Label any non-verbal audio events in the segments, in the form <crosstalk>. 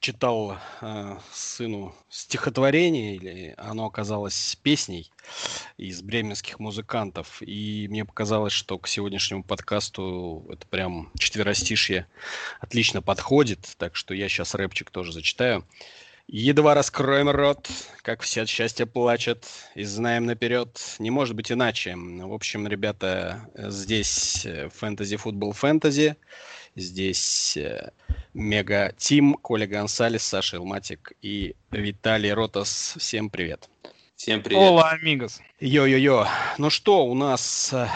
читал э, сыну стихотворение, или оно оказалось песней из бременских музыкантов. И мне показалось, что к сегодняшнему подкасту это прям четверостишье отлично подходит. Так что я сейчас рэпчик тоже зачитаю. Едва раскроем рот, как все от счастья плачут, и знаем наперед, не может быть иначе. В общем, ребята, здесь фэнтези-футбол фэнтези, здесь э, мега-тим, Коля Гонсалес, Саша Илматик и Виталий Ротас. Всем привет. Всем привет. Ола, амигос. Йо-йо-йо. Ну что, у нас э,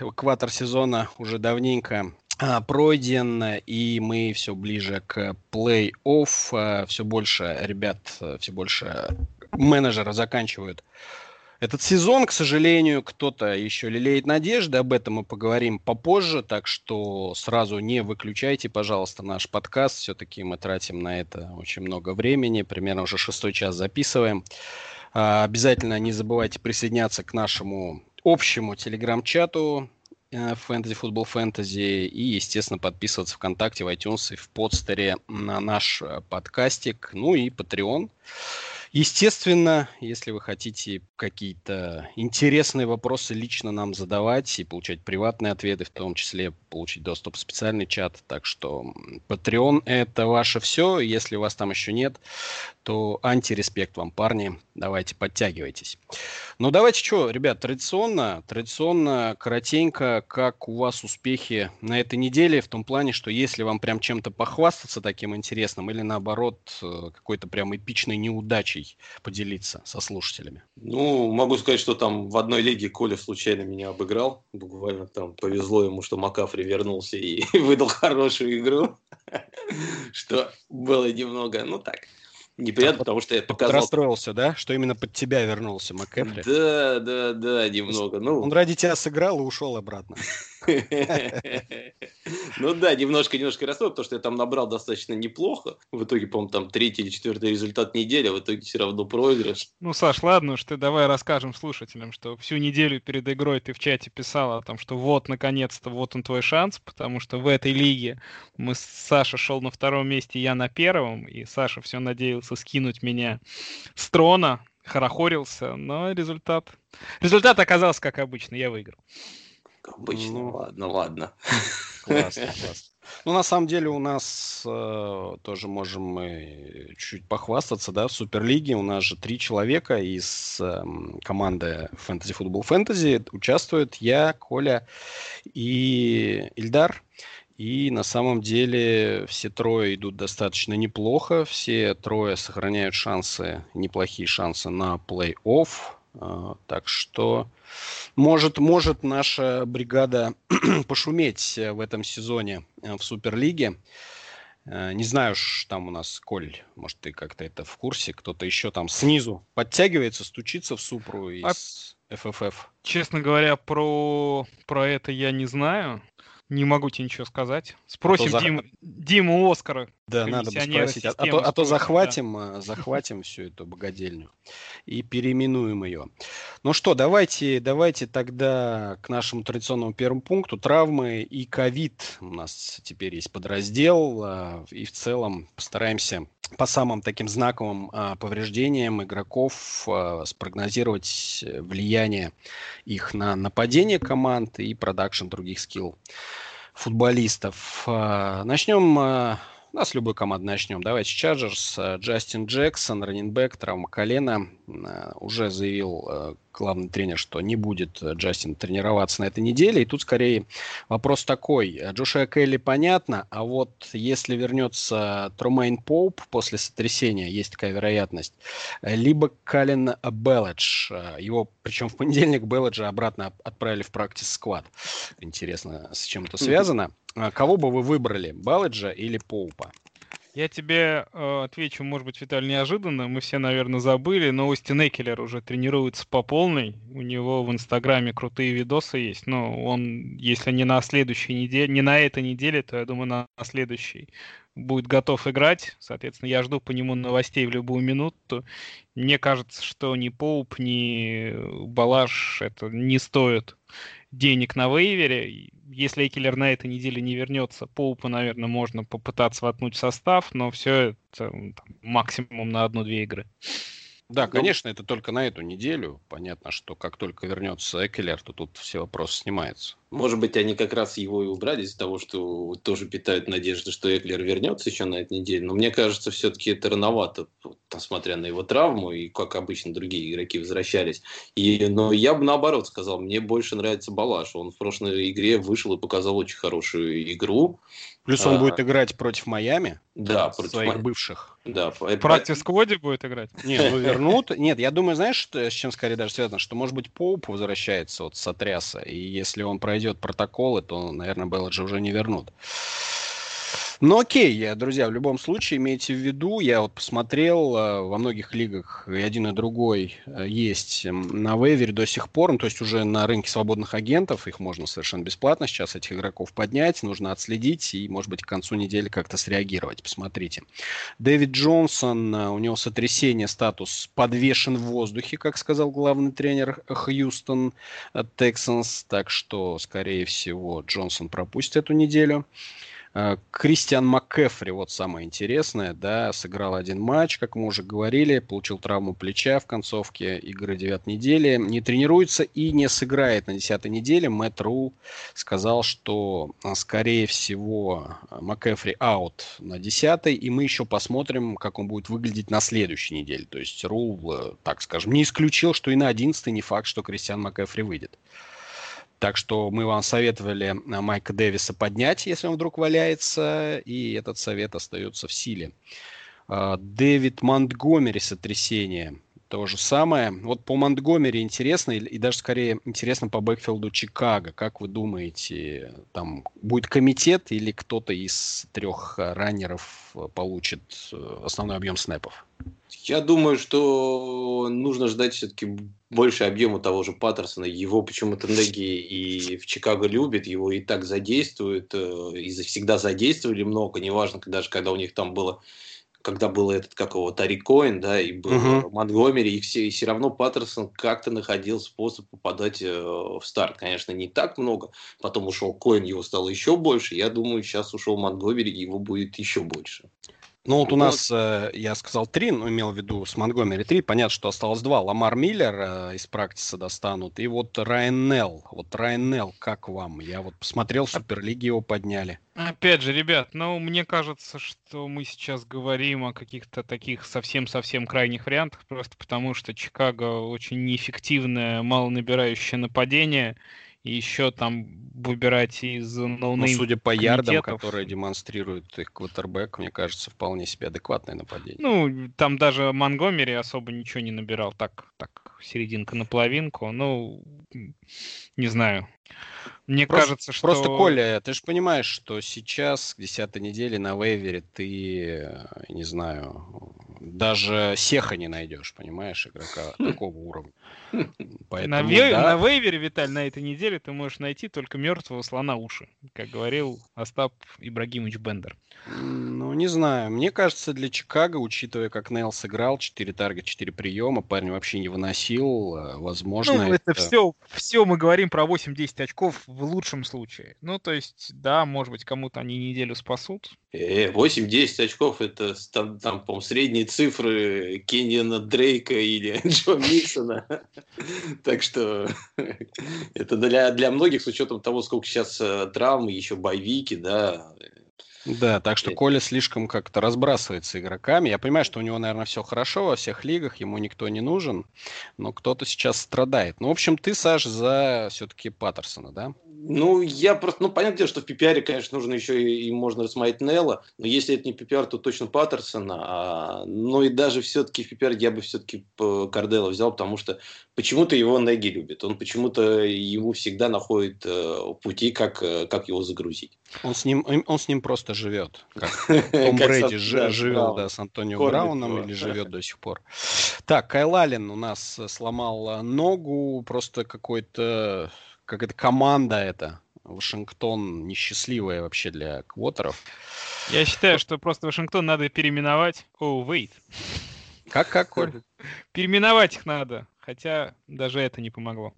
экватор сезона уже давненько а, пройден, и мы все ближе к плей-офф. А, все больше ребят, все больше менеджеров заканчивают этот сезон, к сожалению, кто-то еще лелеет надежды, об этом мы поговорим попозже, так что сразу не выключайте, пожалуйста, наш подкаст, все-таки мы тратим на это очень много времени, примерно уже шестой час записываем. А, обязательно не забывайте присоединяться к нашему общему телеграм-чату, Фэнтези, футбол, фэнтези. И, естественно, подписываться ВКонтакте, в iTunes и в подстере на наш э, подкастик. Ну и Patreon. Естественно, если вы хотите какие-то интересные вопросы лично нам задавать и получать приватные ответы, в том числе получить доступ в специальный чат. Так что Patreon – это ваше все. Если вас там еще нет, то антиреспект вам, парни. Давайте, подтягивайтесь. Ну, давайте что, ребят, традиционно, традиционно, коротенько, как у вас успехи на этой неделе, в том плане, что если вам прям чем-то похвастаться таким интересным или наоборот э, какой-то прям эпичной неудачей поделиться со слушателями. Ну, могу сказать, что там в одной лиге Коля случайно меня обыграл. Буквально там повезло ему, что Макафри вернулся и <laughs> выдал хорошую игру. <laughs> Что было немного, ну так, неприятно, потому что я показал... расстроился, да? Что именно под тебя вернулся МакКэфри? Да, да, да, немного. Ну... Он ради тебя сыграл и ушел обратно. <laughs> Ну да, немножко-немножко расстроил, потому что я там набрал достаточно неплохо. В итоге, по-моему, там третий или четвертый результат недели, а в итоге все равно проигрыш. Ну, Саш, ладно уж, ты давай расскажем слушателям, что всю неделю перед игрой ты в чате писал о том, что вот, наконец-то, вот он твой шанс, потому что в этой лиге мы с Сашей шел на втором месте, я на первом, и Саша все надеялся скинуть меня с трона, хорохорился, но результат... Результат оказался как обычно, я выиграл обычно. Ну, ладно, ладно. Классно, классно. <laughs> Ну, на самом деле, у нас э, тоже можем мы чуть похвастаться, да, в Суперлиге у нас же три человека из э, команды Fantasy Football Fantasy участвуют. Я, Коля и Ильдар. И на самом деле все трое идут достаточно неплохо. Все трое сохраняют шансы, неплохие шансы на плей-офф. Э, так что может, может наша бригада <clears throat> пошуметь э, в этом сезоне э, в Суперлиге. Э, не знаю, там у нас, Коль, может, ты как-то это в курсе, кто-то еще там снизу подтягивается, стучится в Супру из а... ФФФ. Честно говоря, про, про это я не знаю. Не могу тебе ничего сказать. Спросим а Дим, Диму Оскара. Да, надо бы спросить. А, а, то, а то захватим, да. захватим всю эту богадельню и переименуем ее. Ну что, давайте, давайте тогда к нашему традиционному первому пункту. Травмы и ковид. У нас теперь есть подраздел. А, и в целом постараемся по самым таким знаковым а, повреждениям игроков а, спрогнозировать влияние их на нападение команд и продакшн других skill футболистов. А, начнем а, да, с любой команды начнем. Давайте Чарджерс. Джастин Джексон, running back, травма колена. А, уже заявил главный тренер, что не будет э, Джастин тренироваться на этой неделе. И тут скорее вопрос такой. Джошуа Келли понятно, а вот если вернется Тромейн Поуп после сотрясения, есть такая вероятность, либо Калин Белледж. Его, причем в понедельник Белледжа обратно отправили в практис сквад. Интересно, с чем это <laughs> связано. Кого бы вы выбрали, Белледжа или Поупа? Я тебе э, отвечу, может быть, Виталий, неожиданно. Мы все, наверное, забыли, но Остин Экелер уже тренируется по полной. У него в Инстаграме крутые видосы есть. Но он, если не на следующей неделе, не на этой неделе, то, я думаю, на, на следующей будет готов играть. Соответственно, я жду по нему новостей в любую минуту. Мне кажется, что ни Поуп, ни Балаш это не стоит денег на вейвере. Если Экелер на этой неделе не вернется, Поупа, наверное, можно попытаться воткнуть в состав, но все это там, максимум на одну-две игры. Да, ну, конечно, это только на эту неделю. Понятно, что как только вернется Экелер, то тут все вопросы снимаются. Может быть, они как раз его и убрали из-за того, что тоже питают надежды, что Эклер вернется еще на этой неделе. Но мне кажется, все-таки это рановато, несмотря на его травму, и как обычно другие игроки возвращались. И, но я бы наоборот сказал, мне больше нравится Балаш. Он в прошлой игре вышел и показал очень хорошую игру. Плюс он а, будет играть против Майами. Да, против своих Май... бывших. Да. Практис Коди будет играть? Нет, ну вернут. <laughs> Нет, я думаю, знаешь, с чем скорее даже связано, что, может быть, Поуп возвращается вот с отряса, и если он пройдет протоколы, то, наверное, Белладжи уже не вернут. Ну окей, друзья, в любом случае имейте в виду, я вот посмотрел, э, во многих лигах и один и другой э, есть на вейвере до сих пор, ну, то есть уже на рынке свободных агентов, их можно совершенно бесплатно сейчас этих игроков поднять, нужно отследить и, может быть, к концу недели как-то среагировать. Посмотрите. Дэвид Джонсон, э, у него сотрясение, статус подвешен в воздухе, как сказал главный тренер Хьюстон Тексанс, так что, скорее всего, Джонсон пропустит эту неделю. Э, Кристиан МакКефри, вот самое интересное, да, сыграл один матч, как мы уже говорили, получил травму плеча в концовке игры 9 недели, не тренируется и не сыграет на 10 неделе. Мэтт Рул сказал, что, э, скорее всего, МакКефри аут на 10 и мы еще посмотрим, как он будет выглядеть на следующей неделе. То есть Рул, э, так скажем, не исключил, что и на 11 не факт, что Кристиан МакКефри выйдет. Так что мы вам советовали э, Майка Дэвиса поднять, если он вдруг валяется, и этот совет остается в силе. А, Дэвид Монтгомери сотрясение. То же самое. Вот по Монтгомери интересно, и даже скорее интересно по бэкфилду Чикаго. Как вы думаете, там будет комитет или кто-то из трех раннеров получит э, основной объем снэпов? Я думаю, что нужно ждать все-таки больше объема того же Паттерсона. Его почему-то Неги и в Чикаго любят, его и так задействуют, э, и всегда задействовали много, неважно, даже когда у них там было когда был этот, как его, Тари Коин, да, и был uh-huh. Монтгомери, и все, и все равно Паттерсон как-то находил способ попадать э, в старт. Конечно, не так много. Потом ушел Коин, его стало еще больше. Я думаю, сейчас ушел Монтгомери, его будет еще больше. Ну вот у нас, э, я сказал три, но имел в виду с Монгомери три. Понятно, что осталось два. Ламар Миллер э, из практиса достанут. И вот Райан Нелл. Вот Райан Нелл, как вам? Я вот посмотрел, в Суперлиге его подняли. Опять же, ребят, ну мне кажется, что мы сейчас говорим о каких-то таких совсем-совсем крайних вариантах, просто потому что Чикаго очень неэффективное, мало набирающее нападение и еще там выбирать из no-name ну, судя по ярдам, которые демонстрирует их квотербек, мне кажется, вполне себе адекватное нападение. Ну, там даже Монгомери особо ничего не набирал, так, так, серединка на половинку, ну, не знаю. Мне просто, кажется, что... Просто, Коля, ты же понимаешь, что сейчас, к десятой неделе на вейвере, ты, не знаю, даже Сеха не найдешь, понимаешь, игрока такого уровня. <laughs> Поэтому, на, ве- да. на вейвере, Виталь, на этой неделе ты можешь найти только мертвого слона уши, как говорил Остап Ибрагимович Бендер. Ну, не знаю. Мне кажется, для Чикаго, учитывая, как Нейл сыграл, 4 таргет, 4 приема, парень вообще не выносил. Э, возможно, ну, это, это все, все мы говорим про 8-10 очков в лучшем случае. Ну, то есть, да, может быть, кому-то они неделю спасут. Э, 8-10 очков это там, там по средние цифры Кенниана Дрейка или <laughs> Джо Миксона. <laughs> Так что <laughs> это для, для многих, с учетом того, сколько сейчас э, травм, еще боевики, да, да, так что Коля слишком как-то разбрасывается игроками. Я понимаю, что у него, наверное, все хорошо во всех лигах, ему никто не нужен, но кто-то сейчас страдает. Ну, в общем, ты, Саш, за все-таки Паттерсона, да? Ну, я просто, ну, понятное дело, что в PPR, конечно, нужно еще и, и можно рассмотреть Нелла, но если это не PPR, то точно Паттерсона. А, ну и даже все-таки в PPR я бы все-таки Кардела взял, потому что почему-то его Неги любит. Он почему-то ему всегда находит э, пути, как, э, как его загрузить. Он с ним, он с ним просто живет. <laughs> Как Том Брэди живет да, с Антонио Брауном или живет до сих пор. Так, Кайл Аллен у нас сломал ногу, просто какой-то как это команда это Вашингтон несчастливая вообще для квотеров. Я считаю, что просто Вашингтон надо переименовать. О, oh, wait. Как, как, Коль? Переименовать их надо. Хотя даже это не помогло.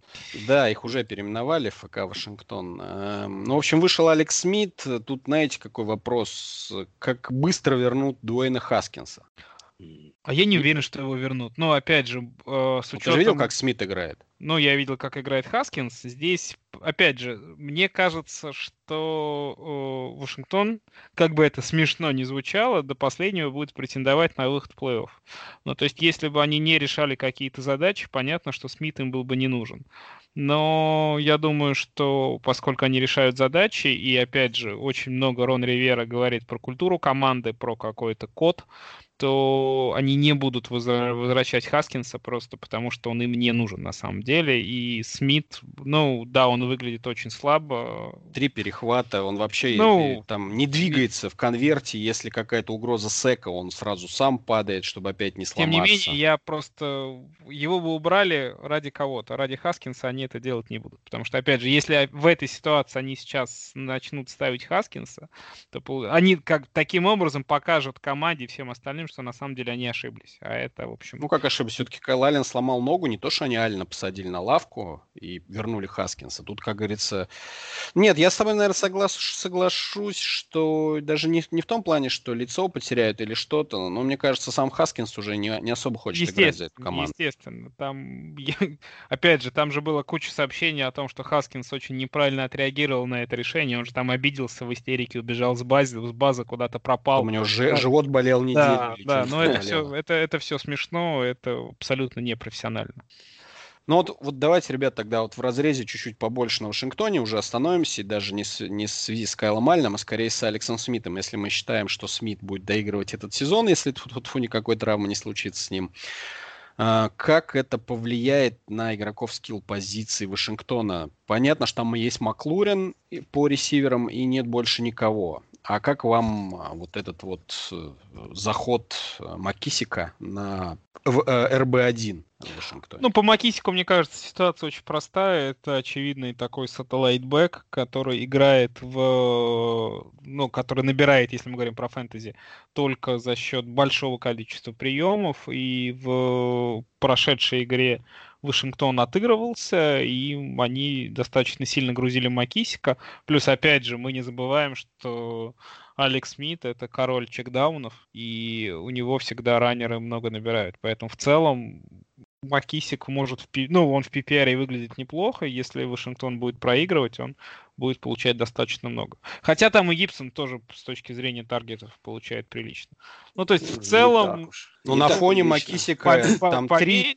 Да, их уже переименовали в ФК Вашингтон. Эм, ну, в общем, вышел Алекс Смит. Тут, знаете, какой вопрос? Как быстро вернут Дуэйна Хаскинса? А я не уверен, что его вернут. Но опять же, э, с учетом... Ты же видел, как Смит играет? Ну, я видел, как играет Хаскинс. Здесь, опять же, мне кажется, что э, Вашингтон, как бы это смешно ни звучало, до последнего будет претендовать на выход в плей-офф. Ну, то есть, если бы они не решали какие-то задачи, понятно, что Смит им был бы не нужен. Но я думаю, что поскольку они решают задачи, и опять же, очень много Рон Ривера говорит про культуру команды, про какой-то код, то они не будут возвращать Хаскинса просто потому, что он им не нужен на самом деле. И Смит, ну да, он выглядит очень слабо. Три перехвата, он вообще ну, там не двигается в конверте. Если какая-то угроза сека, он сразу сам падает, чтобы опять не сломаться. Тем не менее, я просто... Его бы убрали ради кого-то. Ради Хаскинса они это делать не будут. Потому что, опять же, если в этой ситуации они сейчас начнут ставить Хаскинса, то они как таким образом покажут команде и всем остальным, что на самом деле они ошиблись. А это, в общем... Ну, как ошиблись? Все-таки Кайл Аллен сломал ногу, не то, что они Аллена посадили на лавку и вернули Хаскинса. Тут, как говорится... Нет, я с тобой, наверное, соглас... соглашусь, что даже не, не в том плане, что лицо потеряют или что-то, но мне кажется, сам Хаскинс уже не, не особо хочет играть за эту команду. Естественно. Там, <laughs> опять же, там же было куча сообщений о том, что Хаскинс очень неправильно отреагировал на это решение. Он же там обиделся в истерике, убежал с базы, с базы куда-то пропал. У него ж- живот болел неделю. Да, да, но это все, это, это все смешно, это абсолютно непрофессионально. Ну вот, вот давайте, ребят, тогда вот в разрезе чуть-чуть побольше на Вашингтоне уже остановимся, и даже не, с, не в связи с Кайлом Альном, а скорее с Алексом Смитом. Если мы считаем, что Смит будет доигрывать этот сезон, если тут, тут никакой травмы не случится с ним, а, как это повлияет на игроков скилл позиции Вашингтона? Понятно, что там есть Маклурин по ресиверам и нет больше никого. А как вам а, вот этот вот э, заход э, Макисика на в, э, RB1 в Вашингтоне? Ну, по Макисику, мне кажется, ситуация очень простая. Это очевидный такой satellite back, который играет в... Ну, который набирает, если мы говорим про фэнтези, только за счет большого количества приемов. И в прошедшей игре Вашингтон отыгрывался, и они достаточно сильно грузили Макисика. Плюс, опять же, мы не забываем, что Алекс Смит — это король чекдаунов, и у него всегда раннеры много набирают. Поэтому в целом Макисик может, в, ну, он в PPR выглядит неплохо, если Вашингтон будет проигрывать, он будет получать достаточно много. Хотя там и Гибсон тоже с точки зрения таргетов получает прилично. Ну, то есть в целом... Ну, на фоне Макисика там три,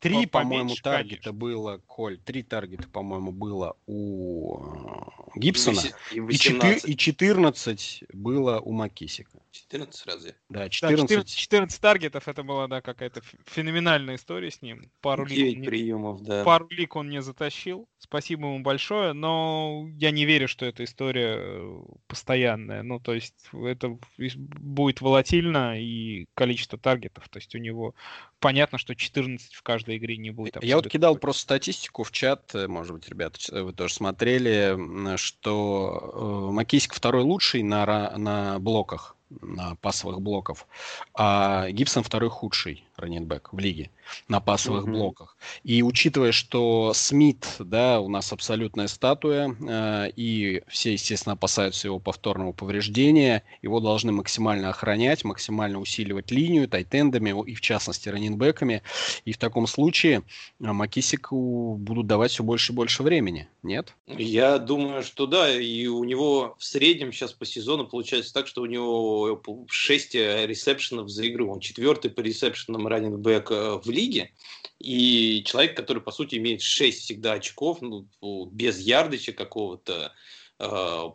три по-моему, таргета было, Коль, три таргета, по-моему, было у э, Гибсона. И, 14, и 14 было у Макисика. 14 разве? Да, 14. Да, 14, 14 таргетов, это была, да, какая-то феноменальная история с ним. Пару лик, приемов, да. Пару лик он не затащил. Спасибо ему большое, но я не верю, что эта история э, постоянная. Ну, то есть это будет волатильно и количество таргетов. То есть у него понятно, что 14 в каждой игре не будет. Я вот кидал просто статистику в чат, э, может быть, ребята, вы тоже смотрели, что э, Макисик второй лучший на, на блоках на пасовых блоков, а Гибсон второй худший раненбэк в лиге на пасовых mm-hmm. блоках. И учитывая, что Смит, да, у нас абсолютная статуя, э, и все, естественно, опасаются его повторного повреждения, его должны максимально охранять, максимально усиливать линию тайтендами и, в частности, раненбеками. И в таком случае э, Макисику будут давать все больше и больше времени, нет? Я думаю, что да, и у него в среднем сейчас по сезону получается так, что у него 6 ресепшенов за игру. Он четвертый по ресепшенам раненбэк э, в лиге, и человек, который, по сути, имеет 6 всегда очков, ну, без ярдыча какого-то, э,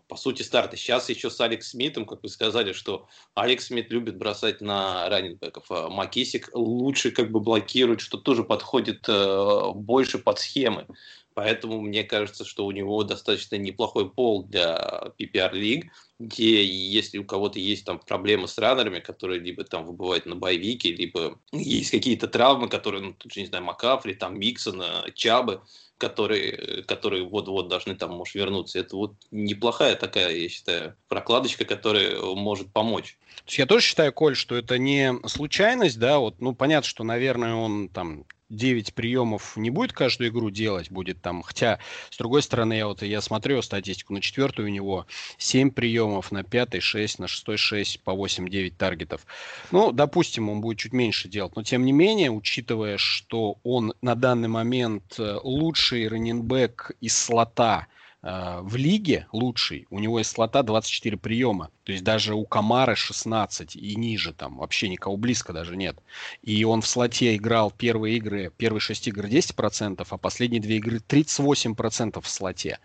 по сути, старта. Сейчас еще с Алекс Смитом, как вы сказали, что Алекс Смит любит бросать на раненбеков, а Макисик лучше как бы блокирует, что тоже подходит э, больше под схемы. Поэтому мне кажется, что у него достаточно неплохой пол для PPR-лиг, где если у кого-то есть там проблемы с раннерами, которые либо там выбывают на боевике, либо есть какие-то травмы, которые, ну, тут же, не знаю, Макафри, там Миксона, Чабы, которые, которые вот-вот должны там, может, вернуться. Это вот неплохая такая, я считаю, прокладочка, которая может помочь. Я тоже считаю, Коль, что это не случайность, да, вот, ну, понятно, что, наверное, он там 9 приемов не будет каждую игру делать, будет там, хотя, с другой стороны, я вот я смотрю статистику, на четвертую у него 7 приемов, на пятой 6, на шестой 6, по 8-9 таргетов. Ну, допустим, он будет чуть меньше делать, но тем не менее, учитывая, что он на данный момент э, лучший раненбэк из слота в лиге, лучший, у него из слота 24 приема, то есть даже у Камары 16 и ниже там вообще никого близко даже нет. И он в слоте играл первые игры, первые 6 игр 10%, а последние две игры 38% в слоте.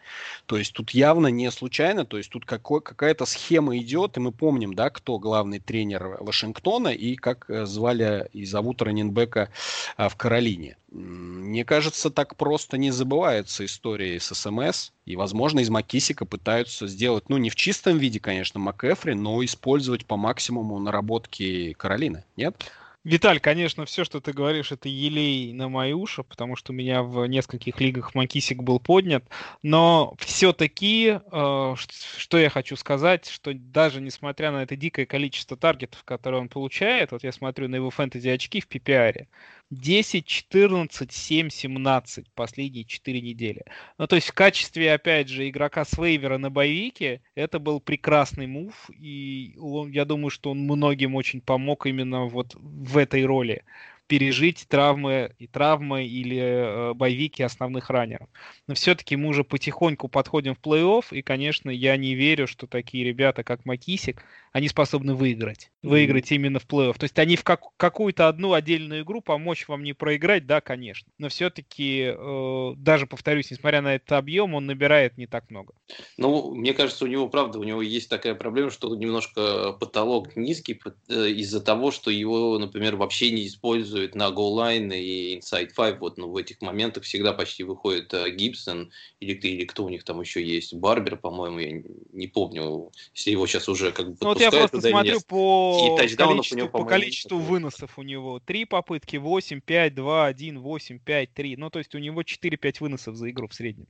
То есть тут явно не случайно, то есть тут какой, какая-то схема идет, и мы помним, да, кто главный тренер Вашингтона и как э, звали и зовут Раненбека а, в Каролине. Мне кажется, так просто не забываются истории с СМС, и, возможно, из Макисика пытаются сделать, ну, не в чистом виде, конечно, МакЭф, Джеффри, но использовать по максимуму наработки Каролины, нет? Виталь, конечно, все, что ты говоришь, это елей на мои уши, потому что у меня в нескольких лигах Макисик был поднят. Но все-таки, э, что я хочу сказать, что даже несмотря на это дикое количество таргетов, которые он получает, вот я смотрю на его фэнтези очки в PPR, 10, 14, 7, 17 последние 4 недели. Ну, то есть в качестве, опять же, игрока с вейвера на боевике это был прекрасный мув, и он, я думаю, что он многим очень помог именно вот в этой роли пережить травмы и травмы или э, боевики основных раннеров. Но все-таки мы уже потихоньку подходим в плей-офф, и, конечно, я не верю, что такие ребята, как Макисик, они способны выиграть. Выиграть mm-hmm. именно в плей-офф. То есть они в как- какую-то одну отдельную игру помочь вам не проиграть, да, конечно. Но все-таки, э, даже, повторюсь, несмотря на этот объем, он набирает не так много. Ну, мне кажется, у него, правда, у него есть такая проблема, что немножко потолок низкий э, из-за того, что его, например, вообще не используют на голлайн и inside five. Вот, ну, в этих моментах всегда почти выходит э, Гибсон или, или кто у них там еще есть, Барбер, по-моему, я не помню, если его сейчас уже как бы ну, вот я просто смотрю по количеству, него, по количеству выносов у него. Три попытки, 8, 5, 2, 1, 8, 5, 3. Ну, то есть у него 4-5 выносов за игру в среднем.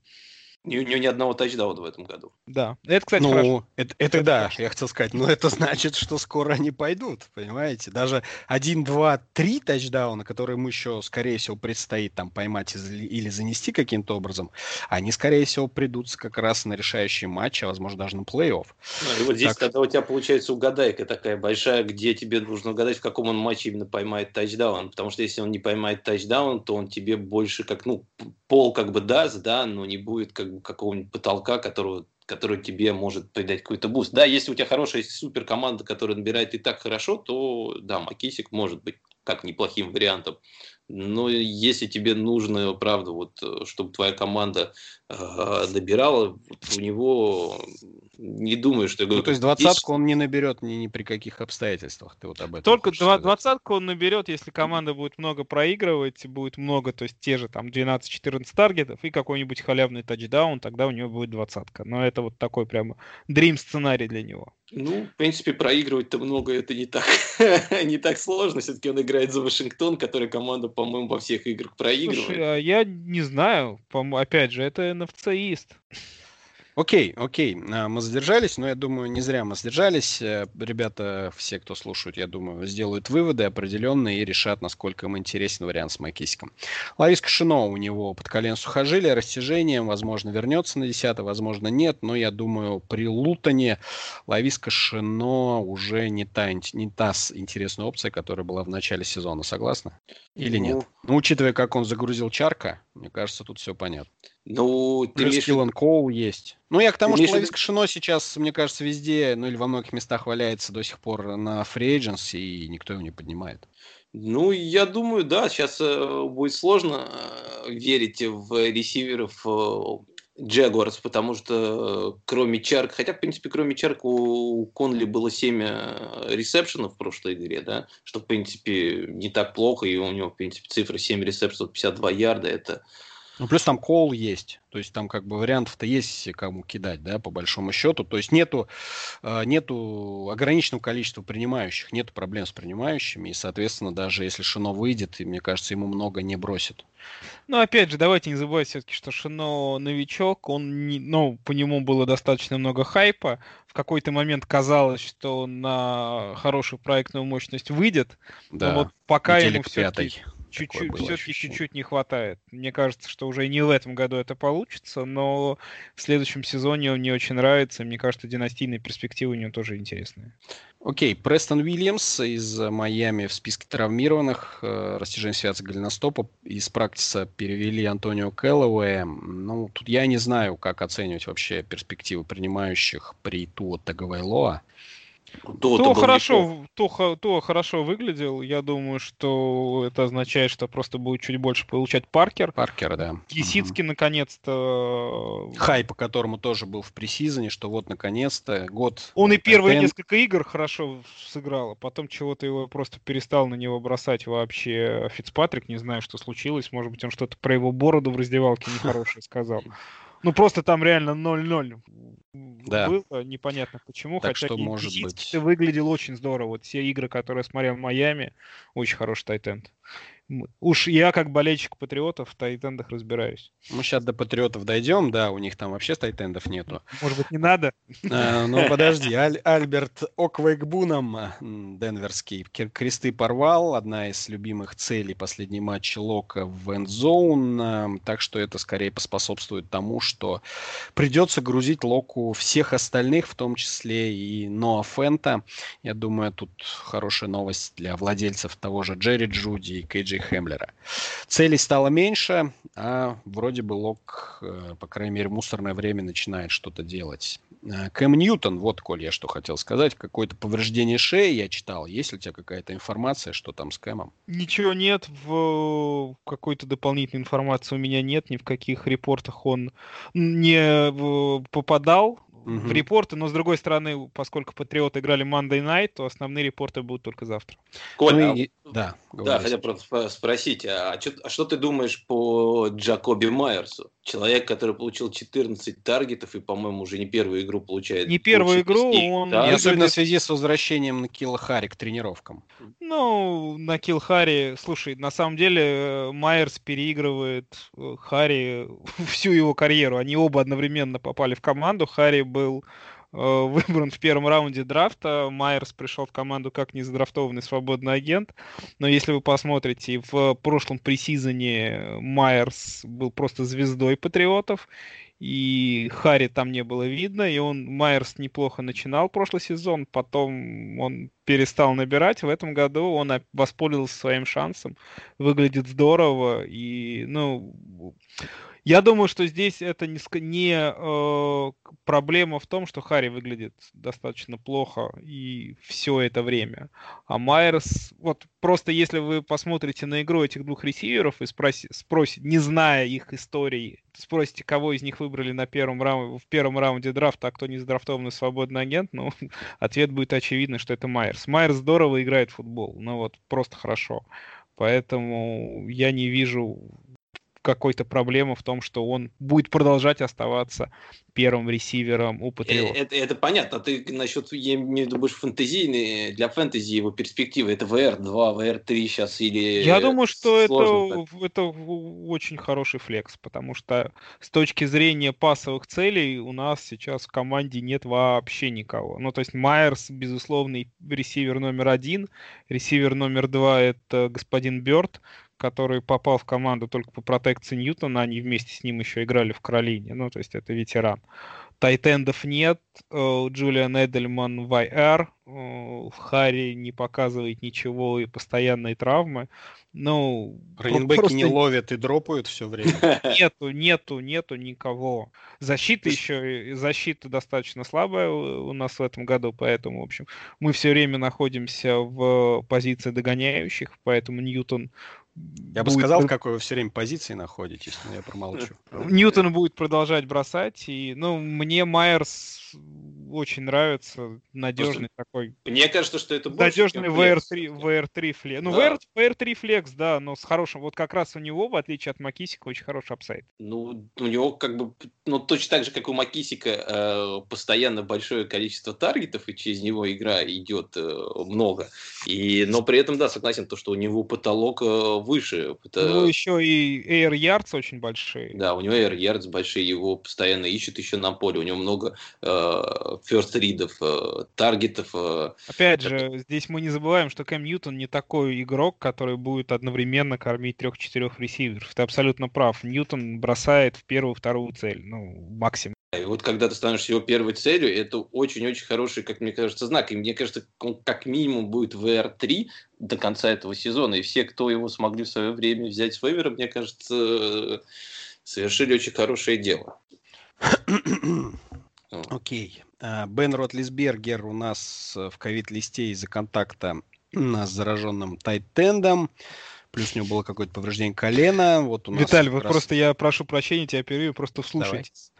У него ни одного тачдауна в этом году. Да, это, кстати, ну, хорошо. Это, это, это да, хорошо. я хотел сказать, но это значит, что скоро они пойдут, понимаете? Даже 1, 2, 3 тачдауна, которые ему еще, скорее всего, предстоит там поймать или занести каким-то образом, они, скорее всего, придутся как раз на решающие матчи, а, возможно, даже на плей-офф. Ну, и вот здесь так... тогда у тебя получается угадайка такая большая, где тебе нужно угадать, в каком он матче именно поймает тачдаун, потому что если он не поймает тачдаун, то он тебе больше как, ну, пол как бы даст, да, но не будет как какого-нибудь потолка, которого, который тебе может придать какой-то буст. Да, если у тебя хорошая супер команда, которая набирает и так хорошо, то да, Макисик может быть как неплохим вариантом. Но если тебе нужно, правда, вот, э, чтобы твоя команда э, набирала, у него не думаю, что... Ну, то есть двадцатку он не наберет ни, ни при каких обстоятельствах, ты вот об этом Только двадцатку он наберет, если команда будет много проигрывать, будет много, то есть те же там 12-14 таргетов и какой-нибудь халявный тачдаун, тогда у него будет двадцатка. Но это вот такой прямо дрим сценарий для него. Ну, в принципе, проигрывать-то много, это не так, <laughs> не так сложно. Все-таки он играет за Вашингтон, который команда, по-моему, во всех играх проигрывает. Слушай, а я не знаю. Опять же, это NFC-ист. Окей, окей, а, мы задержались, но я думаю, не зря мы задержались. Э, ребята, все, кто слушают, я думаю, сделают выводы определенные и решат, насколько им интересен вариант с Макисиком. Ларис Кашино, у него под колен сухожилие, растяжение, возможно, вернется на 10 возможно, нет, но я думаю, при Лутоне Лавис Кашино уже не та, не та интересная опция, которая была в начале сезона, согласны? Или ну... нет? Ну, учитывая, как он загрузил Чарка, мне кажется, тут все понятно. Ну, ты Плюс Киллан Коул есть. Ну, я к тому, что Лавис Кашино сейчас, мне кажется, везде, ну или во многих местах валяется до сих пор на agents, и никто его не поднимает. Ну, я думаю, да, сейчас э, будет сложно э, верить в ресиверов Джагуарс, потому что э, кроме Чарк, хотя, в принципе, кроме Чарк у Конли было 7 э, ресепшенов в прошлой игре, да, что, в принципе, не так плохо, и у него, в принципе, цифра 7 ресепшенов, 52 ярда, это Ну, плюс там Коул есть. То есть там как бы вариантов-то есть кому кидать, да, по большому счету. То есть нету, э, нету ограниченного количества принимающих, нету проблем с принимающими. И, соответственно, даже если Шино выйдет, и, мне кажется, ему много не бросит. Ну, опять же, давайте не забывать все-таки, что Шино новичок, он, не, ну, по нему было достаточно много хайпа. В какой-то момент казалось, что он на хорошую проектную мощность выйдет. Да, но вот пока ему все-таки. Чуть-чуть, все-таки чуть-чуть не хватает. Мне кажется, что уже не в этом году это получится, но в следующем сезоне он мне очень нравится. Мне кажется, династийные перспективы у него тоже интересные. Окей, Престон Уильямс из Майами в списке травмированных. э, Растяжение связок голеностопа. Из практиса перевели Антонио Кэллоуэя. Ну, тут я не знаю, как оценивать вообще перспективы принимающих при Туо Таговайлоа. То, То хорошо, то, то хорошо выглядел. Я думаю, что это означает, что просто будет чуть больше получать Паркер. Паркер, да. Кисицкий наконец-то. Мгм. Хай, по которому тоже был в пресизоне, что вот наконец-то год. Он и первые тайтенд. несколько игр хорошо сыграл, а потом чего-то его просто перестал на него бросать вообще Фицпатрик. Не знаю, что случилось. Может быть, он что-то про его бороду в раздевалке нехорошее сказал. <laughs> Ну, просто там реально 0-0 Да. было, непонятно почему. Так хотя что, может быть- выглядел очень здорово. Вот все игры, которые я смотрел в Майами, очень хороший тайтенд. Уж я, как болельщик патриотов, в тайтендах разбираюсь. Мы сейчас до патриотов дойдем, да, у них там вообще тайтендов нету. Может быть, не надо? А, Ну, подожди, Аль- Альберт Оквейкбуном, денверский, кресты порвал, одна из любимых целей последний матч Лока в эндзоун, так что это скорее поспособствует тому, что придется грузить Локу всех остальных, в том числе и Ноа Фента. Я думаю, тут хорошая новость для владельцев того же Джерри Джуди и Кейджи Хемлера. Целей стало меньше, а вроде бы Лок, э, по крайней мере, мусорное время начинает что-то делать. Э, Кэм Ньютон, вот, Коль, я что хотел сказать, какое-то повреждение шеи я читал. Есть ли у тебя какая-то информация, что там с Кэмом? Ничего нет, в какой-то дополнительной информации у меня нет, ни в каких репортах он не в- в репорты, но с другой стороны, поскольку Патриоты играли Monday Night, то основные репорты будут только завтра. Коль, Ну а- и- Да, да, хотел просто спро- спросить, а, чё- а что ты думаешь по Джакоби Майерсу? Человек, который получил 14 таргетов и, по-моему, уже не первую игру получает. Не первую игру, он- да? И Я особенно выглядит- в связи с возвращением на Килла Хари к тренировкам. Ну, на килл Харри, слушай, на самом деле э, Майерс переигрывает э, Харри <laughs> всю его карьеру. Они оба одновременно попали в команду. Харри был <laughs> выбран в первом раунде драфта. Майерс пришел в команду как незадрафтованный свободный агент. Но если вы посмотрите, в прошлом пресизоне Майерс был просто звездой патриотов. И Харри там не было видно, и он, Майерс неплохо начинал прошлый сезон, потом он перестал набирать, в этом году он воспользовался своим шансом, выглядит здорово, и, ну, я думаю, что здесь это не, не э, проблема в том, что Харри выглядит достаточно плохо и все это время. А Майерс, вот просто если вы посмотрите на игру этих двух ресиверов и спроси- спросите, не зная их истории, спросите, кого из них выбрали на первом раунде, в первом раунде драфта, а кто не задрафтованный свободный агент, ну, <laughs> ответ будет очевидно, что это Майерс. Майерс здорово играет в футбол, ну вот, просто хорошо. Поэтому я не вижу какой-то проблемы в том, что он будет продолжать оставаться первым ресивером у Э, Патриотов. Это, это понятно. Ты насчет, я имею в виду больше для фэнтези его перспективы. Это VR2, VR3 сейчас или... Я думаю, что сложно это, это очень хороший флекс, потому что с точки зрения пасовых целей у нас сейчас в команде нет вообще никого. Ну, то есть Майерс, безусловный ресивер номер один, ресивер номер два — это господин Бёрд, который попал в команду только по протекции Ньютона, они вместе с ним еще играли в Каролине, ну, то есть это ветеран. Тайтендов нет, э, Джулиан Эдельман в IR, э, Харри не показывает ничего и постоянные травмы. Ну, Раненбеки просто не ловят и дропают все время. <laughs> нету, нету, нету никого. Защита еще, и защита достаточно слабая у нас в этом году, поэтому, в общем, мы все время находимся в позиции догоняющих, поэтому Ньютон Я бы сказал, в какой вы все время позиции находитесь, но я промолчу. Ньютон будет продолжать бросать, и, ну, мне Майерс очень нравится. Надежный такой. Мне кажется, что это больше, Надежный WR3, WR3 flex. Ну, да. WR, WR3 flex, да, но с хорошим. Вот как раз у него, в отличие от Макисика, очень хороший upside. Ну, у него как бы, ну, точно так же, как у Макисика, э, постоянно большое количество таргетов, и через него игра идет э, много. И, но при этом, да, согласен, то, что у него потолок э, выше. Это... Ну, еще и Air Yards очень большие. Да, у него Air Yards большие, его постоянно ищут еще на поле. У него много э, first ридов, э, таргетов. Э, Опять же, здесь мы не забываем, что Кэм Ньютон не такой игрок, который будет одновременно кормить трех-четырех ресиверов. Ты абсолютно прав. Ньютон бросает в первую, вторую цель, ну, максимум. И вот когда ты становишься его первой целью, это очень-очень хороший, как мне кажется, знак. И мне кажется, он как минимум будет в VR3 до конца этого сезона. И все, кто его смогли в свое время взять с вейвера, мне кажется, совершили очень хорошее дело. <coughs> Окей. А, Бен Ротлисбергер у нас в ковид-листе из-за контакта с зараженным тайтендом. Плюс у него было какое-то повреждение колена. Вот у нас Виталий, вот раз... просто я прошу прощения, тебя перерыв, просто вслушайтесь.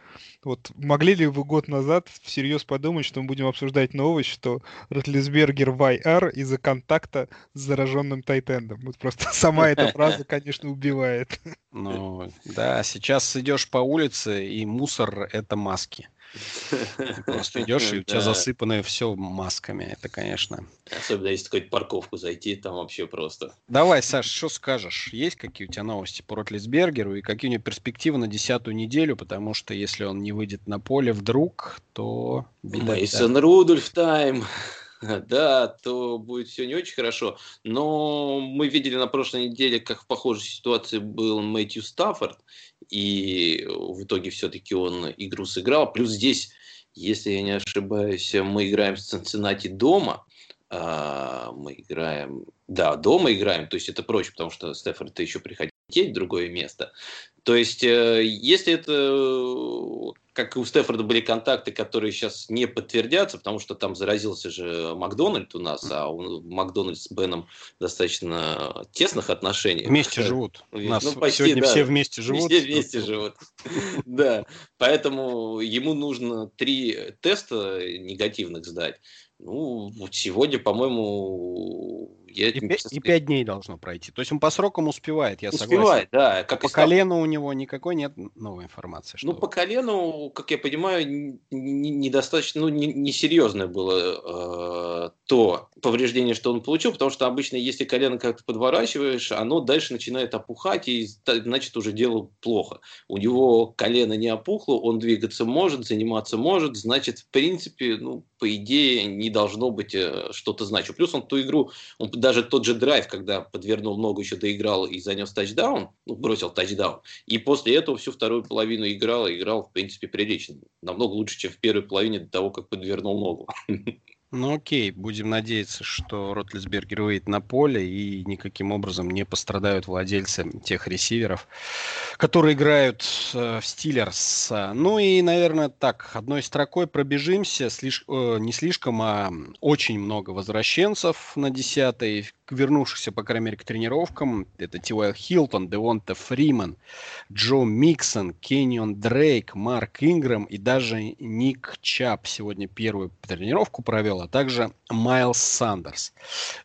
Вот могли ли вы год назад всерьез подумать, что мы будем обсуждать новость, что Ротлисбергер YR из-за контакта с зараженным тайтендом? Вот просто <laughs> сама эта фраза, <laughs> конечно, убивает. Ну, да, сейчас идешь по улице, и мусор — это маски. Ты <laughs> просто идешь, и у тебя засыпано все масками. Это, конечно. Особенно если какую-то парковку зайти, там вообще просто. Давай, Саш, что скажешь? Есть какие у тебя новости по Ротлисбергеру и какие у него перспективы на десятую неделю? Потому что если он не выйдет на поле вдруг, то... Мейсон Рудольф тайм. <laughs> да, то будет все не очень хорошо. Но мы видели на прошлой неделе, как в похожей ситуации был Мэтью Стаффорд, и в итоге все-таки он игру сыграл. Плюс здесь, если я не ошибаюсь, мы играем с Цинциннати дома, а, мы играем, да, дома играем, то есть это проще, потому что Стефорд еще приходить в другое место. То есть, э, если это, как и у Стефорда были контакты, которые сейчас не подтвердятся, потому что там заразился же Макдональд у нас, а у Макдональд с Беном достаточно тесных отношений. Вместе живут. У нас ну, почти, сегодня да. все вместе живут. Все вместе живут. <laughs> Да. Поэтому ему нужно три теста негативных сдать. Ну, сегодня, по-моему, я и, и 5 дней должно пройти. То есть он по срокам успевает, я успевает, согласен. да. Как по колену у него никакой нет новой информации. Что... Ну, по колену, как я понимаю, недостаточно, ну, несерьезное было э, то повреждение, что он получил, потому что обычно, если колено как-то подворачиваешь, оно дальше начинает опухать, и значит уже дело плохо. У него колено не опухло, он двигаться может, заниматься может, значит, в принципе, ну, по идее, не должно быть э, что-то значить. Плюс он ту игру, он даже тот же драйв, когда подвернул ногу, еще доиграл и занес тачдаун, ну, бросил тачдаун, и после этого всю вторую половину играл, и играл, в принципе, прилично. Намного лучше, чем в первой половине до того, как подвернул ногу. <laughs> Ну окей, будем надеяться, что Ротлисбергер выйдет на поле и никаким образом не пострадают владельцы тех ресиверов, которые играют э, в Стиллерс. Ну и, наверное, так, одной строкой пробежимся. Слиш... Э, не слишком, а очень много возвращенцев на десятой вернувшихся, по крайней мере, к тренировкам. Это Ти Уай Хилтон, Девонта Фриман, Джо Миксон, Кеннион Дрейк, Марк Ингрэм и даже Ник Чабб сегодня первую тренировку провел, а также Майлз Сандерс.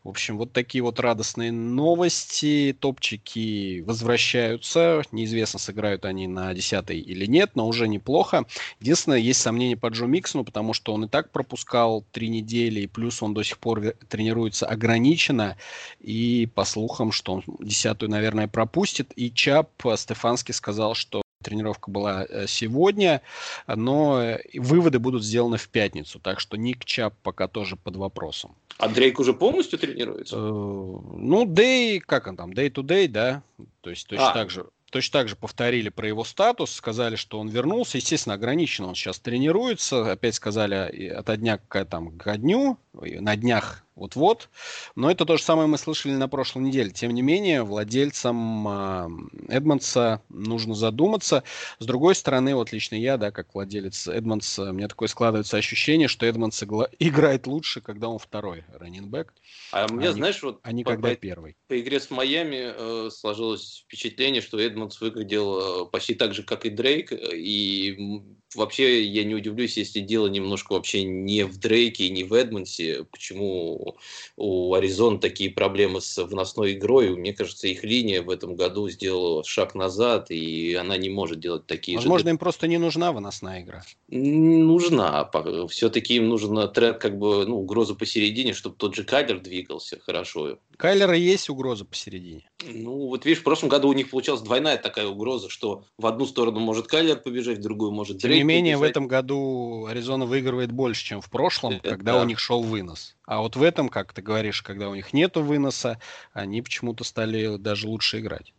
В общем, вот такие вот радостные новости. Топчики возвращаются. Неизвестно, сыграют они на 10 или нет, но уже неплохо. Единственное, есть сомнения по Джо Миксону, потому что он и так пропускал три недели, и плюс он до сих пор тренируется ограниченно. И по слухам, что он десятую, наверное, пропустит. И Чап Стефанский сказал, что тренировка была э, сегодня, но э, выводы будут сделаны в пятницу. Так что Ник Чап пока тоже под вопросом. А Дрейк уже полностью тренируется? Э, ну, Дэй, как он там, Day to Day, да? То есть точно а. так же точно так же повторили про его статус, сказали, что он вернулся. Естественно, ограниченно он сейчас тренируется. Опять сказали от дня к, там, к дню, на днях вот-вот. Но это то же самое мы слышали на прошлой неделе. Тем не менее, владельцам э, Эдмонса нужно задуматься. С другой стороны, вот лично я, да, как владелец Эдмонса, мне такое складывается ощущение, что Эдмонс <laughs> играет лучше, когда он второй раннинбэк. А у меня, а знаешь, вот... А не по, когда по, первый. По игре с Майами э, сложилось впечатление, что Эдмонс выглядел э, почти так же, как и Дрейк, и вообще я не удивлюсь, если дело немножко вообще не в Дрейке и не в Эдмонсе. Почему у Аризон такие проблемы с выносной игрой? Мне кажется, их линия в этом году сделала шаг назад, и она не может делать такие Возможно, же... Возможно, им просто не нужна выносная игра. Нужна. Все-таки им нужна как бы, ну, угроза посередине, чтобы тот же Кайлер двигался хорошо. Кайлера есть угроза посередине. Ну, вот видишь, в прошлом году у них получалась двойная такая угроза, что в одну сторону может Кайлер побежать, в другую может Дрейк не менее, побежать. в этом году Аризона выигрывает больше, чем в прошлом, Это когда да. у них шел вынос. А вот в этом, как ты говоришь, когда у них нету выноса, они почему-то стали даже лучше играть.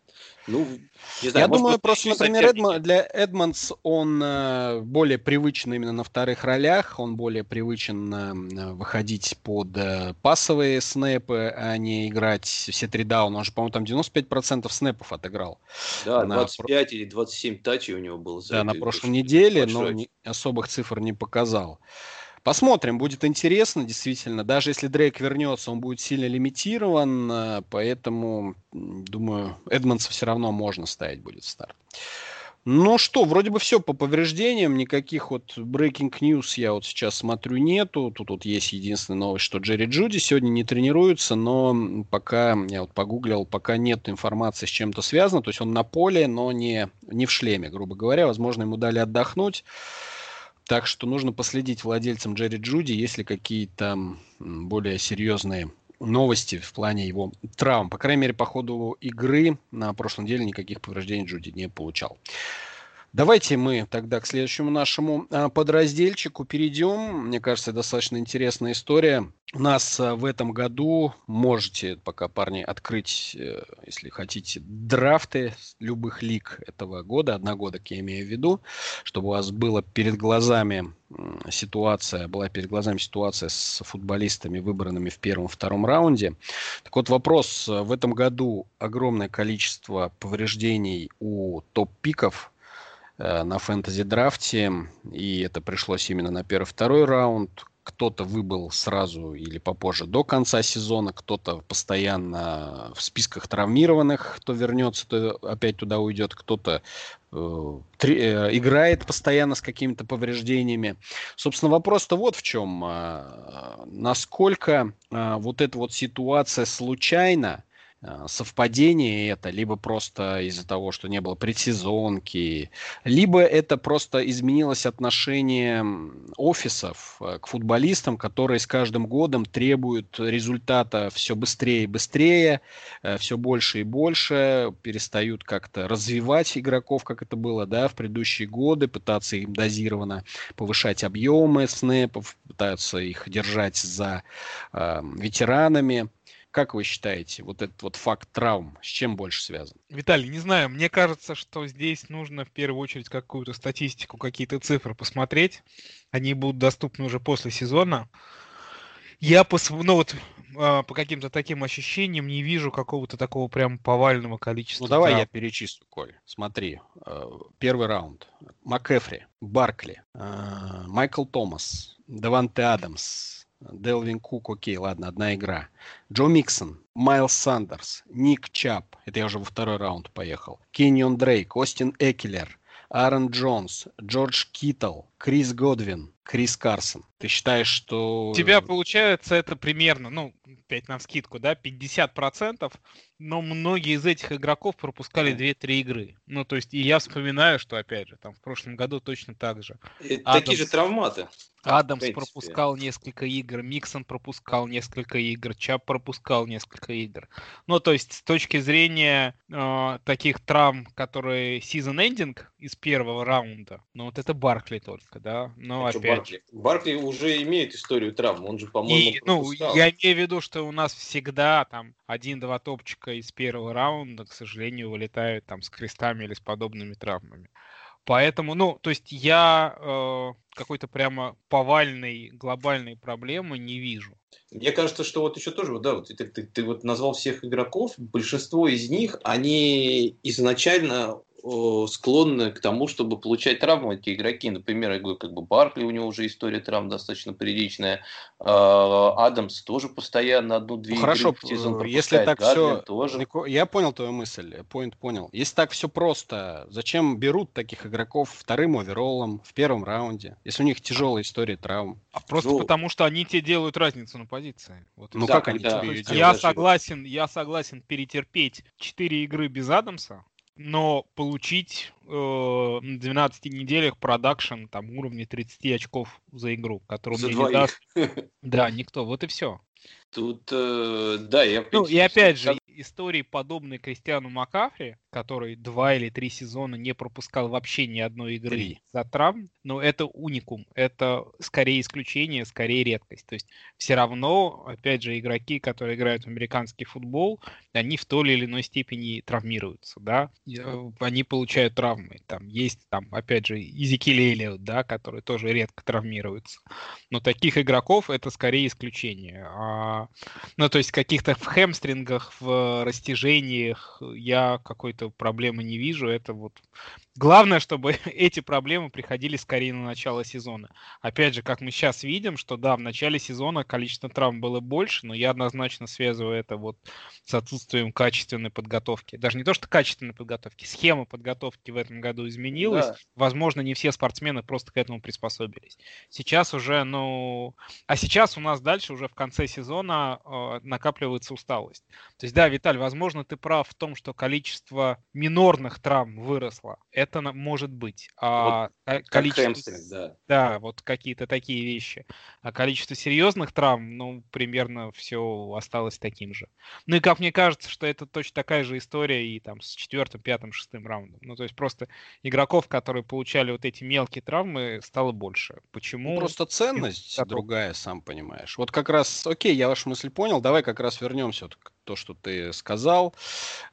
Ну, не знаю, Я думаю, просто, например, Эдма, для Эдмонс он э, более привычен именно на вторых ролях, он более привычен э, выходить под э, пасовые снэпы, а не играть все три дауна. Он же, по-моему, там 95% снэпов отыграл. Да, 25 на... или 27 тачей у него было. За да, на прошлой неделе, но не, особых цифр не показал. Посмотрим, будет интересно, действительно. Даже если Дрейк вернется, он будет сильно лимитирован, э, поэтому, думаю, Эдмонса все равно можно ставить будет старт. Ну что, вроде бы все по повреждениям, никаких вот breaking news я вот сейчас смотрю нету. Тут вот есть единственная новость, что Джерри Джуди сегодня не тренируется, но пока, я вот погуглил, пока нет информации с чем-то связано, то есть он на поле, но не, не в шлеме, грубо говоря. Возможно, ему дали отдохнуть. Так что нужно последить владельцам Джерри Джуди, если какие-то более серьезные новости в плане его травм. По крайней мере, по ходу игры на прошлой неделе никаких повреждений Джуди не получал. Давайте мы тогда к следующему нашему а, подразделчику перейдем. Мне кажется, достаточно интересная история. У нас а, в этом году можете пока, парни, открыть, э, если хотите, драфты любых лиг этого года, одногодок я имею в виду, чтобы у вас было перед глазами ситуация, была перед глазами ситуация с футболистами, выбранными в первом-втором раунде. Так вот вопрос, в этом году огромное количество повреждений у топ-пиков, Э, на фэнтези-драфте, и это пришлось именно на первый-второй раунд. Кто-то выбыл сразу или попозже до конца сезона, кто-то постоянно в списках травмированных, кто вернется, то опять туда уйдет, кто-то э, э, играет постоянно с какими-то повреждениями. Собственно, вопрос-то вот в чем. Э, насколько э, вот эта вот ситуация случайна, совпадение это, либо просто из-за того, что не было предсезонки, либо это просто изменилось отношение офисов э, к футболистам, которые с каждым годом требуют результата все быстрее и быстрее, э, все больше и больше, перестают как-то развивать игроков, как это было да, в предыдущие годы, пытаться им дозированно повышать объемы снэпов, пытаются их держать за э, ветеранами. Как вы считаете, вот этот вот факт травм с чем больше связан? Виталий, не знаю, мне кажется, что здесь нужно в первую очередь какую-то статистику, какие-то цифры посмотреть. Они будут доступны уже после сезона. Я по, ну вот, а, по каким-то таким ощущениям не вижу какого-то такого прям повального количества. Ну давай травм. я перечислю, Коль. Смотри, э, первый раунд. МакЭфри, Баркли, э, Майкл Томас, Даванте Адамс, Делвин Кук, окей, ладно, одна игра. Джо Миксон, Майлз Сандерс, Ник Чабб, это я уже во второй раунд поехал. Кеннион Дрейк, Остин Экелер, Аарон Джонс, Джордж Киттл, Крис Годвин, Крис Карсон. Ты считаешь, что... У тебя получается это примерно, ну, 5 на скидку, да, 50%, но многие из этих игроков пропускали 2-3 игры. Ну, то есть, и я вспоминаю, что, опять же, там в прошлом году точно так же. Адамс, такие же травматы. Адамс пропускал несколько игр, Миксон пропускал несколько игр, Чап пропускал несколько игр. Ну, то есть, с точки зрения э, таких травм, которые season-ending из первого раунда, ну, вот это Баркли только, да. Но а опять... Баркли? Баркли уже имеет историю травм, он же, по-моему, и, Ну, я имею в виду, что у нас всегда там один-два топчика из первого раунда, к сожалению, вылетают там с крестами или с подобными травмами. Поэтому, ну, то есть я э, какой-то прямо повальной глобальной проблемы не вижу. Мне кажется, что вот еще тоже, да, вот ты, ты, ты вот назвал всех игроков, большинство из них, они изначально склонны к тому, чтобы получать травмы эти игроки. Например, я говорю, как бы Баркли, у него уже история травм достаточно приличная. А, Адамс тоже постоянно одну-две ну, Хорошо, в сезон э, если так Гадлин все... тоже. Я понял твою мысль, point понял. Если так все просто, зачем берут таких игроков вторым овероллом в первом раунде, если у них тяжелая история травм? А просто Ну, потому, что они тебе делают разницу на позиции. Вот Ну всё. как они когда- тебе есть делают? я согласен, я согласен перетерпеть 4 игры без Адамса, но получить э, на 12 неделях продакшн там уровня 30 очков за игру, который За мне не двоих. даст. <laughs> Да, никто. Вот и все. Тут, э, да, я... Ну и опять же, истории, подобные Кристиану Макафри, который два или три сезона не пропускал вообще ни одной игры Три. за травм, но это уникум, это скорее исключение, скорее редкость. То есть все равно, опять же, игроки, которые играют в американский футбол, они в той или иной степени травмируются, да, э, они получают травмы. Там есть, там, опять же, Изикиль Эллиот, да, который тоже редко травмируется. Но таких игроков это скорее исключение. А, ну, то есть каких-то в хэмстрингах, в растяжениях я какой-то проблемы не вижу. Это вот главное, чтобы <laughs> эти проблемы приходили скорее на начало сезона. Опять же, как мы сейчас видим, что да, в начале сезона количество травм было больше, но я однозначно связываю это вот с отсутствием качественной подготовки. Даже не то, что качественной подготовки, схема подготовки в этом году изменилась. Да. Возможно, не все спортсмены просто к этому приспособились. Сейчас уже, ну... А сейчас у нас дальше уже в конце сезона э, накапливается усталость. То есть, да, Виталь, возможно, ты прав в том, что количество минорных травм выросло. Это может быть. А ко- Как количество... хэмстринг, да. Да, вот какие-то такие вещи. А количество серьезных травм, ну, примерно все осталось таким же. Ну и как мне кажется, что это точно такая же история и там с четвертым, пятым, шестым раундом. Ну, то есть просто игроков, которые получали вот эти мелкие травмы, стало больше. Почему? Ну, просто ценность готов. другая, сам понимаешь. Вот как раз, окей, я вашу мысль понял, давай как раз вернемся вот к то, что ты сказал.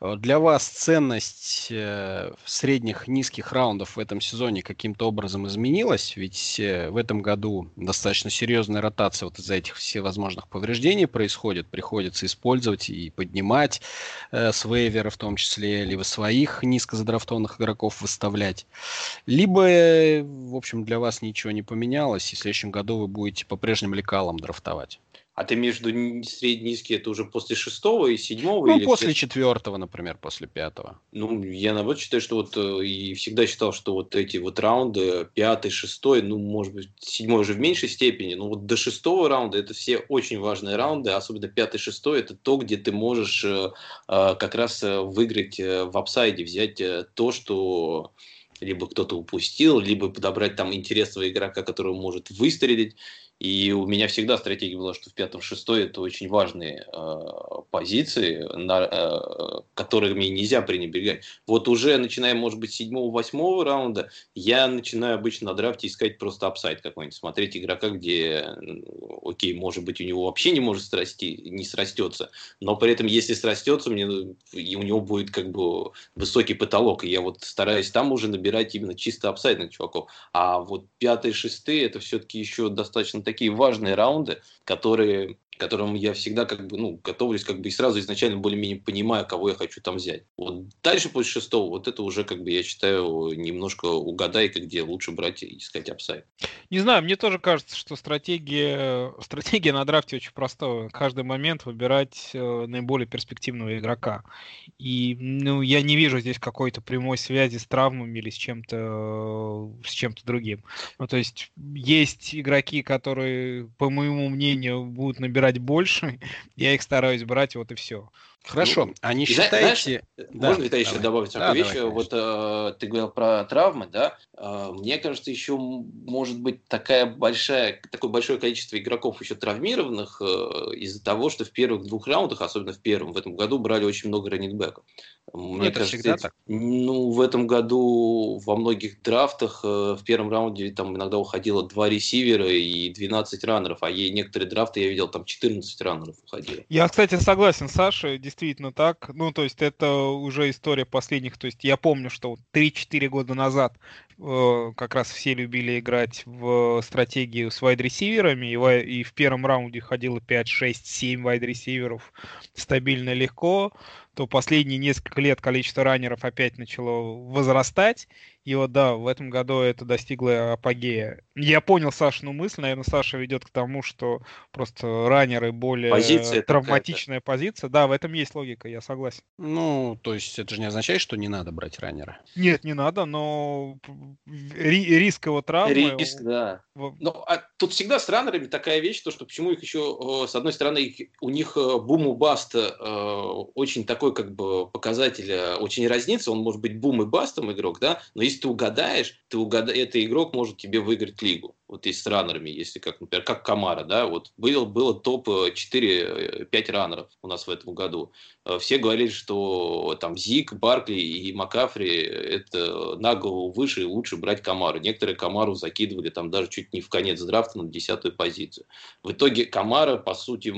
Э, Для вас ценность э, средних, низких раундов в этом сезоне каким-то образом изменилась? Ведь э, в этом году достаточно серьезная ротация вот из-за этих всевозможных повреждений происходит. Приходится использовать и поднимать э, с вейвера в том числе, либо своих низко задрафтованных игроков выставлять. Либо, э, в общем, для вас ничего не поменялось, и в следующем году вы будете по-прежнему лекалом драфтовать. А ты между средний низкий это уже после шестого и седьмого? Ну, или после где-то? четвертого, например, после пятого. Ну, я наоборот считаю, что вот э, и всегда считал, что вот эти вот раунды, пятый, шестой, ну, может быть, седьмой уже в меньшей степени, но вот до шестого раунда это все очень важные раунды, особенно пятый, шестой, это то, где ты можешь э, э, как раз э, выиграть э, в апсайде, взять э, то, что либо кто-то упустил, либо подобрать там интересного игрока, который может выстрелить. И у меня всегда стратегия была, что в пятом, шестой это очень важные э, позиции, на, э, которыми нельзя пренебрегать. Вот уже начиная, может быть, с седьмого, восьмого раунда, я начинаю обычно на драфте искать просто upside какой-нибудь, смотреть игрока, где, окей, может быть, у него вообще не может срасти, не срастется, но при этом, если срастется, мне, ну, и у него будет как бы высокий потолок, и я вот стараюсь там уже набирать именно чисто апсайдных чуваков. А вот пятые, шестые, это все-таки еще достаточно такие важные раунды, которые которым я всегда как бы, ну, готовлюсь как бы и сразу изначально более-менее понимаю, кого я хочу там взять. Вот дальше после шестого, вот это уже как бы, я считаю, немножко угадайка, где лучше брать и искать апсайд. Не знаю, мне тоже кажется, что стратегия, стратегия на драфте очень простая. Каждый момент выбирать э, наиболее перспективного игрока. И ну, я не вижу здесь какой-то прямой связи с травмами или с чем-то с чем-то другим. Ну, то есть есть игроки, которые, по моему мнению, будут набирать больше. <laughs> Я их стараюсь брать, вот и все. Хорошо, Ну, а не и считаете... Да, Можно, Виталий, еще добавить Да, такую вещь? давай, вот э, ты говорил про травмы, да? Э, мне кажется, еще может быть такая большая, такое большое количество игроков еще травмированных э, из-за того, что в первых двух раундах, особенно в первом, в этом году брали очень много раннинбеков. Мне это всегда эти- так. Ну, в этом году во многих драфтах э, в первом раунде там иногда уходило два ресивера и 12 раннеров, а е- некоторые драфты я видел, там 14 раннеров уходило. Я, кстати, согласен с Сашей, действительно так. Ну, то есть это уже история последних. То есть я помню, что вот 3-4 года назад э, как раз все любили играть в стратегию с вайд-ресиверами, и в первом раунде ходило 5, 6, 7 вайд-ресиверов стабильно легко, то последние несколько лет количество раннеров опять начало возрастать, и вот да, в этом году это достигло апогея. Я понял Сашину мысль, наверное, Саша ведет к тому, что просто раннеры более позиция травматичная позиция. Да, в этом есть логика, я согласен. Ну, то есть это же не означает, что не надо брать раннера. Нет, не надо, но риск его травмы... Риск, да. Но а тут всегда с раннерами такая вещь, то, что почему их еще, с одной стороны, их, у них э, бум и баст э, очень такой как бы показатель, э, очень разнится, он может быть бум и бастом игрок, да, но если ты угадаешь, ты угада... этот игрок может тебе выиграть лигу. Вот и с раннерами, если как, например, как Камара, да, вот был, было топ 4-5 раннеров у нас в этом году. Все говорили, что там Зик, Баркли и Макафри это на голову выше и лучше брать Камару. Некоторые Камару закидывали там даже чуть не в конец драфта на десятую позицию. В итоге Камара, по сути,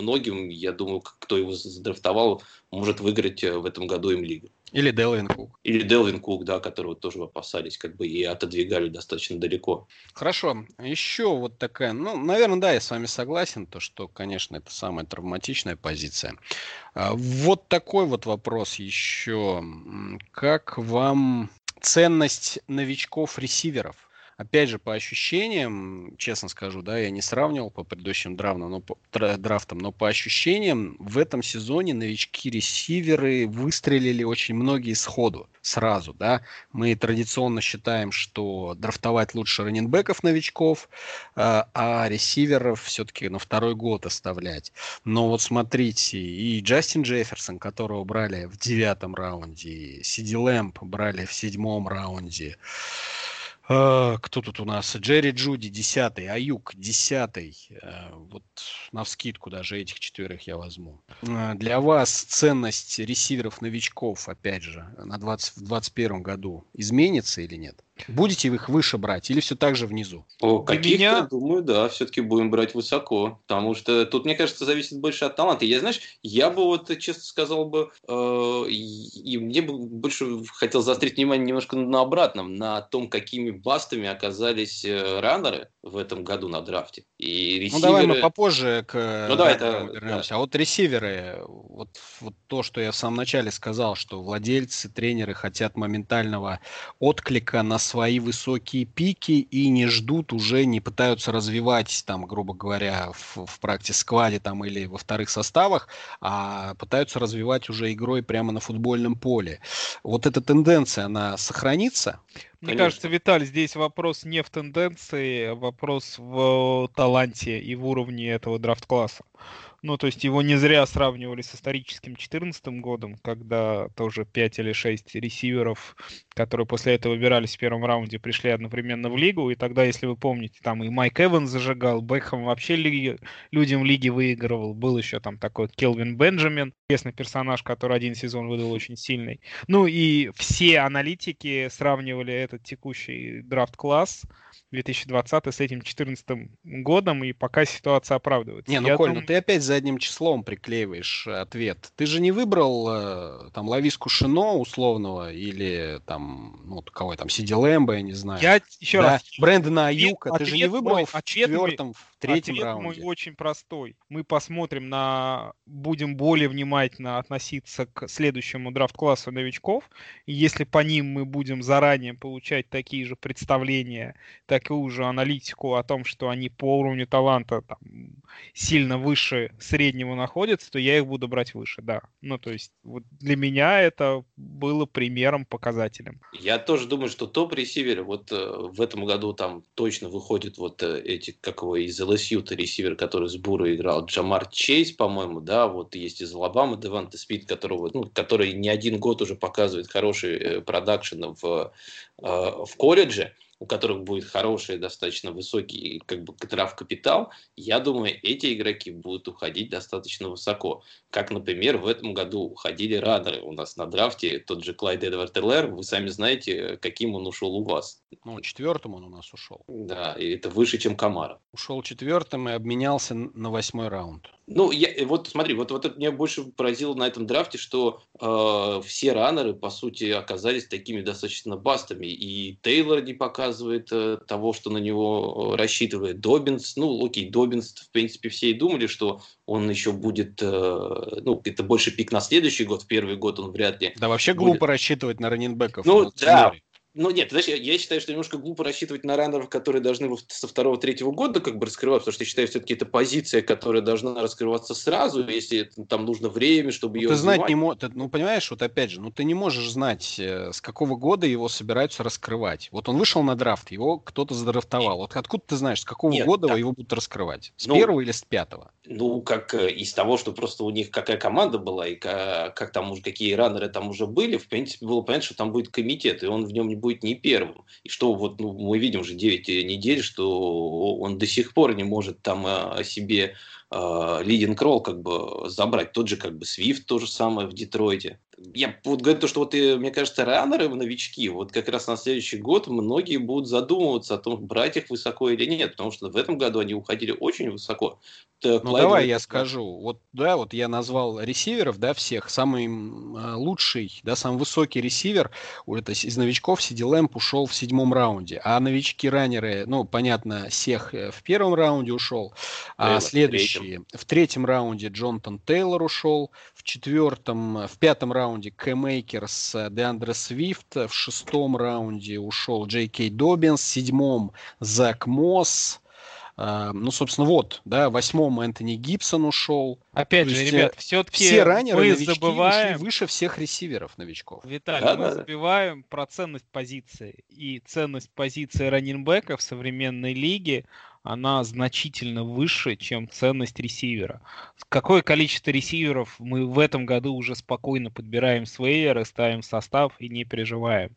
многим, я думаю, кто его задрафтовал, может выиграть э, в этом году им лигу. Или Делвин Кук. Или Делвин Кук, да, которого тоже опасались, как бы и отодвигали достаточно далеко. Хорошо. Еще вот такая, ну, наверное, да, я с вами согласен, то, что, конечно, это самая травматичная позиция. А, вот такой вот вопрос еще. Как вам ценность новичков-ресиверов? Опять же, по ощущениям, честно скажу, да, я не сравнивал по предыдущим драфтам, но по, драфтам, но по ощущениям в этом сезоне новички-ресиверы выстрелили очень многие сходу, сразу, да. Мы традиционно считаем, что драфтовать лучше раненбеков новичков, а, а ресиверов все-таки на второй год оставлять. Но вот смотрите, и Джастин Джефферсон, которого брали в девятом раунде, Сиди Лэмп брали в седьмом раунде, кто тут у нас? Джерри Джуди, десятый. Аюк, десятый. А, вот на вскидку даже этих четверых я возьму. А, для вас ценность ресиверов-новичков, опять же, на 20, в 2021 году изменится или нет? Будете вы их выше брать или все так же внизу? О, каких меня... думаю, да, все-таки будем брать высоко. Потому что тут, мне кажется, зависит больше от таланта. Я, знаешь, я бы вот, честно сказал бы, э, и мне бы больше хотел заострить внимание немножко на обратном, на том, какими бастами оказались э, раннеры в этом году на драфте. И ресиверы... Ну, давай мы попозже к ну, давай, это, вернемся. Да. А вот ресиверы, вот, вот то, что я в самом начале сказал, что владельцы, тренеры хотят моментального отклика на свои высокие пики и не ждут уже, не пытаются развивать там, грубо говоря, в, в практис-скваде там или во вторых составах, а пытаются развивать уже игрой прямо на футбольном поле. Вот эта тенденция, она сохранится? Мне Конечно. кажется, Виталь, здесь вопрос не в тенденции, а вопрос в таланте и в уровне этого драфт-класса. Ну, то есть его не зря сравнивали с историческим 2014 годом, когда тоже 5 или 6 ресиверов, которые после этого выбирались в первом раунде, пришли одновременно в лигу. И тогда, если вы помните, там и Майк Эванс зажигал, Бекхэм вообще лиги, людям лиги выигрывал. Был еще там такой Келвин Бенджамин, известный персонаж, который один сезон выдал очень сильный. Ну и все аналитики сравнивали этот текущий драфт-класс 2020 с этим 2014 годом, и пока ситуация оправдывается. Не, ну, Я Коль, думаю... ну ты опять задним числом приклеиваешь ответ. Ты же не выбрал э, там Лависку Шино условного или там, ну, кого там, Сиди Лэмбо, я не знаю. Я еще да? раз... Брэндона Аюка, ты же не выбрал мой, в четвертом, мой, третьем ответ раунде. мой очень простой. Мы посмотрим на... Будем более внимательно относиться к следующему драфт-классу новичков, и если по ним мы будем заранее получать такие же представления, такую же аналитику о том, что они по уровню таланта там, сильно выше среднего находятся, то я их буду брать выше, да. Ну, то есть вот для меня это было примером, показателем. Я тоже думаю, что топ-ресиверы вот э, в этом году там точно выходят вот э, эти, как его, из LSU-то ресивер, который с Берроу играл, Джамар Чейз, по-моему, да, вот есть из Алабамы Деванте Смит, которого, ну, который не один год уже показывает хороший э, production в, э, в колледже у которых будет хороший, достаточно высокий как бы капитал, я думаю, эти игроки будут уходить достаточно высоко. Как, например, в этом году уходили раннеры у нас на драфте, тот же Клайд Эдвард Эллер, вы сами знаете, каким он ушел у вас. Ну, четвертым он у нас ушел. Да, и это выше, чем Камара. Ушел четвертым и обменялся на восьмой раунд. Ну, я, вот смотри, вот, вот это меня больше поразило на этом драфте, что э, все раннеры, по сути, оказались такими достаточно бастами. И Тейлор не показывает э, того, что на него рассчитывает Добинс. Ну, окей, Добинс, в принципе, все и думали, что он еще будет, э, ну, это больше пик на следующий год, в первый год он вряд ли. Да вообще будет. глупо рассчитывать на раненбеков. Ну, да, ну нет, знаешь, я, я считаю, что немножко глупо рассчитывать на раннеров, которые должны со второго-третьего года как бы раскрываться, потому что я считаю, все-таки это позиция, которая должна раскрываться сразу, если там нужно время, чтобы ну, ее Ты знать не можешь, ну понимаешь, вот опять же, ну ты не можешь знать, э, с какого года его собираются раскрывать. Вот он вышел на драфт, его кто-то задрафтовал. Вот откуда ты знаешь, с какого нет, года да. его будут раскрывать? С ну, первого или с пятого? Ну, как э, из того, что просто у них какая команда была, и как, как там уже, какие раннеры там уже были, в принципе, было понятно, что там будет комитет, и он в нем не будет не первым. И что вот ну, мы видим уже 9 недель, что он до сих пор не может там а, о себе лидинг ролл как бы забрать. Тот же как бы Свифт то же самое в Детройте я вот говорю то, что вот, и, мне кажется, раннеры, новички, вот как раз на следующий год многие будут задумываться о том, брать их высоко или нет, потому что в этом году они уходили очень высоко. Так, ну, давай я скажу. Вот, да, вот я назвал ресиверов, да, всех. Самый э, лучший, да, самый высокий ресивер это из новичков Сиди Лэмп ушел в седьмом раунде. А новички-раннеры, ну, понятно, всех э, в первом раунде ушел, а следующие... В третьем. в третьем раунде Джонатан Тейлор ушел, в четвертом, в пятом раунде Кэм Эйкерс, Деандре Свифт, в шестом раунде ушел Джей Кей Добинс, в седьмом Зак Мосс, Uh, ну, собственно, вот, да, восьмом Энтони Гибсон ушел. Опять То же, есть, ребят, все-таки все раннеры мы забываем выше всех ресиверов новичков. Виталий, да, мы да, забиваем да. про ценность позиции. И ценность позиции раннинбека в современной лиге она значительно выше, чем ценность ресивера. Какое количество ресиверов мы в этом году уже спокойно подбираем с вейера, ставим в состав и не переживаем.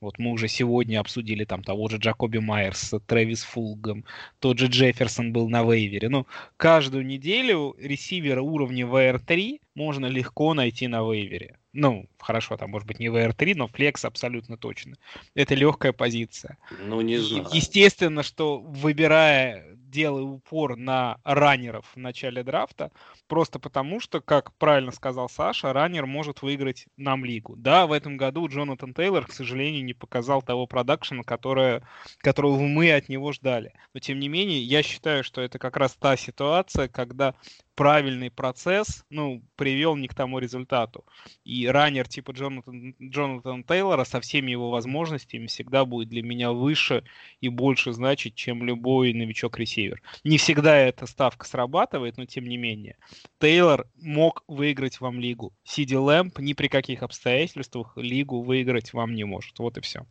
Вот мы уже сегодня обсудили там того же Джакоби Майерс, Трэвис Фулгом, тот же Джефферсон был на вейвере. Ну, каждую неделю ресивера уровня VR3 можно легко найти на вейвере. Ну, хорошо, там может быть не VR3, но флекс абсолютно точно. Это легкая позиция. Ну, не знаю. Естественно, что выбирая, делая упор на раннеров в начале драфта, просто потому что, как правильно сказал Саша, раннер может выиграть нам лигу. Да, в этом году Джонатан Тейлор, к сожалению, не показал того продакшена, которое, которого мы от него ждали. Но, тем не менее, я считаю, что это как раз та ситуация, когда правильный процесс, ну, привел не к тому результату. И раннер типа Джонатан, Джонатан Тейлора со всеми его возможностями всегда будет для меня выше и больше значить, чем любой новичок-ресивер. Не всегда эта ставка срабатывает, но тем не менее. Тейлор мог выиграть вам лигу. Сиди Лэмп ни при каких обстоятельствах лигу выиграть вам не может. Вот и все.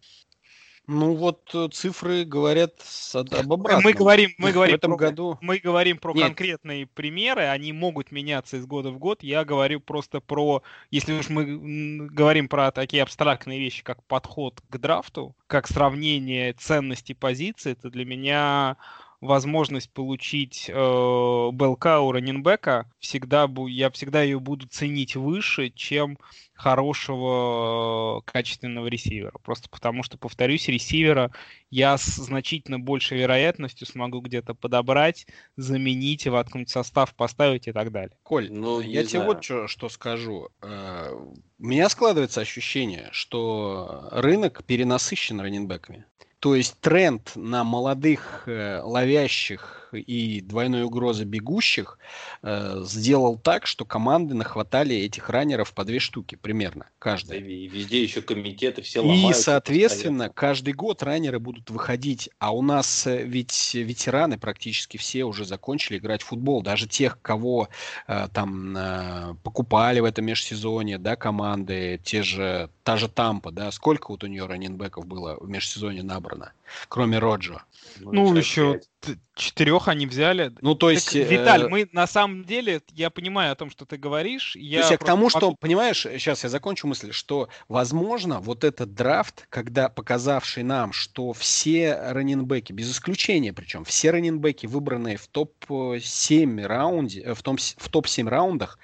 Ну вот э, цифры говорят об обратном. Мы говорим, мы говорим в этом про, году. Мы говорим про Нет. конкретные примеры, они могут меняться из года в год. Я говорю просто про, если уж мы говорим про такие абстрактные вещи, как подход к драфту, как сравнение ценности позиций, это для меня возможность получить э, белка у раненбека, всегда, я всегда ее буду ценить выше, чем хорошего э, качественного ресивера. Просто потому что, повторюсь, ресивера я с значительно большей вероятностью смогу где-то подобрать, заменить, воткнуть состав, поставить и так далее. Коль, ну, я знаю. тебе вот что, что скажу. Э, у меня складывается ощущение, что рынок перенасыщен раненбеками. То есть тренд на молодых э, ловящих и двойной угрозы бегущих э, сделал так, что команды нахватали этих раннеров по две штуки примерно каждая. И везде еще комитеты все ломают. И, соответственно, постоянно. каждый год раннеры будут выходить, а у нас э, ведь ветераны практически все уже закончили играть в футбол, даже тех, кого э, там э, покупали в этом межсезонье, да, команды, те же, та же Тампа, да, сколько вот у нее раненбеков было в межсезонье набрано, кроме Роджо? Ну, ну еще четырех они взяли. Ну, то есть... Так, Виталь, э... мы на самом деле, я понимаю о том, что ты говоришь. Я то есть я к тому, что, понимаешь, сейчас я закончу мысль, что, возможно, вот этот драфт, когда показавший нам, что все раненбеки, без исключения причем, все раненбеки, выбранные в топ-7 раунде, э, в, том, в топ-7 раундах,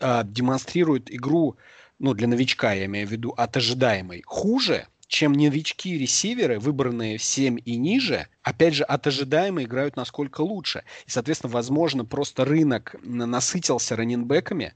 э, демонстрируют игру, ну, для новичка, я имею в виду, от ожидаемой хуже, чем новички-ресиверы, выбранные в 7 и ниже, опять же, от ожидаемо играют насколько лучше. И, соответственно, возможно, просто рынок насытился раненбеками,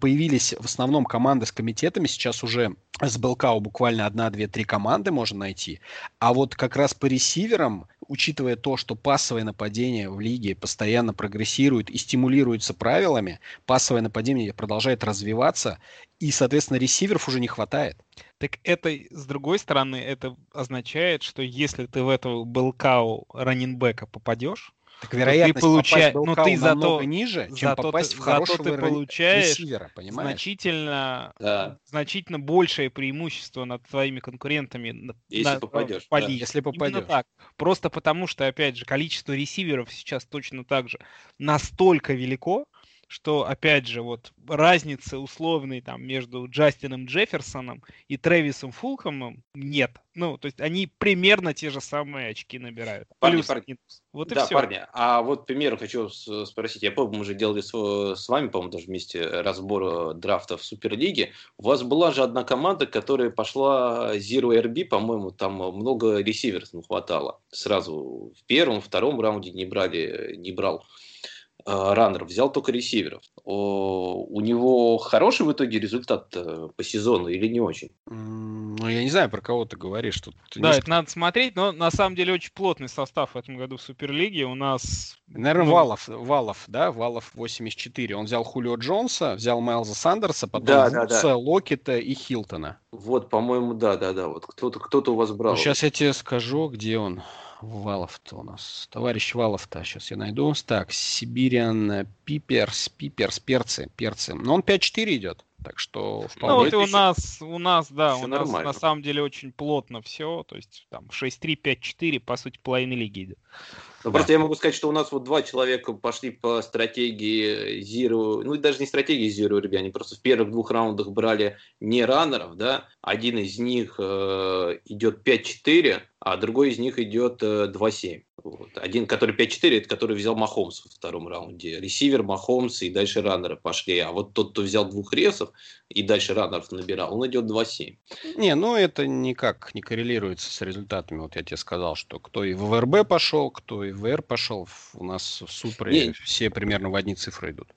появились в основном команды с комитетами, сейчас уже с Белкау буквально одна, две, три команды можно найти. А вот как раз по ресиверам, учитывая то, что пассовое нападение в лиге постоянно прогрессирует и стимулируется правилами, пассовое нападение продолжает развиваться, и, соответственно, ресиверов уже не хватает. Так это, с другой стороны, это означает, что если ты в этого Белкау раненбека попадешь, так вероятность ты получаешь, ну ты зато ниже, чем зато попасть ты, в хорошего зато ты получаешь ресивера, понимаешь? значительно, да. значительно большее преимущество над твоими конкурентами. Если на, попадешь. Да. Если попадешь. Именно так. Просто потому, что, опять же, количество ресиверов сейчас точно так же настолько велико, что, опять же, вот разницы условной там между Джастином Джефферсоном и Трэвисом Фулхамом нет. Ну, то есть они примерно те же самые очки набирают. Парни, Плюс, парни. Вот да, и все. парни, а вот, к примеру, хочу спросить, я помню, мы уже делали с, с вами, по-моему, даже вместе разбор драфта в Суперлиге. У вас была же одна команда, которая пошла Zero RB, по-моему, там много ресиверов не хватало. Сразу в первом, втором раунде не брали, не брал Э, раннер, взял только ресиверов. У него хороший в итоге результат э, по сезону или не очень? Ну, я не знаю, про кого ты говоришь. Тут да, не... это надо смотреть, но на самом деле очень плотный состав в этом году в Суперлиге. У нас... Наверное, ну... Валов, Валов, да, Валов 84. Он взял Хулио Джонса, взял Майлза Сандерса, потом да, Вудса, да, да. Локета и Хилтона. Вот, по-моему, да, да, да. Вот кто-то кто у вас брал. Ну, сейчас я тебе скажу, где он. Валов-то у нас. Товарищ Валов-то, сейчас я найду. Так, Сибириан Пиперс, Пиперс, перцы, перцы. Но он 5-4 идет. Так что ну, вполне... Ну, вот и у нас, у нас, да, у нас нормально. на самом деле очень плотно все. То есть там 6-3, 5-4, по сути, половина лиги идет. Ну, просто я могу сказать, что у нас вот два человека пошли по стратегии Zero, ну, даже не стратегии Zero, ребят, они просто в первых двух раундах брали не раннеров, да, один из них э, идет 5-4, а другой из них идет э, 2-7. Вот. Один, который 5-4, это который взял Махомс во втором раунде. Ресивер, Махомс и дальше раннеры пошли. А вот тот, кто взял двух ресов и дальше раннеров набирал, он идет 2-7. Не, ну это никак не коррелируется с результатами. Вот я тебе сказал, что кто и в ВРБ пошел, кто и в ВР пошел. У нас в Супре не. все примерно в одни цифры идут.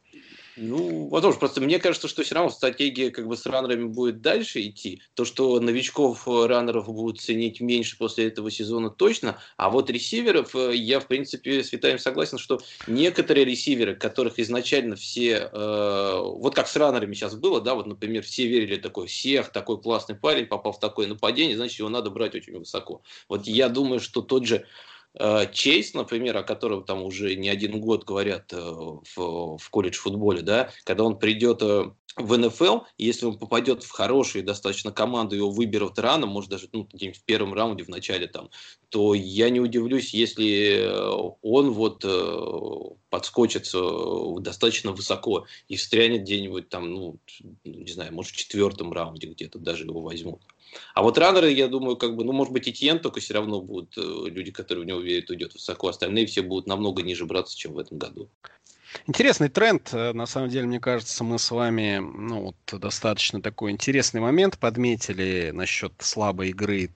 Ну, возможно, просто мне кажется, что все равно стратегия как бы с раннерами будет дальше идти. То, что новичков э, раннеров будут ценить меньше после этого сезона точно, а вот ресиверов э, я, в принципе, с Витаем согласен, что некоторые ресиверы, которых изначально все, э, вот как с раннерами сейчас было, да, вот, например, все верили такой, всех, такой классный парень попал в такое нападение, значит, его надо брать очень высоко. Вот я думаю, что тот же Чейз, например, о котором там уже не один год говорят э, в, в колледж футболе, да, когда он придет э, в НФЛ, если он попадет в хорошую достаточно команду, его выберут рано, может даже ну, в первом раунде, в начале там, то я не удивлюсь, если он вот подскочит достаточно высоко и встрянет где-нибудь там, ну, не знаю, может в четвертом раунде где-то даже его возьмут. А вот раннеры, я думаю, как бы, ну, может быть, Этьен, только все равно будут э, люди, которые в него верят, уйдет высоко. Остальные все будут намного ниже браться, чем в этом году. Интересный тренд. Э, на самом деле, мне кажется, мы с вами ну, вот, достаточно такой интересный момент подметили насчет слабой игры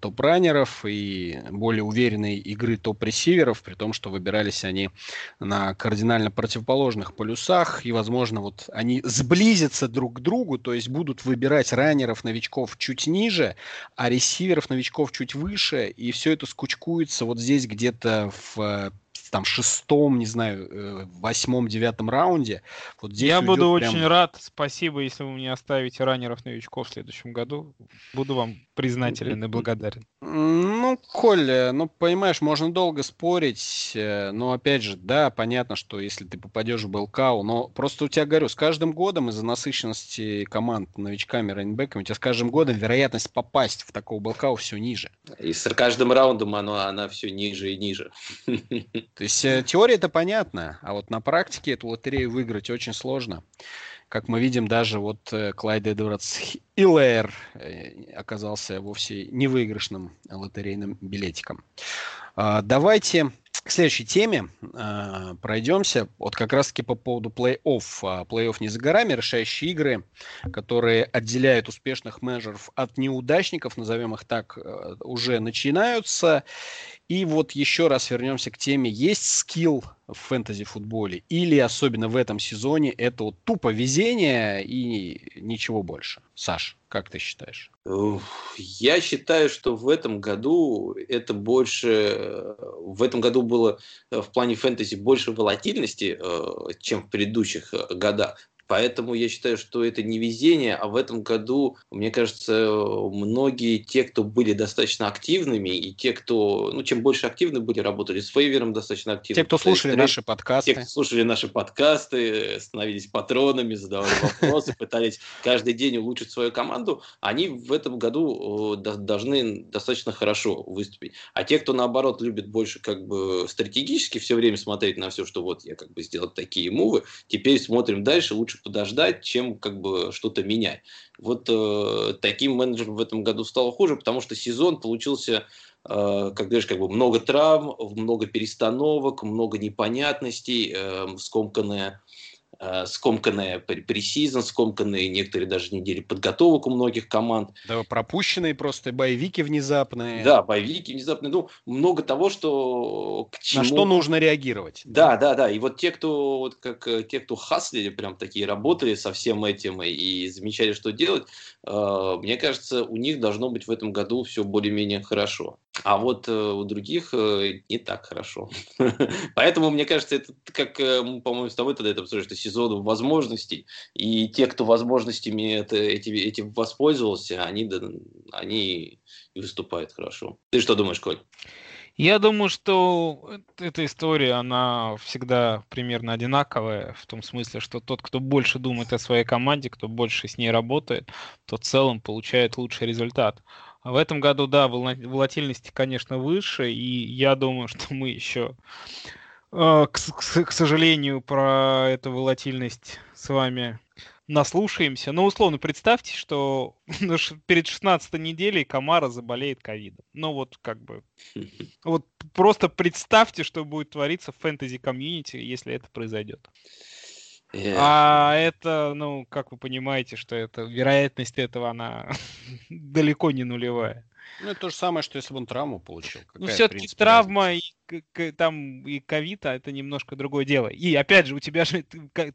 топ-раннеров и более уверенной игры топ-ресиверов, при том, что выбирались они на кардинально противоположных полюсах, и, возможно, вот они сблизятся друг к другу, то есть будут выбирать раннеров, новичков чуть ниже, а ресиверов, новичков чуть выше, и все это скучкуется вот здесь где-то в там шестом, не знаю, э, восьмом, девятом раунде. Вот здесь Я буду прям... очень рад. Спасибо, если вы мне оставите раннеров новичков в следующем году. Буду вам признателен и благодарен. Ну, Коля, ну, понимаешь, можно долго спорить, э, но, опять же, да, понятно, что если ты попадешь в БЛКАУ, но просто у тебя, говорю, с каждым годом из-за насыщенности команд новичками, раннбеками, у тебя с каждым годом вероятность попасть в такого БЛКАУ все ниже. И с каждым раундом оно, она все ниже и ниже. <laughs> То есть э, теория это понятно, а вот на практике эту лотерею выиграть очень сложно. Как мы видим, даже вот э, Клайд Эдвардс Илэр э, оказался вовсе невыигрышным лотерейным билетиком. А, давайте к следующей теме э, пройдемся. Вот как раз-таки по поводу плей-офф. А, плей-офф не за горами, решающие игры, которые отделяют успешных менеджеров от неудачников, назовем их так, уже начинаются. И вот еще раз вернемся к теме, есть скилл в фэнтези-футболе или особенно в этом сезоне это вот тупо везение и ничего больше? Саш, как ты считаешь? Я считаю, что в этом году это больше... В этом году было в плане фэнтези больше волатильности, э, чем в предыдущих э, годах. Поэтому я считаю, что это не везение, а в этом году, мне кажется, многие те, кто были достаточно активными, и те, кто, ну, чем больше активны были, работали с фейвером достаточно активно. Те, кто слушали наши подкасты. Те, кто слушали наши подкасты, становились патронами, задавали вопросы, <laughs> пытались каждый день улучшить свою команду, они в этом году должны достаточно хорошо выступить. А те, кто, наоборот, любит больше как бы стратегически все время смотреть на все, что вот я как бы сделал такие мувы, теперь смотрим дальше, лучше лучше подождать, чем как бы что-то менять. Вот э, таким менеджером в этом году стало хуже, потому что сезон получился э, как говоришь, как бы много травм, много перестановок, много непонятностей, э, скомканная скомканная пресизон, скомканные некоторые даже недели подготовок у многих команд. Да, пропущенные просто боевики внезапные. Да, боевики внезапные. Ну, много того, что к чему... На что нужно реагировать. Да, да, да. И вот те, кто, вот как э, те, кто хаслили, прям такие работали со всем этим и замечали, что делать, э, мне кажется, у них должно быть в этом году все более-менее хорошо. А вот э, у других э, не так хорошо. <laughs> Поэтому, мне кажется, это как э, по-моему, с тобой тогда это обсуждали, что сезон возможностей, и те, кто возможностями это, эти, этим воспользовался, они, они и выступают хорошо. Ты что думаешь, Коль? Я думаю, что эта история, она всегда примерно одинаковая, в том смысле, что тот, кто больше думает о своей команде, кто больше с ней работает, тот в целом получает лучший результат. А в этом году, да, волатильности, конечно, выше, и я думаю, <laughs> что мы еще, э, к, к, к сожалению, про эту волатильность с вами наслушаемся. Но условно представьте, что <laughs> перед 16 неделей Камара заболеет ковидом. Ну вот как бы... <laughs> Вот просто представьте, что будет твориться в фэнтези-комьюнити, если это произойдет. Yeah. А это, ну, как вы понимаете, что это вероятность этого, она <laughs> далеко не нулевая. Ну, это то же самое, что если бы он травму получил. Ну, Какая, ну, все-таки травма разница? и там и ковид, а это немножко другое дело. И опять же, у тебя же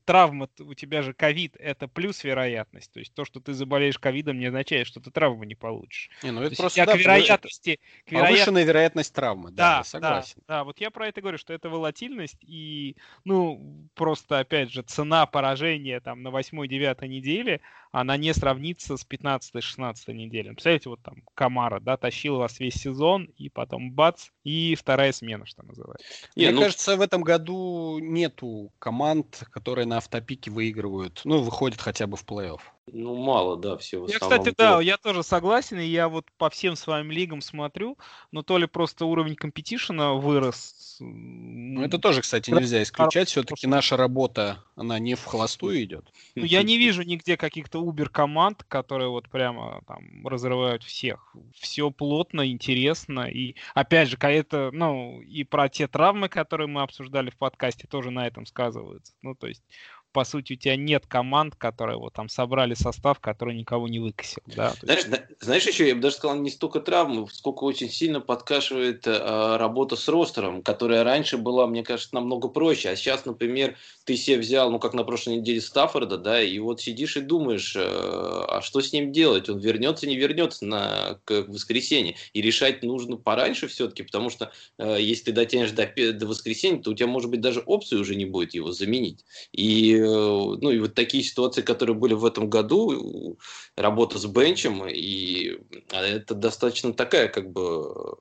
травма, у тебя же ковид, это плюс вероятность. То есть то, что ты заболеешь ковидом, не означает, что ты травму не получишь. Не, ну это то просто да, к вероятности, к вероятности... Повышенная вероятность травмы, да, да согласен. Да, да, вот я про это говорю, что это волатильность и, ну, просто, опять же, цена поражения там на 8-9 неделе, она не сравнится с 15-16 неделей. Представляете, вот там Камара, да, тащил вас весь сезон, и потом бац, и вторая смена, что называется. Не, Мне ну... кажется, в этом году нету команд, которые на автопике выигрывают, ну, выходят хотя бы в плей-офф. Ну, мало, да, все в Я, кстати, да, я тоже согласен, и я вот по всем своим лигам смотрю, но то ли просто уровень компетишена вырос. Ну, это тоже, кстати, нельзя исключать. Все-таки наша работа, она не в холостую идет. Ну, я не <laughs> вижу нигде каких-то убер-команд, которые вот прямо там разрывают всех. Все плотно, интересно, и опять же, это, ну, и про те травмы, которые мы обсуждали в подкасте, тоже на этом сказываются. Ну, то есть по сути, у тебя нет команд, которые вот там собрали состав, который никого не выкосил. Да? Знаешь, есть... знаешь, еще я бы даже сказал, не столько травмы, сколько очень сильно подкашивает э, работа с ростером, которая раньше была, мне кажется, намного проще. А сейчас, например, ты себе взял, ну, как на прошлой неделе Стаффорда, да, и вот сидишь и думаешь, э, а что с ним делать? Он вернется, не вернется на к воскресенье. И решать нужно пораньше все-таки, потому что э, если ты дотянешь до, до воскресенья, то у тебя, может быть, даже опции уже не будет его заменить. И Э, ну и вот такие ситуации, которые были в этом году, работа с бенчем, и а, это достаточно такая как бы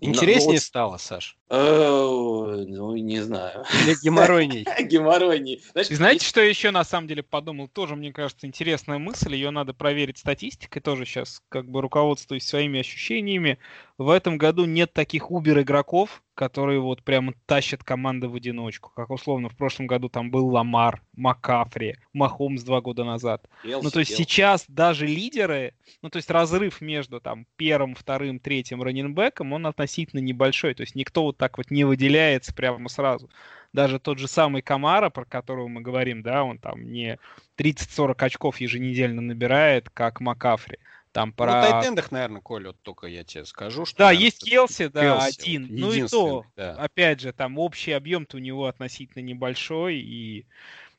Интереснее вот... стало, Саш? Ну, не знаю. Или геморройней? <laughs> Геморройней. Знаешь, Знаете, что еще на самом деле подумал? Тоже, мне кажется, интересная мысль. Ее надо проверить статистикой. Тоже сейчас как бы руководствуюсь своими ощущениями. В этом году нет таких убер-игроков, которые вот прямо тащат команды в одиночку. Как условно в прошлом году там был Ламар, Макафри, Махомс два года назад. Елси, ну то есть Елси. сейчас даже лидеры, ну то есть разрыв между там первым, вторым, третьим раненбеком, он относительно небольшой. То есть никто вот так вот не выделяется прямо сразу. Даже тот же самый Камара, про которого мы говорим, да, он там не 30-40 очков еженедельно набирает, как Макафри. Там Ну, про... на тайтендах, наверное, Коля, вот только я тебе скажу, что... Да, наверное, есть Келси, да, Келси, один. ну и то, да. опять же, там общий объем-то у него относительно небольшой, и,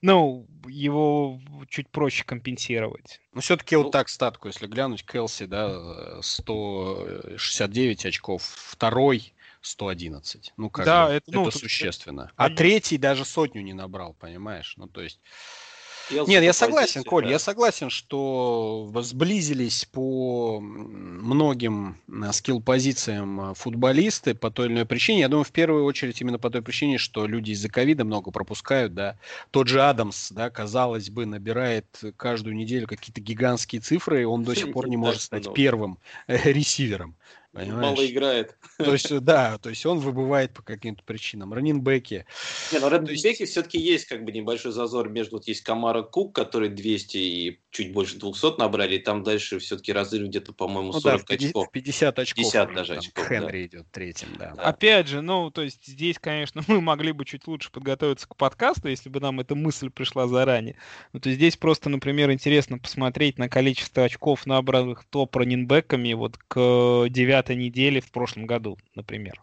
ну, его чуть проще компенсировать. Ну, все-таки Ну- вот так статку, если глянуть, Келси, да, э, 169 очков, второй 111. Ну, как Да, бы, это, ну, это существенно. А третий даже сотню не набрал, понимаешь? Ну, то есть... Келси Нет, я согласен, Коль, да. я согласен, что сблизились по многим э, скилл-позициям э, футболисты по той или иной причине. Я думаю, в первую очередь именно по той причине, что люди из-за ковида много пропускают, да. Тот же Адамс, да, казалось бы, набирает каждую неделю какие-то гигантские цифры, и он до сих пор не может стать первым э, ресивером. Понимаешь? Мало играет. То есть, э, да, то есть он <laughs> выбывает по каким-то причинам. Ранинбеки. Не, ну То есть- все-таки есть как бы небольшой зазор между, вот есть Камара Кук, который 200 и чуть больше 200 набрали, и там дальше все-таки разрыв где-то, по-моему, Ну да, 40 в 50, очков. в 50 очков. 50 уже даже там очков, Хенри идет третьим, да. Да. Опять же, ну, то есть здесь, конечно, <laughs> мы могли бы чуть лучше подготовиться к подкасту, если бы нам эта мысль пришла заранее. Ну, то есть здесь просто, например, интересно посмотреть на количество очков, набранных топ-раннинбеками вот к девятой неделе в прошлом году, например.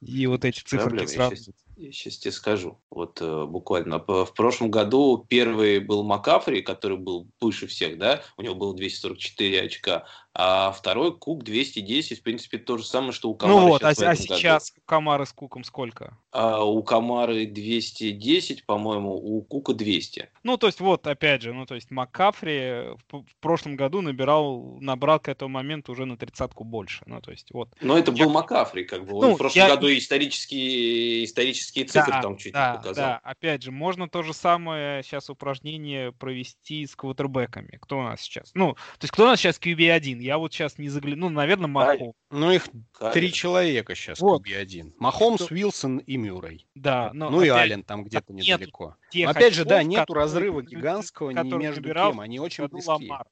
И вот эти цифры Проблема, я сразу. щас- Я сейчас тебе скажу. Вот э, буквально в прошлом году первый был Макафри, который был выше всех, да, у него было 244 очка, а второй Кук 210, в принципе, то же самое, что у Камара Ну вот, а, сейчас а этом году. сейчас Камара с Куком сколько? А у Камары 210, по-моему, у Кука 200. Ну, то есть, вот, опять же, ну, то есть Маккафри в, в прошлом году набирал, набрал к этому моменту уже на тридцатку больше. Ну, то есть, вот. Но это Я- был Макафри, как бы. Он Ну, в прошлом я- году исторические, исторические цифры Да, там чуть да, показал. да, опять же, можно то же самое сейчас упражнение провести с квотербеками. Кто у нас сейчас? Ну, то есть, кто у нас сейчас QB1? Я вот сейчас не загляну, ну, наверное, Махо. Ну, их Кайлер. три человека сейчас Вот. в один. Махомс, Что- Уилсон и Мюррей. Да, но Ну и опять Аллен там где-то нет недалеко. тех Но опять же, да, очков, нету которые разрыва гигантского ни между кем. Они очень близки. Ламар.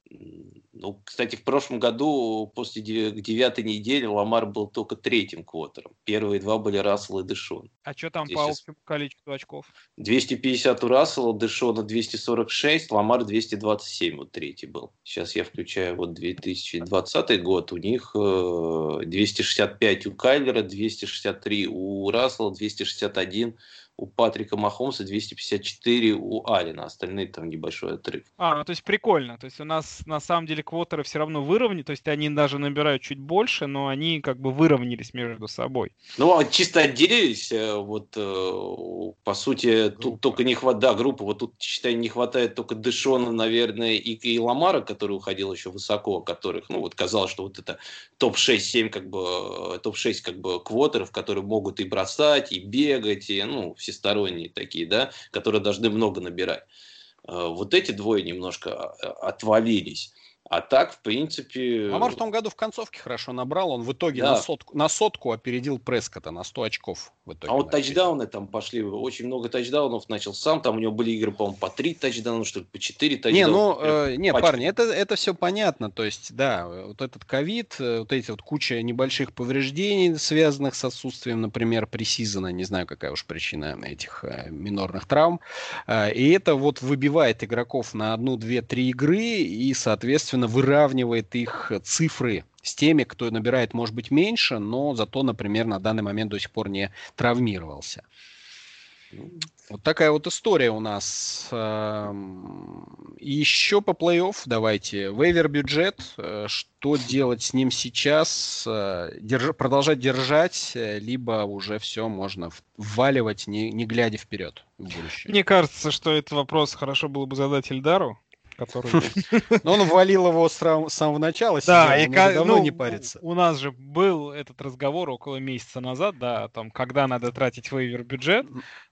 Ну, кстати, в прошлом году после девятой неделе Ламар был только третьим квотером. Первые два были Рассел и Дэшон. А что там Здесь по сейчас- общему количеству очков? 250 у Рассела, Дэшона 246, Ламар 227, вот третий был. Сейчас я включаю вот 2020 год. У них э, 265 у Кайлера, 263 у Рассела, 261 у Патрика Махомса, 254 у Алина. Остальные там небольшой отрыв. А, ну то есть прикольно. То есть у нас на самом деле квотеры все равно выровняли, то есть они даже набирают чуть больше, но они как бы выровнялись между собой. Ну, а чисто отделились, э, вот, э, по сути, Группа. тут только не хватает, да, группа, вот тут, считай, не хватает только Дэшона, наверное, и, и Ламара, который уходил еще высоко, которых, ну, вот казалось, что вот это топ-6-7, как бы, э, топ-6, как бы, квотеров, которые могут и бросать, и бегать, и, ну, всесторонние такие, да, которые должны много набирать. Э, Вот эти двое немножко э, отвалились. А так, в принципе... Ламар в том году в концовке хорошо набрал. Он в итоге Да. на, сотку, на сотку опередил Прескота на 100 очков. В итоге А вот набили. тачдауны там пошли, очень много тачдаунов начал сам, там у него были игры, по-моему, по три тачдауна, что ли, по четыре Не, тачдауна. ну, Прям э, не, пачками. парни, это, это все понятно. То есть, да, вот этот ковид, э, вот эти вот куча небольших повреждений, связанных с отсутствием, например, пресизона, не знаю, какая уж причина этих э, минорных травм. Э, и это вот выбивает игроков на одну, две, три игры и, соответственно, выравнивает их цифры с теми, кто набирает, может быть, меньше, но зато, например, на данный момент до сих пор не травмировался. Вот такая вот история у нас. Эм, еще по плей-офф давайте. Вейвер бюджет. э, Что делать с ним сейчас? Э, держа- продолжать держать, э, либо уже все можно вваливать, не, не глядя вперед в будущее. Мне кажется, что этот вопрос хорошо было бы задать Эльдару, который... <laughs> Но он ввалил его с самого начала. Да, и давно ну, не парится. У нас же был этот разговор около месяца назад, да, о том, когда надо тратить вейвер бюджет.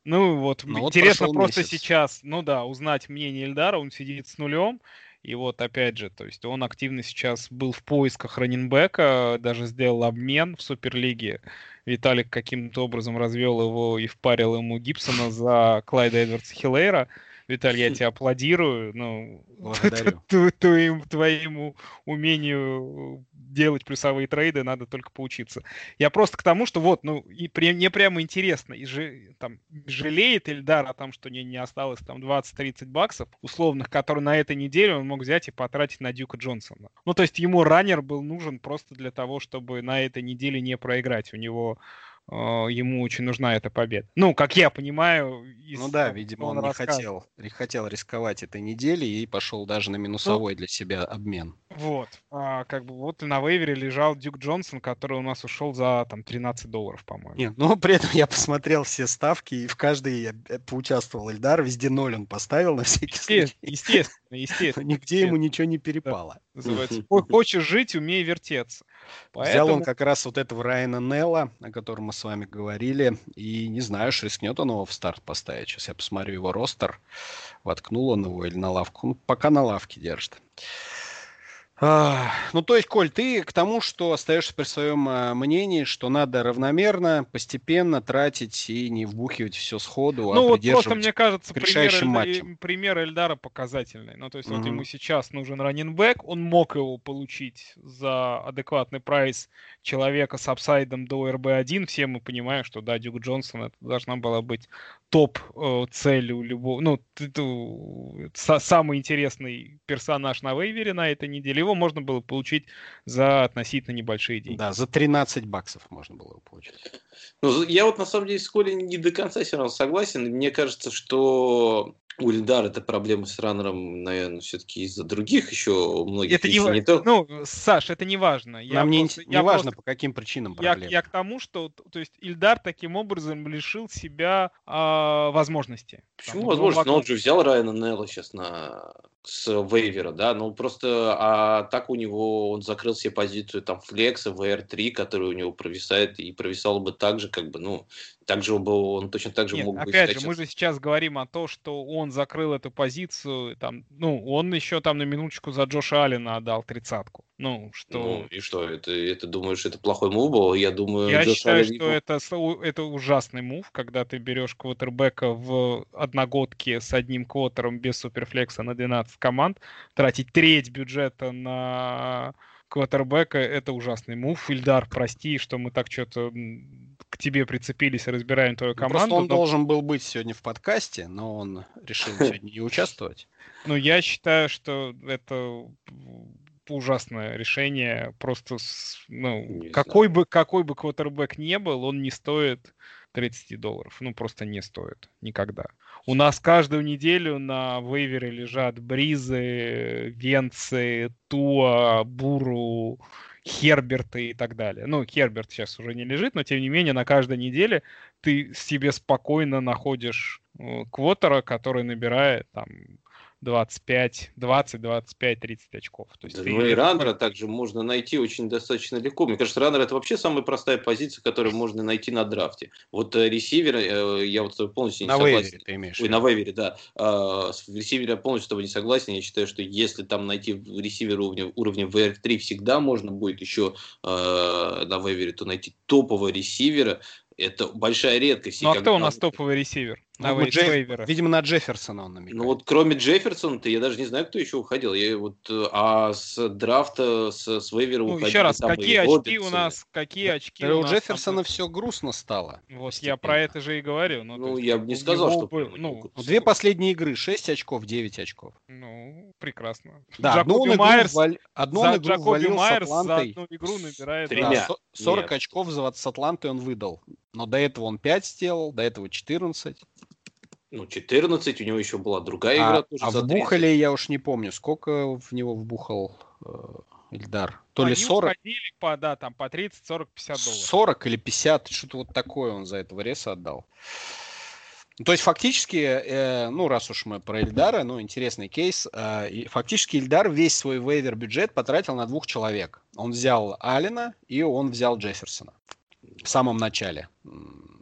Ну вот, Ну вот интересно просто сейчас, ну да, узнать мнение Эльдара, он сидит с нулем. И вот опять же, то есть он активно сейчас был в поисках раненбека, даже сделал обмен в Суперлиге. Виталик каким-то образом развел его и впарил ему Гибсона за Клайда Эдвардса Хиллейра. Виталий, я <laughs> тебе аплодирую. Ну, <laughs> твоему, умению делать плюсовые трейды надо только поучиться. Я просто к тому, что вот, ну, и при, мне прямо интересно, и же, там, жалеет Эльдар о том, что не, не осталось там 20-30 баксов условных, которые на этой неделе он мог взять и потратить на Дюка Джонсона. Ну, то есть ему раннер был нужен просто для того, чтобы на этой неделе не проиграть. У него ему очень нужна эта победа. Ну, как я понимаю... Из ну да, видимо, он не хотел, не хотел рисковать этой недели и пошел даже на минусовой ну, для себя обмен. Вот. А, как бы вот на вейвере лежал Дюк Джонсон, который у нас ушел за там 13 долларов, по-моему. Нет, ну при этом я посмотрел все ставки, и в каждой я э, поучаствовал. Эльдар везде ноль он поставил на всякий случай. Естественно, естественно. <laughs> Нигде ему ничего не перепало. Хочешь жить, умей вертеться. Взял он как раз вот этого Райана Нелла, о котором мы с вами говорили, и не знаю, что рискнет он его в старт поставить. Сейчас я посмотрю его ростер, воткнул он его или на лавку. Ну, пока на лавке держит. Ну, то есть, Коль, ты к тому, что остаешься при своем а, мнении, что надо равномерно, постепенно тратить и не вбухивать все сходу, а ну, а вот просто, мне кажется, пример, Эльда... пример Эльдара показательный. Ну, то есть, угу. вот ему сейчас нужен раннинбэк, он мог его получить за адекватный прайс человека с upside ом до RB-1. Все мы понимаем, что, да, Дюк Джонсон, это должна была быть топ э, целью любого, ну, самый интересный персонаж на waiver е на этой неделе его можно было получить за относительно небольшие деньги. Да, за 13 баксов можно было его получить. Ну, я вот на самом деле с Колей не до конца все равно согласен. Мне кажется, что у Ильдара это проблемы с раннером, наверное, все-таки из-за других еще многих это не, не то. Ну, Саш, это не важно. Я Нам просто, не, не важно, просто, по каким причинам проблемы. Я, я к тому, что то есть Ильдар таким образом лишил себя э, возможности. Почему возможности? Ну, он же взял Райана Нелла сейчас на с вейвера, да, ну просто, а так у него, он закрыл себе позицию там флекса, VR3, который у него провисает, и провисал бы так же, как бы, ну, так же бы он точно так же Нет, мог опять быть. Опять же, мы же сейчас говорим о том, что он закрыл эту позицию, там, ну, он еще там на минуточку за Джоша Аллена отдал тридцатку. Ну, что... Ну, и что, это, это думаешь, это плохой мув был? Я думаю, Я Джош считаю, Аллен... что это, это ужасный мув, когда ты берешь квотербека в одногодке с одним квотером без суперфлекса на 12 команд, тратить треть бюджета на квотербека, это ужасный мув. Ильдар, прости, что мы так что-то к тебе прицепились и разбираем твою команду. Ну, просто он но... должен был быть сегодня в подкасте, но он решил <laughs> сегодня не участвовать. Ну, я считаю, что это ужасное решение. Просто, ну, какой бы, какой бы квотербек не был, он не стоит 30 долларов. Ну, просто не стоит. Никогда. У нас каждую неделю на вейвере лежат Бризы, Венцы, Туа, Буру, Херберты и так далее. Ну, Херберт сейчас уже не лежит, но тем не менее на каждой неделе ты себе спокойно находишь э, квотера, который набирает там 25, 20, 25, 30 очков. То есть да, ну и раннера также можно найти очень достаточно легко. Мне кажется, раннер это вообще самая простая позиция, которую можно найти на драфте. Вот э, ресивер, э, я вот полностью не на согласен. Вейвере ты имеешь. Ой, на вейвере, да. Э, с ресивере я полностью с тобой не согласен. Я считаю, что если там найти ресивер уровня, уровня VR3 всегда можно будет еще э, на вейвере, то найти топового ресивера, это большая редкость. Ну а кто у нас топовый ресивер? На ну, Джефф... Видимо, на Джефферсона он намекает. Ну вот кроме Джефферсона-то я даже не знаю, кто еще уходил. Я вот, э, а с драфта, с, с вейвера ну. Еще раз, какие очки у нас, какие очки да, у, у Джефферсона там... все грустно стало. Вот я про это же и говорю. Ну, ну я бы не сказал, что... Был, ну, две последние игры, 6 очков, 9 очков. Ну, прекрасно. Да, одну он Майерс, игру, одну он игру ввалил Майерс за одну игру набирает... Да, 40 Нет. очков за, с Атлантой он выдал. Но до этого он 5 сделал, до этого 14. Ну, 14, у него еще была другая игра. А, тоже а за вбухали, я уж не помню, сколько в него вбухал э, Ильдар. То Они ли 40? по, да, там по 30, 40, 50 долларов. 40 или 50, что-то вот такое он за этого реса отдал. То есть фактически, э, ну раз уж мы про Ильдара, ну интересный кейс, э, фактически Ильдар весь свой вейвер бюджет потратил на двух человек. Он взял Алина и он взял Джефферсона в самом начале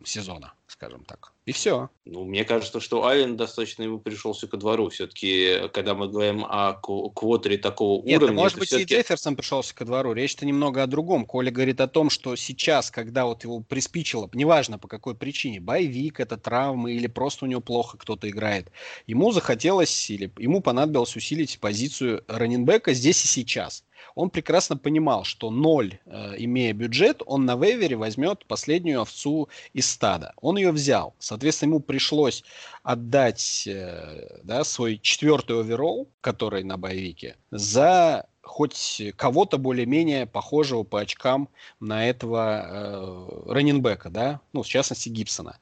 сезона, скажем так. И все. Ну, мне кажется, что Аллен достаточно ему пришелся ко двору. Все-таки, когда мы говорим о квотере такого Нет, уровня... может быть, и Джефферсон пришелся ко двору. Речь-то немного о другом. Коля говорит о том, что сейчас, когда вот его приспичило, неважно по какой причине, боевик, это травмы или просто у него плохо кто-то играет, ему захотелось или ему понадобилось усилить позицию раненбека здесь и сейчас он прекрасно понимал, что ноль, э, имея бюджет, он на вейвере возьмет последнюю овцу из стада. Он ее взял. Соответственно, ему пришлось отдать э, да, свой четвертый оверолл, который на боевике, за хоть кого-то более-менее похожего по очкам на этого э, раненбека, да, ну, в частности, Гибсона.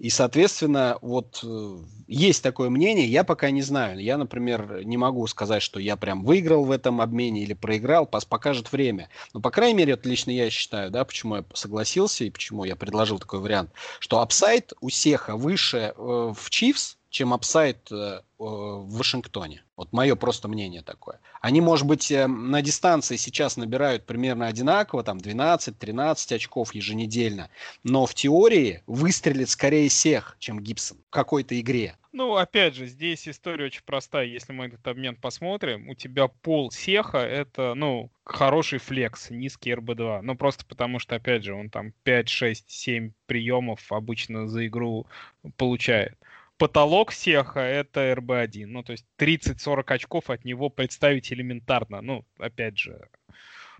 И, соответственно, вот э, есть такое мнение, я пока не знаю. Я, например, не могу сказать, что я прям выиграл в этом обмене или проиграл, покажет время. Но, по крайней мере, это лично я считаю, да, почему я согласился и почему я предложил такой вариант, что апсайт у Сеха выше э, в Чивс, чем апсайт э, в Вашингтоне. Вот мое просто мнение такое. Они, может быть, э, на дистанции сейчас набирают примерно одинаково, там 12-13 очков еженедельно, но в теории выстрелит скорее всех, чем Гибсон в какой-то игре. Ну, опять же, здесь история очень простая. Если мы этот обмен посмотрим, у тебя пол Сеха — это, ну, хороший флекс, низкий РБ2. Ну, просто потому что, опять же, он там 5, 6, 7 приемов обычно за игру получает потолок Сеха это РБ1. Ну, то есть 30-40 очков от него представить элементарно. Ну, опять же,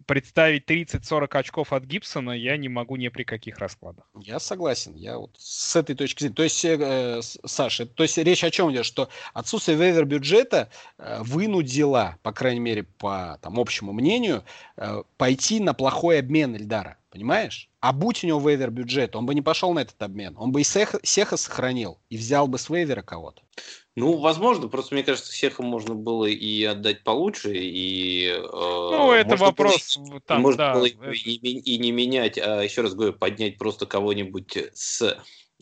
представить 30-40 очков от Гибсона я не могу ни при каких раскладах. Я согласен. Я вот с этой точки зрения. То есть, э, Саша, то есть речь о чем идет? Что отсутствие вейвер бюджета э, вынудило, по крайней мере, по там, общему мнению, э, пойти на плохой обмен Эльдара. Понимаешь? А будь у него вейвер бюджет, он бы не пошел на этот обмен. Он бы и Сеха, Сеха сохранил и взял бы с вейвера кого-то. Ну, возможно, просто мне кажется, Сеха можно было и отдать получше, и... Э, ну, это вопрос... Было, там, можно да, было это... и, и не менять, а еще раз говорю, поднять просто кого-нибудь с э,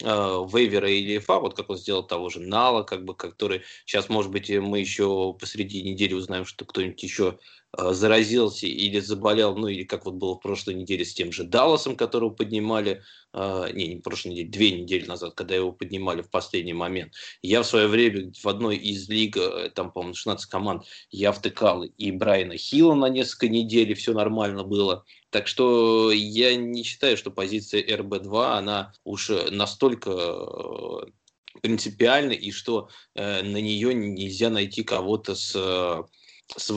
вейвера или фа, вот как он сделал того же Нала, как бы, который сейчас, может быть, мы еще посреди недели узнаем, что кто-нибудь еще заразился или заболел, ну или как вот было в прошлой неделе с тем же Далласом, которого поднимали, э, не, не прошлой неделе, две недели назад, когда его поднимали в последний момент. Я в свое время в одной из лиг, э, там, по-моему, 16 команд, я втыкал и Брайана Хилла на несколько недель, и все нормально было. Так что я не считаю, что позиция РБ-2, она уж настолько э, принципиальна, и что э, на нее нельзя найти кого-то с с,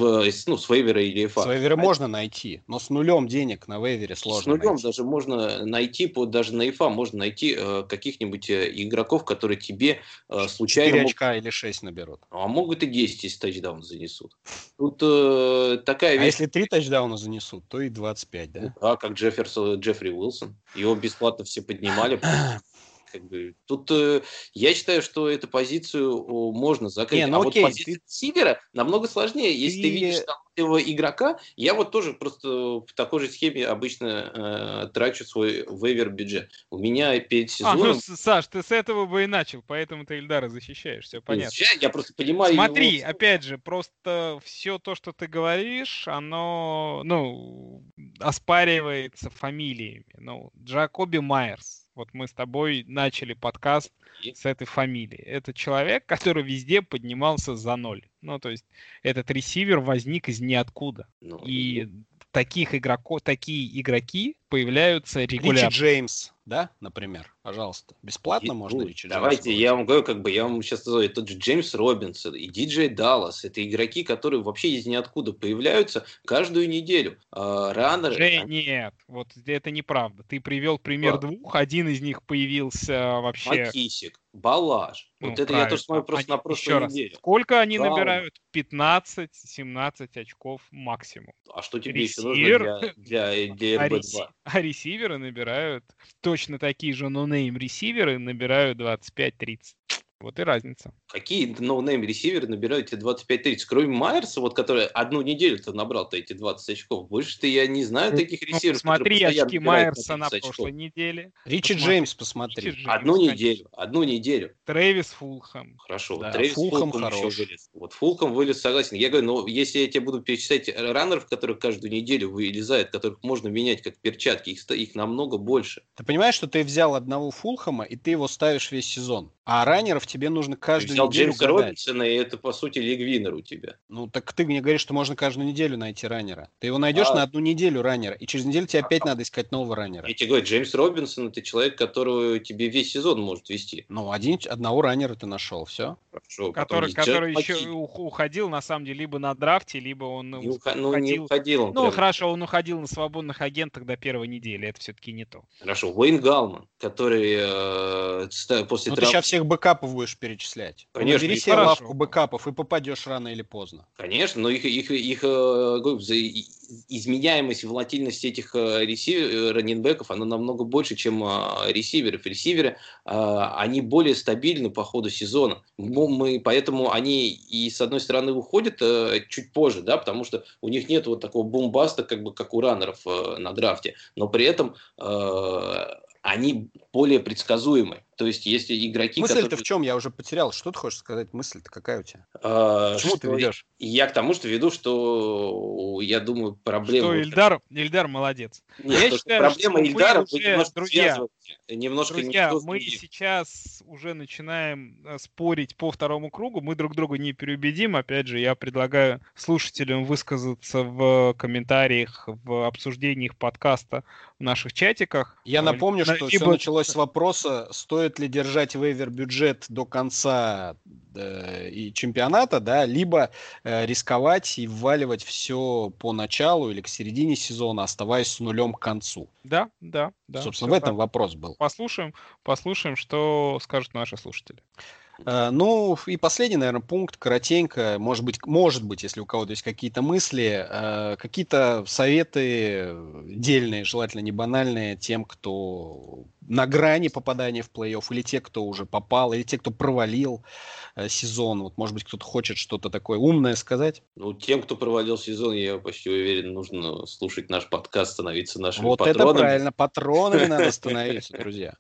ну, с вейвера или FA. С вейвера а можно найти, но с нулем денег на вейвере сложно С нулем найти. даже можно найти, по, даже на ИФА можно найти э, каких-нибудь э, игроков, которые тебе э, случайно... 4 очка или 6 наберут. А могут и 10, если тачдаун занесут. <laughs> Тут э, такая вещь... А если 3 тачдауна занесут, то и 25, да? А как Джефферсон, Джеффри Уилсон. Его бесплатно все поднимали. <clears throat> Как бы, тут э, я считаю, что эту позицию можно закрыть. Не, ну, а окей, вот позицию ты... Сивера намного сложнее. Если ты, ты видишь талантливого игрока, я вот тоже просто в такой же схеме обычно э, трачу свой вейвер бюджет. У меня перед сезоном... А, ну, Саш, ты с этого бы и начал, поэтому ты Ильдара защищаешь, все понятно. Я просто понимаю... Смотри, его... опять же, просто все то, что ты говоришь, оно, ну, оспаривается фамилиями. Ну, Джакоби Майерс, вот мы с тобой начали подкаст с этой фамилией. Это человек, который везде поднимался за ноль. Ну, то есть этот ресивер возник из ниоткуда. Ну, и таких игроков, такие игроки появляются регулярно. Ричи Джеймс, да, например, пожалуйста. Бесплатно и, можно ну, Ричи Давайте, Джеймс я вам говорю, как бы, я вам сейчас назову, тот же Джеймс Робинсон и Диджей Даллас. Это игроки, которые вообще из ниоткуда появляются каждую неделю. А, раннеры... Же, они... Нет, вот это неправда. Ты привел пример а. двух, один из них появился вообще... Макисик, Балаш. Ну, вот это правильно. я тоже смотрю просто они, на прошлой раз, неделе. Сколько они Браун. набирают? 15-17 очков максимум. А что тебе Ресивер... еще нужно для, для, для RB2? А, ресиверы набирают точно такие же ноунейм ресиверы набирают 25-30. Вот и разница. Какие ноунейм ресиверы набирают эти 25-30? Кроме Майерса, вот который одну неделю-то набрал-то эти 20 очков. Больше-то я не знаю таких Ну, ресиверов, смотри которые очки Майерса на 30 очков. прошлой неделе. Ричи Посмотри. Джеймс посмотри. Ричи Джеймс, Одну конечно. неделю, одну неделю. Трэвис Фулхэм. Хорошо, Да, Трэвис Фулхэм Фулхэм, еще вылез. Вот Фулхэм вылез, согласен. Я говорю, ну, если я тебе буду перечислять раннеров, которые каждую неделю вылезают, которых можно менять как перчатки, их, их намного больше. Ты понимаешь, что ты взял одного Фулхэма, и ты его ставишь весь сезон. А раннеров тебе нужно Ты каждую взял неделю Джеймса гадать. Робинсона, и это, по сути, лигвинер у тебя. Ну, так ты мне говоришь, что можно каждую неделю найти раннера. Ты его найдешь А. на одну неделю раннера, и через неделю тебе опять надо искать нового раннера. Я тебе говорю, Джеймс Робинсон это человек, которого тебе весь сезон может вести. Ну, один, одного раннера ты нашел, все. Хорошо, Который, который еще Маккин. ух- уходил, на самом деле, либо на драфте, либо он Не уха- ну, не уходил. уходил он Ну, прям. хорошо, он уходил на свободных агентах до первой недели. Это все-таки не то. Хорошо, Уэйн Галман, который э, после Ну, травмы... всех бэкапов будешь перечислять. Конечно, Набери себе хорошо. лавку бэкапов и попадешь рано или поздно. Конечно, но их, их, их э, изменяемость и волатильность этих э, ресивер, э, раннинбеков, она намного больше, чем э, ресиверов. Ресиверы, э, они более стабильны по ходу сезона. Мы, поэтому они и, с одной стороны, уходят чуть позже, да, потому что у них нет вот такого бумбаста, как бы, как у раннеров на драфте. Но при этом они более предсказуемы. То есть, если игроки, Мысль-то которые... в чем? Я уже потерял. Что ты хочешь сказать? Мысль-то какая у тебя? э, Почему ты ведешь? Я к тому, что веду, что я думаю, проблема... Что Ильдар, Ильдар молодец. Нет, Я то, что считаю, проблема что Ильдара уже, немножко друзья. Немножко Друзья, мы не- сейчас уже начинаем э, спорить по второму кругу. Мы друг друга не переубедим. Опять же, я предлагаю слушателям высказаться в комментариях, в обсуждениях подкаста в наших чатиках. Я Э, напомню, на- что все либо- началось с вопроса, стоит ли держать вейвер-бюджет до конца э, и чемпионата, да, либо э, рисковать и вваливать все по началу или к середине сезона, оставаясь с нулем к концу. Да, да, да. Собственно, в этом так. вопрос был. Послушаем, послушаем, что скажут наши слушатели. Э, Ну, и последний, наверное, пункт, коротенько, может быть, может быть, если у кого-то есть какие-то мысли, э, какие-то советы дельные, желательно не банальные, тем, кто на грани попадания в плей-офф, или те, кто уже попал, или те, кто провалил э, сезон. Вот, может быть, кто-то хочет что-то такое умное сказать. Ну, тем, кто провалил сезон, я почти уверен, нужно слушать наш подкаст, становиться нашими вот это патронами. правильно, патронами надо <laughs> становиться, друзья.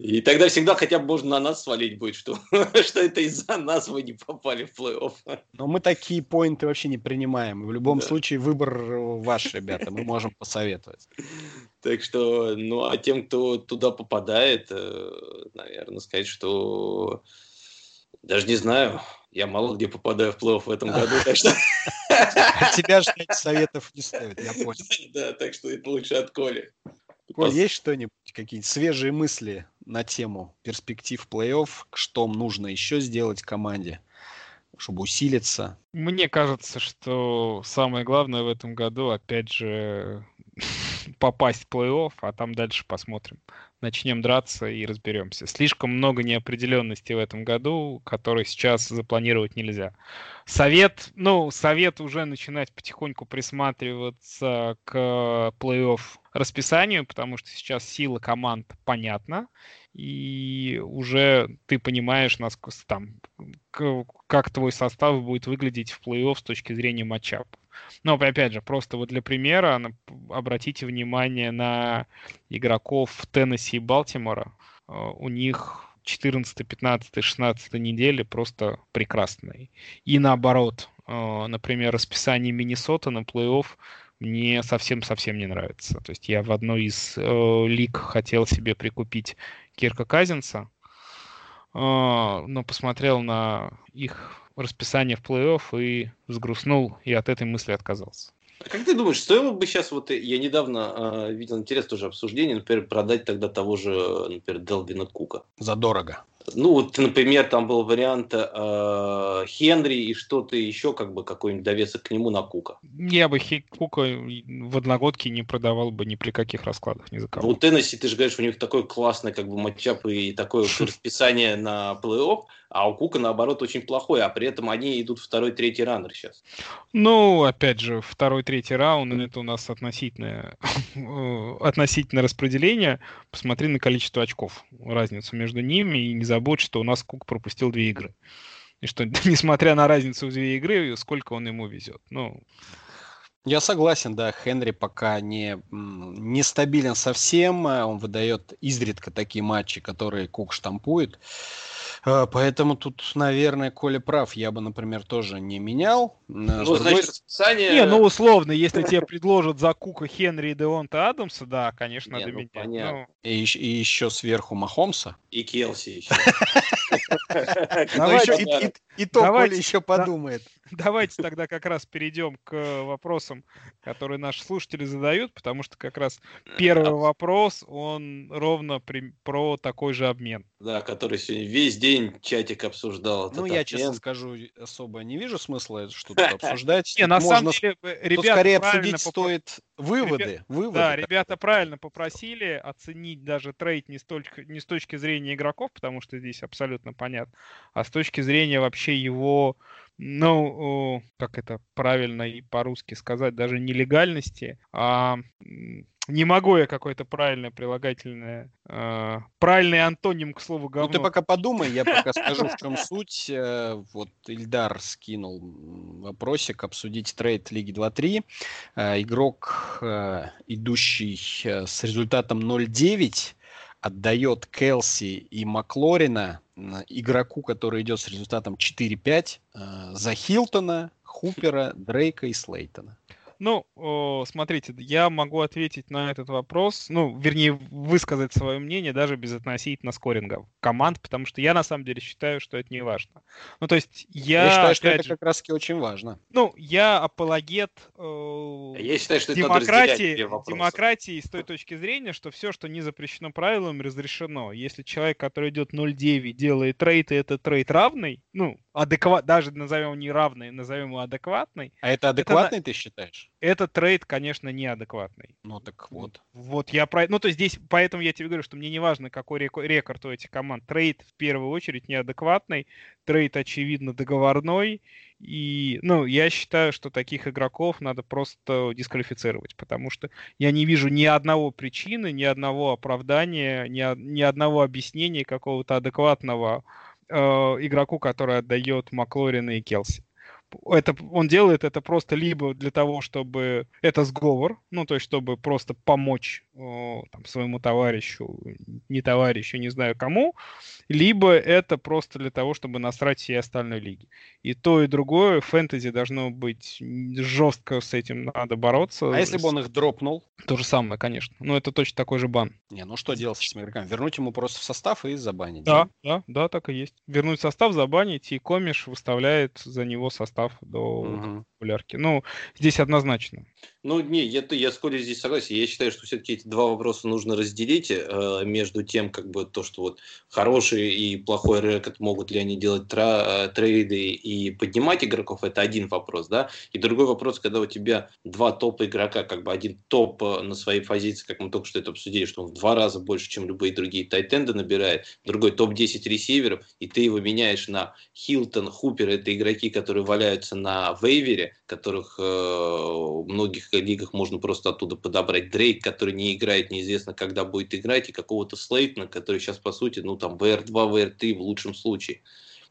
И тогда всегда хотя бы можно на нас свалить будет, что, <laughs> что это из-за нас вы не попали в плей-офф. Но мы такие поинты вообще не принимаем. В любом Да. случае выбор э, ваш, ребята, мы можем посоветовать. Так что, ну, а тем, кто туда попадает, наверное, сказать, что даже не знаю, я мало где попадаю в плей-офф в этом году, так что, <laughs> тебя ждать советов не стоит, я понял. <laughs> да, так что это лучше от Коли. Коль, есть что-нибудь, какие-то свежие мысли на тему перспектив плей-офф, что нужно еще сделать команде, чтобы усилиться? Мне кажется, что самое главное в этом году, опять же, <laughs> попасть в плей-офф, а там дальше посмотрим. Начнем драться и разберемся. Слишком много неопределенности в этом году, которые сейчас запланировать нельзя. Совет, ну, совет уже начинать потихоньку присматриваться к плей-офф расписанию, потому что сейчас сила команд понятна, и уже ты понимаешь, насколько там, как твой состав будет выглядеть в плей-офф с точки зрения матчапов. Но опять же, просто вот для примера обратите внимание на игроков Теннесси и Балтимора. Э, У них 14, 15, 16 недели просто прекрасные. И наоборот, э, например, расписание Миннесота на плей-офф мне совсем-совсем не нравится. То есть я в одной из э, лиг хотел себе прикупить Кирка Казинса, э, но посмотрел на их расписание в плей-офф и взгрустнул, и от этой мысли отказался. А как ты думаешь, стоило бы сейчас, вот э, я недавно э, видел интересное тоже обсуждение, например, продать тогда того же, например, Делвина Кука? Задорого. Ну, вот, например, там был вариант э, Хенри и что-то еще, как бы какой-нибудь довесок к нему на Кука. Я бы Хей Кука в одногодке не продавал бы ни при каких раскладах, ни за Ну, кого. у Теннесси, ты же говоришь, у них такой классный как бы матчап и такое <laughs> расписание на плей-офф, а у Кука, наоборот, очень плохое, а при этом они идут второй, третий раннер сейчас. Ну, опять же, второй, третий раунд, это у нас относительное, <laughs> относительное распределение. Посмотри на количество очков, разницу между ними, и не забудь, что у нас Кук пропустил две игры. И что, <laughs> несмотря на разницу в две игры, сколько он ему везет. Ну, я согласен, да, Хенри пока не, не стабилен совсем, он выдает изредка такие матчи, которые Кук штампует. А, поэтому тут, наверное, Коля прав. Я бы, например, тоже не менял. Ну, другой... значит, расписание... Не, ну, условно, если тебе предложат за Кука Хенри и Деонта Адамса, да, конечно, надо ну, менять. Понятно. Ну... И, и еще сверху Махомса. И Келси еще. <laughs> Давайте, и, то Коля еще подумает. Давайте тогда как раз перейдем к вопросам, которые наши слушатели задают, потому что как раз первый вопрос, он ровно про такой же обмен. Да, который сегодня весь день чатик обсуждал. Ну, я, честно скажу, особо не вижу смысла что-то <laughs> обсуждать. Не, на самом деле, ребята скорее обсудить стоит выводы. Да, ребята правильно попросили оценить даже трейд не с точки зрения игроков, потому что здесь абсолютно понятно, а с точки зрения вообще его ну, как это правильно и по-русски сказать, даже нелегальности, а не могу я какое-то правильное прилагательное, э, правильный антоним к слову говно. Ну ты пока подумай, я пока скажу, в <laughs> чем суть. Э, вот Ильдар скинул вопросик обсудить трейд Лиги 2-3. Э, игрок, э, идущий с результатом 0-9, отдает Келси и Маклорина игроку, который идет с результатом 4-5, за Хилтона, Хупера, Дрейка и Слейтона. Ну, смотрите, я могу ответить на этот вопрос, ну, вернее, высказать свое мнение даже без относительно скоринга команд, потому что я на самом деле считаю, что это не важно. Ну, то есть я... Я считаю, что это же, как раз таки очень важно. Ну, я апологет э, я считаю, что демократии, демократии с той точки зрения, что все, что не запрещено правилами, разрешено. Если человек, который идет 0.9, делает трейд, и этот трейд равный, ну, адекват, даже назовем не равный, назовем его адекватный. А это адекватный, это, ты считаешь? Этот трейд, конечно, неадекватный. Ну так вот. Вот я про... Ну то есть здесь, поэтому я тебе говорю, что мне не важно, какой рекорд у этих команд. Трейд в первую очередь неадекватный, трейд, очевидно, договорной. И, ну, я считаю, что таких игроков надо просто дисквалифицировать, потому что я не вижу ни одного причины, ни одного оправдания, ни, ни одного объяснения какого-то адекватного э, игроку, который отдает Маклорина и Келси. Это, он делает это просто либо для того, чтобы это сговор, ну, то есть, чтобы просто помочь там, своему товарищу, не товарищу, не знаю кому, либо это просто для того, чтобы насрать всей остальной лиги. И то, и другое, фэнтези должно быть жестко с этим надо бороться. А если бы он их дропнул? То же самое, конечно. Но это точно такой же бан. Не, ну что делать с этими игроками? Вернуть ему просто в состав и забанить? Да, да, да, так и есть. Вернуть состав, забанить, и комиш выставляет за него состав до угу. популярки. Ну, здесь однозначно. Ну, не, я, я скорее здесь согласен. Я считаю, что все-таки эти два вопроса нужно разделить э, между тем, как бы то, что вот хороший и плохой рекорд, могут ли они делать тра, э, трейды и поднимать игроков, это один вопрос, да. И другой вопрос, когда у тебя два топ игрока, как бы один топ э, на своей позиции, как мы только что это обсудили, что он в два раза больше, чем любые другие тайтенды набирает, другой топ-10 ресиверов, и ты его меняешь на Хилтон, Хупер, это игроки, которые валяются на вейвере, которых э, многих лигах можно просто оттуда подобрать. Дрейк, который не играет, неизвестно, когда будет играть, и какого-то Слейтона, который сейчас, по сути, ну, там, VR2, VR3 в лучшем случае.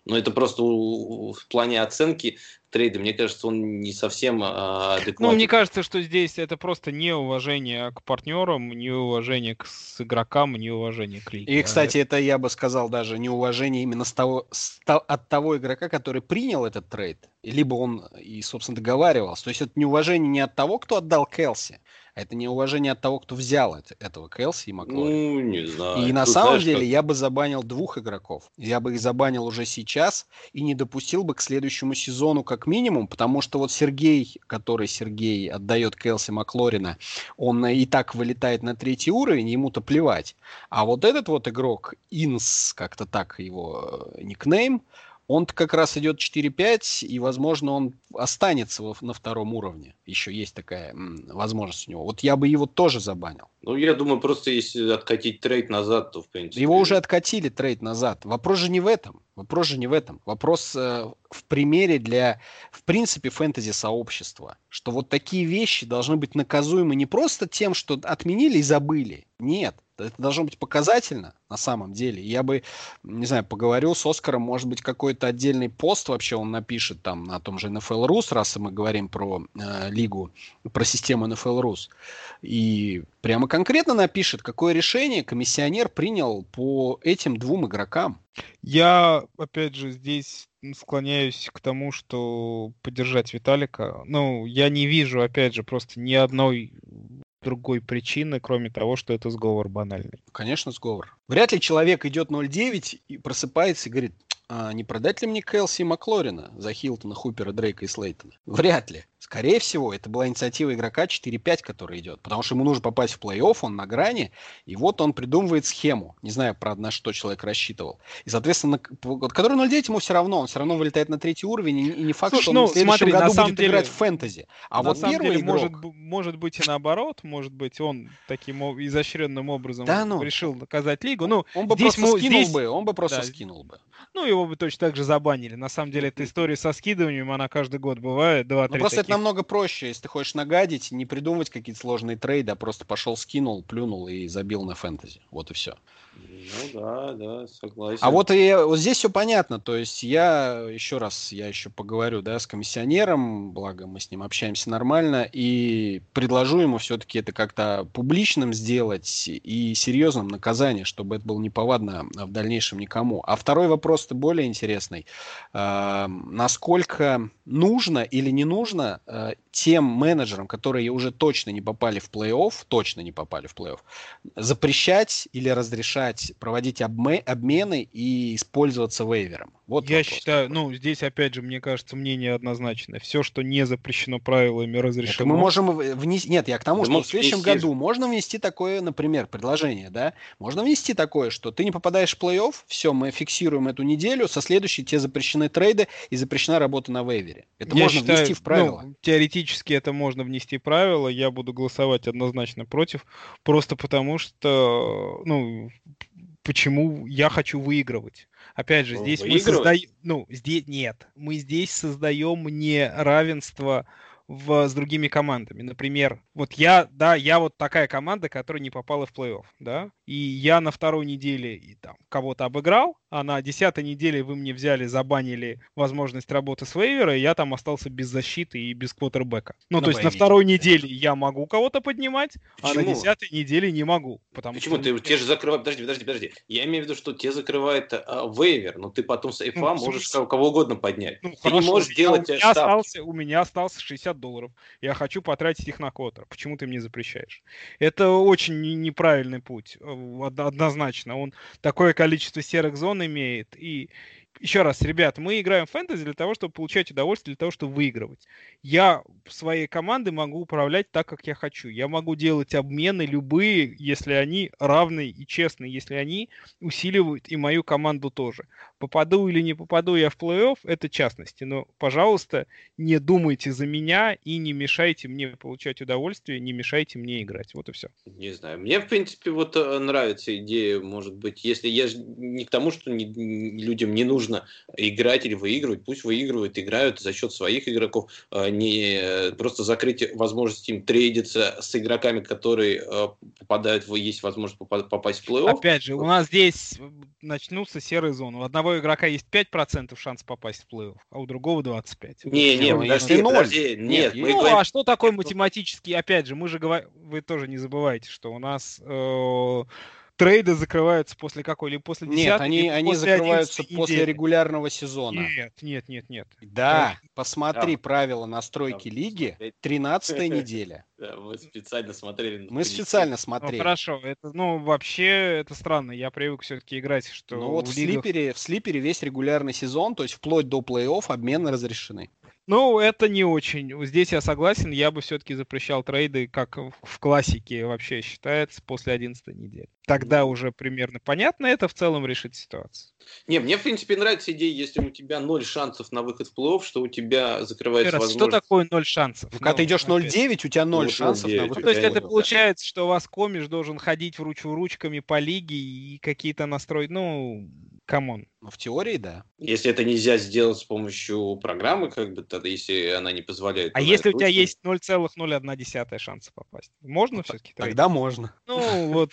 Но это просто в плане оценки трейда, мне кажется, он не совсем а, адекватен. Ну, мне кажется, что здесь это просто неуважение к партнерам, неуважение к с игрокам, неуважение к лиге. И, кстати, это я бы сказал даже неуважение именно с того, с, от того игрока, который принял этот трейд, либо он и, собственно, договаривался. То есть это неуважение не от того, кто отдал Келси, это не уважение от того, кто взял это, этого Келси и Маклори. Ну, не знаю. И на Тут самом знаешь, деле как... я бы забанил двух игроков. Я бы их забанил уже сейчас и не допустил бы к следующему сезону как минимум, потому что вот Сергей, который Сергей отдает Келси Маклорина, он и так вылетает на третий уровень, ему-то плевать. А вот этот вот игрок, Инс, как-то так его э, никнейм, он как раз идет 4-5, и, возможно, он останется на втором уровне. Еще есть такая возможность у него. Вот я бы его тоже забанил. Ну, я думаю, просто если откатить трейд назад, то, в принципе... Его уже откатили трейд назад. Вопрос же не в этом. Вопрос же не в этом. Вопрос э, в примере для, в принципе, фэнтези-сообщества. Что вот такие вещи должны быть наказуемы не просто тем, что отменили и забыли. Нет Это должно быть показательно на самом деле. Я бы, не знаю, поговорил с Оскаром, может быть, какой-то отдельный пост вообще он напишет там на том же NFL Rus, раз мы говорим про э, лигу, про систему NFL Rus. И прямо конкретно напишет, какое решение комиссионер принял по этим двум игрокам. Я, опять же, здесь склоняюсь к тому, что поддержать Виталика. Ну, я не вижу, опять же, просто ни одной другой причины, кроме того, что это сговор банальный. Конечно, сговор. Вряд ли человек идет 0.9 и просыпается и говорит, а не продать ли мне Келси и Маклорина за Хилтона, Хупера, Дрейка и Слейтона? Вряд ли. Скорее всего, это была инициатива игрока 4-5, который идет. Потому что ему нужно попасть в плей-офф, он на грани, и вот он придумывает схему. Не знаю, правда, на что человек рассчитывал. И, соответственно, вот, который 0-9, ему все равно, он все равно вылетает на третий уровень, и, и не факт, Слушай, что он ну, в следующем смотри, году будет деле, играть в фэнтези. А вот первый деле, игрок... может, может быть и наоборот, может быть, он таким изощренным образом да, ну, решил наказать лигу. Ну, он бы здесь просто мы, скинул здесь... бы, он бы просто да. скинул бы. Ну, его бы точно так же забанили. На самом деле, эта история со скидыванием, она каждый год бывает. Два, ну, просто. Это намного проще, если ты хочешь нагадить, не придумывать какие-то сложные трейды, а просто пошел, скинул, плюнул и забил на фэнтези. Вот и все. Ну да, да, согласен. А вот, и, вот здесь все понятно. То есть я еще раз, я еще поговорю, да, с комиссионером, благо мы с ним общаемся нормально, и предложу ему все-таки это как-то публичным сделать и серьезным наказание, чтобы это было неповадно в дальнейшем никому. А второй вопрос-то более интересный. Э, насколько нужно или не нужно э, тем менеджерам, которые уже точно не попали в плей-офф, точно не попали в плей-офф, запрещать или разрешать проводить обме- обмены и использоваться вейвером? Вот Я считаю, такой. ну, здесь, опять же, мне кажется, мнение однозначное. Все, что не запрещено правилами, разрешено. Это мы можем внести... Нет, я к тому, да что в следующем внести... году можно внести такое, например, предложение, да? Можно внести такое, что ты не попадаешь в плей-офф, все, мы фиксируем эту неделю, со следующей тебе запрещены трейды и запрещена работа на вейвере. Это я можно считаю, внести в правила. Ну, теоретически это можно внести в правила, я буду голосовать однозначно против, просто потому что, ну, почему я хочу выигрывать. Опять же, здесь мы создаем... Ну, здесь нет. Мы здесь создаем не равенство в, с другими командами. Например, вот я, да, я вот такая команда, которая не попала в плей-офф, да, и я на второй неделе и, там кого-то обыграл, а на десятой неделе вы мне взяли, забанили возможность работы с вейвера, и я там остался без защиты и без квотербека. Ну, на то есть на второй неделе я могу кого-то поднимать, Почему? а на десятой неделе не могу. Потому Почему? Что... Ты, те же закрывают... Подожди, подожди, подожди. Я имею в виду, что те закрывает а, вейвер, но ты потом с FA ну, можешь кого, угодно поднять. Ну, ты хорошо, не можешь делать у меня, остался, у меня остался 60 долларов. Я хочу потратить их на квотер. Почему ты мне запрещаешь? Это очень неправильный путь. Э, однозначно. Он такое количество серых зон имеет. И еще раз, ребят, мы играем в фэнтези для того, чтобы получать удовольствие, для того, чтобы выигрывать. Я своей командой могу управлять так, как я хочу. Я могу делать обмены любые, если они равные и честные, если они усиливают и мою команду тоже. Попаду или не попаду я в плей-офф, это частности. Но, пожалуйста, не думайте за меня и не мешайте мне получать удовольствие, не мешайте мне играть. Вот и все. Не знаю. Мне, в принципе, вот э, нравится идея, может быть, если я не к тому, что не, людям не нужно играть или выигрывать, пусть выигрывают, играют за счет своих игроков, а не просто закрыть возможность им трейдиться с игроками, которые а, попадают есть возможность попасть в плей-офф. Опять же, у нас здесь начнутся серые зоны. У одного игрока есть 5% шанс попасть в плей-офф, а у другого 25%. Не, не, подожди, подожди, нет. нет ну, говорим... а что такое математический? Опять же, мы же говорим, вы тоже не забывайте, что у нас э, трейды закрываются после какой? Или после 10 Нет, они, они после закрываются после регулярного сезона. Нет, нет, нет, нет. Да, да. посмотри да. правила настройки да. лиги, 13 <laughs> неделя. Да, мы специально смотрели. Мы специально смотрели. Ну, хорошо, это, ну, вообще, это странно. Я привык все-таки играть, что Ну, вот в, лигах... слипере, в слипере весь регулярный сезон, то есть вплоть до плей-офф обмены разрешены. Ну, это не очень. Здесь я согласен, я бы все-таки запрещал трейды, как в классике вообще считается, после 11 недели. Тогда уже примерно понятно, это в целом решит ситуацию. Не, мне, в принципе, нравится идея, если у тебя ноль шансов на выход в плей-офф, что у тебя закрывается раз, возможность... Что такое ноль шансов? Ну, когда ты идешь 0-9, у тебя ноль ну, шансов 9, на выход. Ну, то есть это получается, что у вас комиш должен ходить в руч ручками по лиге и какие-то настроить, ну, come on. Ну, в теории, да. Если это нельзя сделать с помощью программы, как бы, тогда, если она не позволяет... А если у тебя есть 0,01 шанса попасть? Можно ну, все-таки? Тогда можно. Ну, вот.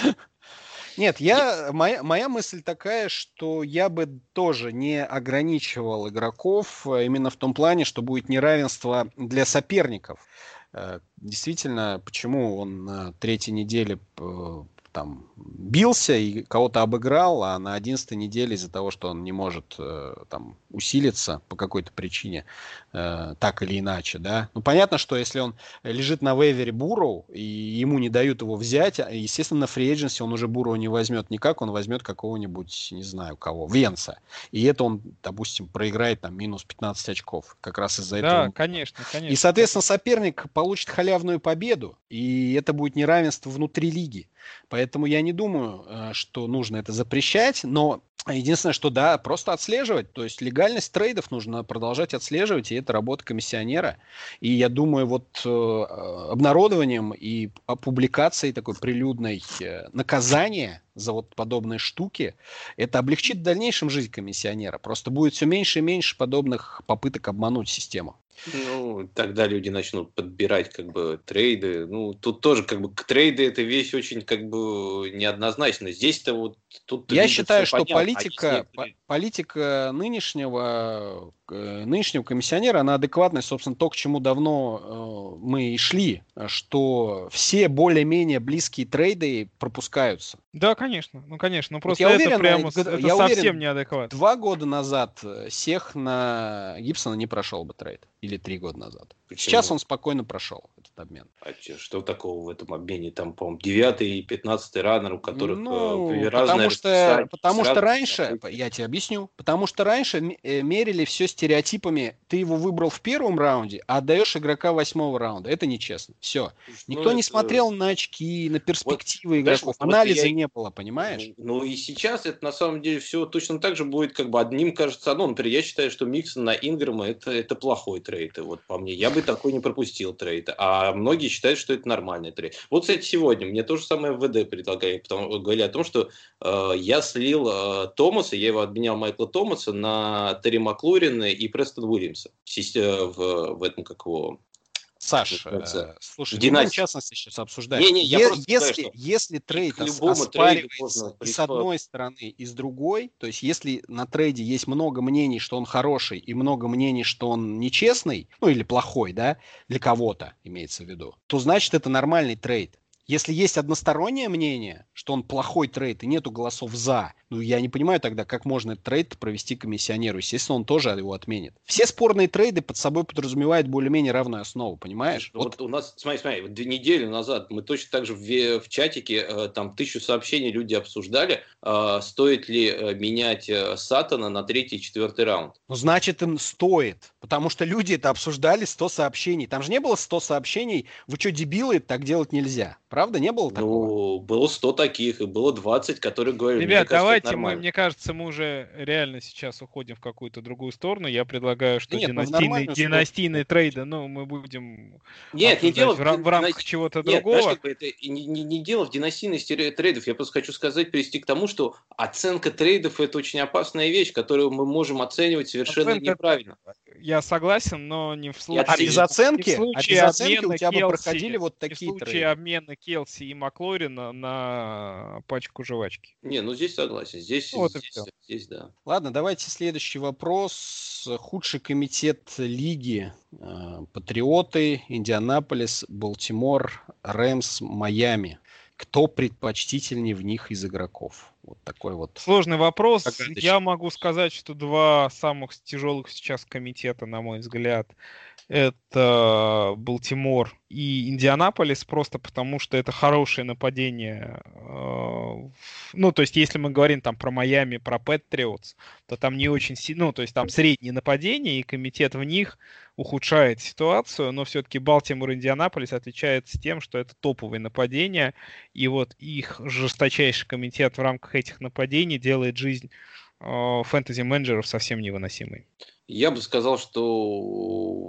<laughs> Нет, я, моя, моя мысль такая, что я бы тоже не ограничивал игроков э, именно в том плане, что будет неравенство для соперников. Э, действительно, почему он на третьей неделе э, там бился и кого-то обыграл, а на 11 неделе из-за того, что он не может э, там усилиться по какой-то причине, э, так или иначе, да. Ну, понятно, что если он лежит на вейвере Буроу, и ему не дают его взять, а, естественно, на фри он уже Буроу не возьмет никак, он возьмет какого-нибудь, не знаю кого, Венца. И это он, допустим, проиграет там минус 15 очков, как раз из-за да, этого. Да, конечно, конечно. И, соответственно, соперник получит халявную победу, и это будет неравенство внутри лиги. Поэтому я не думаю, э, что нужно это запрещать, но единственное, что да, просто отслеживать. То есть легальность трейдов нужно продолжать отслеживать, и это работа комиссионера. И я думаю, вот э, обнародованием и публикацией такой прилюдной э, наказания за вот подобные штуки, это облегчит в дальнейшем жизнь комиссионера. Просто будет все меньше и меньше подобных попыток обмануть систему. Ну, тогда люди начнут подбирать как бы трейды. Ну, тут тоже как бы трейды это вещь очень как бы неоднозначная. Здесь-то вот тут. Я считаю, что понятно. политика, а политика нынешнего Э, нынешнего комиссионера, она адекватная, собственно, то, к чему давно э, мы и шли, что все более-менее близкие трейды пропускаются. Да, конечно, ну конечно, ну просто вот я это уверен, прямо это я совсем уверен, неадекватно. Два года назад э, всех на Гибсона не прошел бы трейд, или три года назад. Почему? Сейчас он спокойно прошел этот обмен. А что такого в этом обмене? Там, по-моему, 9 и 15 раннер, у которых ну, э, разная потому что, потому что раньше, я тебе объясню, потому что раньше мерили все стереотипами, ты его выбрал в первом раунде, а отдаешь игрока восьмого раунда. Это нечестно. Все. Никто ну, не это... смотрел на очки, на перспективы вот, игроков. Знаешь, Анализа я... не было, понимаешь? Ну, ну и сейчас это на самом деле все точно так же будет, как бы одним кажется одно. Например, я считаю, что Миксон на Инграма это, это плохой трейд. Вот по мне. Я бы такой не пропустил трейд. А многие считают, что это нормальный трейд. Вот, кстати, сегодня мне то же самое ВД предлагали, потому, говорили о том, что э, я слил э, Томаса, я его обменял Майкла Томаса на Терри Маклурина и Престон Уильямса в, в, в этом, как его, Саш, э, слушай, Династия. в частности сейчас обсуждаем. Не, не, я е- если, сказать, если трейд оспаривается и с одной стороны, и с другой, то есть если на трейде есть много мнений, что он хороший, и много мнений, что он нечестный, ну или плохой, да, для кого-то имеется в виду, то значит это нормальный трейд. Если есть одностороннее мнение, что он плохой трейд и нету голосов за, ну я не понимаю тогда, как можно этот трейд провести комиссионеру. Естественно, он тоже его отменит. Все спорные трейды под собой подразумевают более-менее равную основу, понимаешь? Вот, вот у нас, смотри, смотри, вот две недели назад мы точно так же в, в чатике, э, там тысячу сообщений люди обсуждали, э, стоит ли э, менять Саттона на третий и четвертый раунд. Ну, значит, им стоит, потому что люди это обсуждали 100 сообщений. Там же не было 100 сообщений, вы что, дебилы, так делать нельзя. Правда, не было такого? Ну, было 100 таких, и было 20, которые говорили, Ребят, кажется, давайте, мы, мне кажется, мы уже реально сейчас уходим в какую-то другую сторону. Я предлагаю, что Нет, ну, династийные, династийные трейды, ну, мы будем Нет, не дело в, в рамках дина... чего-то другого. Знаешь, это не, не, не дело в династийности трейдов. Я просто хочу сказать, привести к тому, что оценка трейдов – это очень опасная вещь, которую мы можем оценивать совершенно оценка... неправильно. Я согласен, но не в случае... А без оценки, а без оценки у тебя Келси, бы проходили вот такие в случае трейды. обмена Келси и Маклорина на пачку жвачки. Не, ну здесь согласен. Здесь, вот здесь, здесь, да. Ладно, давайте следующий вопрос. Худший комитет лиги. Э, Патриоты, Индианаполис, Балтимор, Рэмс, Майами. Кто предпочтительнее в них из игроков? Вот такой вот. Сложный вопрос. Я могу сказать, что два самых тяжелых сейчас комитета, на мой взгляд, это Балтимор и Индианаполис, просто потому что это хорошее нападение. Э, ну, то есть, если мы говорим там про Майами, про Патриотс, то там не очень сильно, ну, то есть там среднее нападение, и комитет в них ухудшает ситуацию, но все-таки Балтимор и Индианаполис отличаются тем, что это топовые нападения, и вот их жесточайший комитет в рамках этих нападений делает жизнь э, фэнтези-менеджеров совсем невыносимой. Я бы сказал, что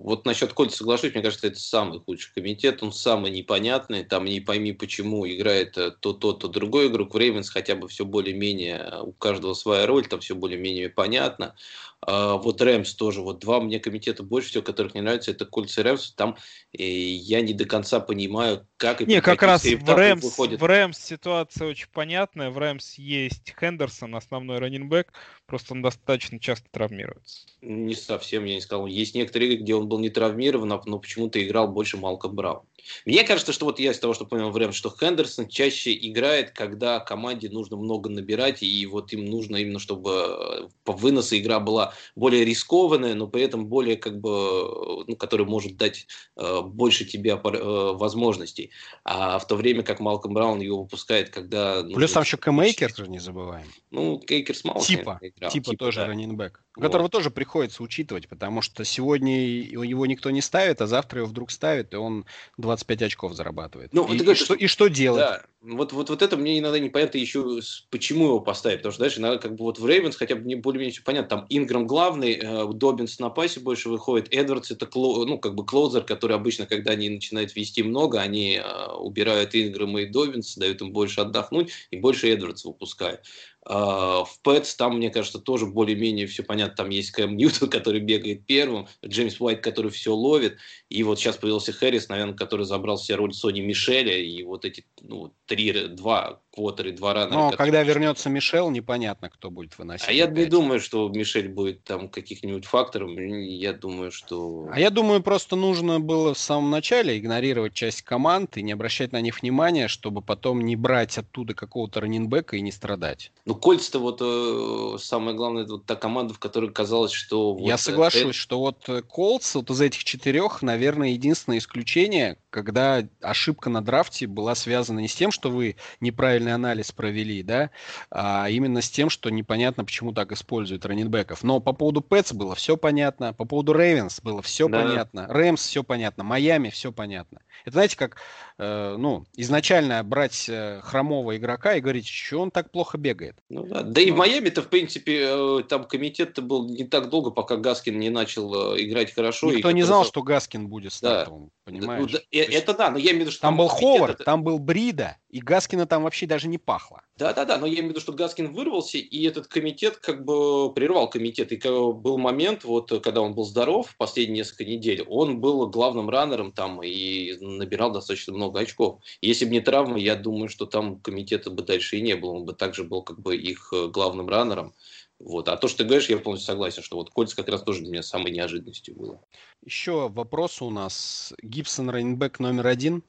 вот насчет Кольца соглашусь, мне кажется, это самый худший комитет, он самый непонятный, там не пойми почему играет то то, то другой игрок. В Рейвенс хотя бы все более-менее, у каждого своя роль, там все более-менее понятно. А, вот Рэмс тоже, вот два мне комитета больше всего, которых не нравится, это Кольц и Рэмс. Там и я не до конца понимаю, как и Не, как раз в Рэмс, выходит. в Рэмс ситуация очень понятная. В Рэмс есть Хендерсон, основной раннинбэк, просто он достаточно часто травмируется. Не совсем, я не сказал. Есть некоторые где он был не травмирован, а, но почему-то играл больше Малка Браун. Мне кажется, что вот я из того, что понял время, что Хендерсон чаще играет, когда команде нужно много набирать, и вот им нужно именно, чтобы э, по выносу игра была более рискованная, но при этом более как бы, ну, которая может дать э, больше тебе э, возможностей. А в то время как Малком Браун его выпускает, когда... Ну, Плюс там еще Кэм Эйкерс не забываем. Ну, Эйкерс мало типа, играл. Типа, типа тоже да. running back. Вот. Которого тоже приходится учитывать, потому что сегодня его никто не ставит, а завтра его вдруг ставит, и он 25 очков зарабатывает. Ну, и, и, что, и что делать? Да. Вот, вот, вот это мне иногда непонятно еще, почему его поставить. Потому что, знаешь, иногда как бы вот в Ravens хотя бы мне более-менее все понятно. Там Инграм главный, э, Добинс на пасе больше выходит, Эдвардс это кло, ну, как бы closer, который обычно, когда они начинают вести много, они э, убирают Инграма и Добинс, дают им больше отдохнуть, и больше Эдвардс выпускают. Uh, в Пэтс там, мне кажется, тоже более-менее все понятно. Там есть Кэм Ньютон, <laughs> который бегает первым, Джеймс Уайт, который все ловит. И вот сейчас появился Хэрис, наверное, который забрал себе роль Сони Мишеля. И вот эти ну, три, два квотеры, два раннера. Но когда вернется Мишел, непонятно, кто будет выносить. А я не думаю, что Мишель будет там каких-нибудь факторов. Я думаю, что... А я думаю, просто нужно было в самом начале игнорировать часть команд и не обращать на них внимания, чтобы потом не брать оттуда какого-то раненбека и не страдать. Ну, Кольц-то вот э, самое главное, это вот та команда, в которой казалось, что... Вот, я соглашусь, э, что вот Колц, вот из этих четырех, наверное, единственное исключение, когда ошибка на драфте была связана не с тем, что вы неправильный анализ провели, да, а именно с тем, что непонятно, почему так используют раненбеков. Но по поводу Пэтс было все понятно, по поводу Рейвенс было все да. понятно, Рэмс все понятно, Майами все понятно. Это знаете, как э, ну, изначально брать э, хромого игрока и говорить, что он так плохо бегает. Ну, да. да и в Майами-то, в принципе, э, там комитет-то был не так долго, пока Гаскин не начал играть хорошо. Никто не знал, что Гаскин будет стартовым, да. понимаешь? Ну, да, это да, но я имею в виду, что... Там, там был Ховард, это... там был Брида, и Гаскина там вообще даже не пахло. Да-да-да, но я имею в виду, что Гаскин вырвался, и этот комитет как бы прервал комитет. И был момент, вот когда он был здоров, последние несколько недель, он был главным раннером там и набирал достаточно много очков. Если бы не травма, я думаю, что там комитета бы дальше и не было. Он бы также был как бы их э, главным раннером. Вот. А то, что ты говоришь, я полностью согласен, что вот Кольц как раз тоже для меня самой неожиданностью было. Еще вопрос у нас. Гибсон Рейнбек номер один.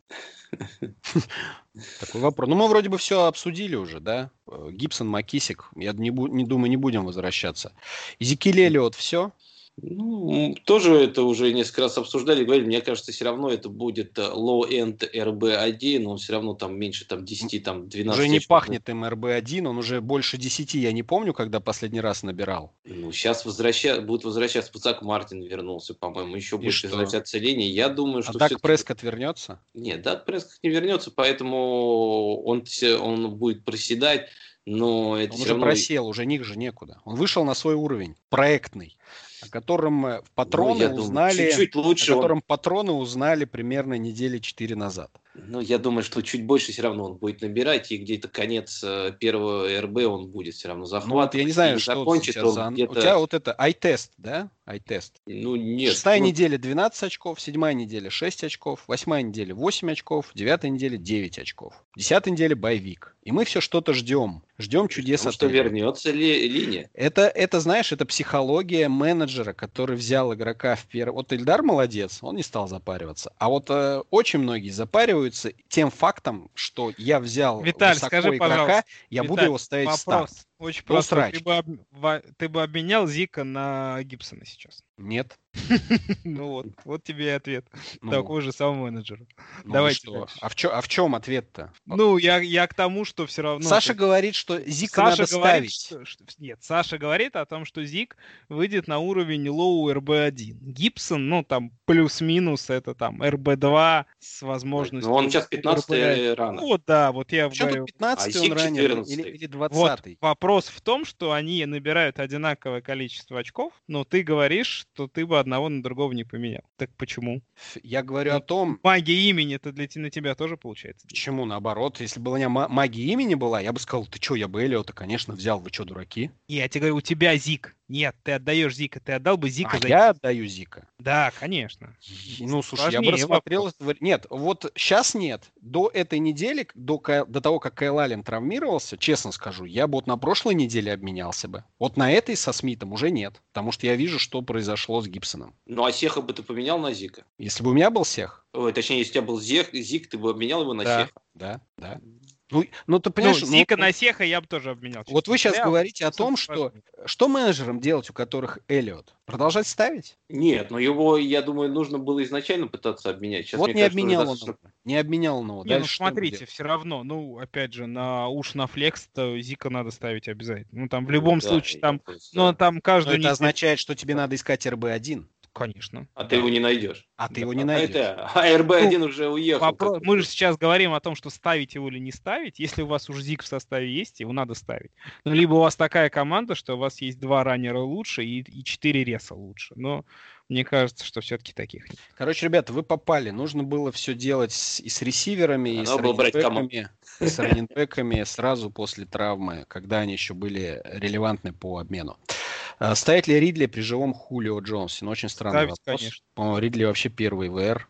<laughs> Такой вопрос. Ну, мы вроде бы все обсудили уже, да? Э, Гибсон, Макисик. Я не, не думаю, не будем возвращаться. Изекиль Эллиот, все? Ну, тоже это уже несколько раз обсуждали, говорили, мне кажется, все равно это будет э, low-end RB1, но он все равно там меньше там 10, там 12. Уже не пахнет им RB1, он уже больше 10, я не помню, когда последний раз набирал. Ну, сейчас возвраща... будет возвращаться, Зак Мартин вернулся, по-моему, еще будет что? возвращаться линии. Я думаю, а что... А Дак Прескотт вернется? Нет, Дак Прескотт не вернется, поэтому он, он будет проседать. Но это он уже равно... просел, уже них же некуда. Он вышел на свой уровень, проектный о котором в патроны ну, узнали, думаю, чуть-чуть лучше о котором он... патроны узнали примерно недели четыре назад. Ну, я думаю, что чуть больше все равно он будет набирать, и где-то конец э, первого РБ он будет все равно захватывать. Ну, вот я не знаю, что закончит он за... где-то... У тебя вот это ай-тест, да? Ай-тест. Ну, нет. Шестая ну... неделя 12 очков, седьмая неделя 6 очков, восьмая неделя 8 очков, девятая неделя 9 очков, десятая неделя боевик. И мы все что-то ждем. Ждем чудес Потому что вернется ли линия. Это, это, знаешь, это психология менеджера, который взял игрока в первый... Вот Ильдар молодец, он не стал запариваться. А вот э, очень многие запариваются тем фактом, что я взял Виталь, высоко скажи, игрока, я Виталь, буду его ставить вопрос. в старт. Очень просто. Ты бы, об... ты бы обменял Зика на Гибсона сейчас? Нет. <laughs> Ну вот, вот тебе и ответ. Ну, Такой же самого менеджера. Ну Давайте. А в, чё, а в чем ответ-то? Ну, я, я к тому, что все равно... Саша говорит, что Зика надо говорит, ставить. Нет, Саша говорит о том, что Зик выйдет на уровень лоу RB1. Гибсон, ну, там, плюс-минус, это там RB2 с возможностью... Ну, он сейчас 15 рано. Вот, да, вот я тут 15 а он ранен или, или 20 Вот, вопрос вопрос в том, что они набирают одинаковое количество очков, но ты говоришь, что ты бы одного на другого не поменял. Так почему? Я говорю Ну, о том, Магия имени это для на тебя тоже получается. почему наоборот. Если бы у меня ма- магия имени была, я бы сказал, ты что, я бы Элиота, конечно, взял. Вы что, дураки? Я тебе говорю, у тебя Зик. Нет, ты отдаешь Зика, ты отдал бы Зика А за... я отдаю Зика. Да, конечно. Ну, слушай, я бы рассмотрел... вари- Нет, вот сейчас нет. До этой недели, до, до того, как Кайл Аллен травмировался, честно скажу, я бы вот на прошлой неделе обменялся бы. Вот на этой со Смитом уже нет. Потому что я вижу, что произошло с Гибсоном. Ну, а Сеха бы ты поменял на Зика? Если бы у меня был Сех, Ой, точнее, если у тебя был Зех, Зик, ты бы обменял его на Да. Сеха? да, да. Ну, ну ты Ну, понимаешь, ну, Зика на Сеха я бы тоже обменял. Вот вы сейчас говоря. говорите о том, что что менеджерам делать, у которых Эллиот? Продолжать ставить? Нет, но его, я думаю, нужно было изначально пытаться обменять. Сейчас, вот мне не кажется, обменял он достаточно- его. Не обменял он его. Не, ну Дальше что смотрите, все равно, ну, опять же, на уж на флекс то Зика надо ставить обязательно. Ну, там в любом Да, случае, я там, ну, да. там Но каждую это означает, что тебе надо искать РБ-1, Конечно. А ты его не найдешь. а ты Да, его не А найдешь. это, а РБ-1 уже уехал. Вопро- как-то. Мы же сейчас говорим о том, что ставить его или не ставить. Если у вас уже Зик в составе есть, его надо ставить. Ну, либо у вас такая команда, что у вас есть два раннера лучше и, и четыре реса лучше. Но мне кажется, что все-таки таких нет. Короче, ребята, вы попали. Нужно было все делать с- и с ресиверами, и с раненбеками, и с раненбеками сразу после травмы, когда они еще были релевантны по обмену. А, Ставить ли Ридли при живом Хулио Джонсе? Ну, очень странный Ставить, вопрос. конечно. По-моему, Ридли вообще первый ВР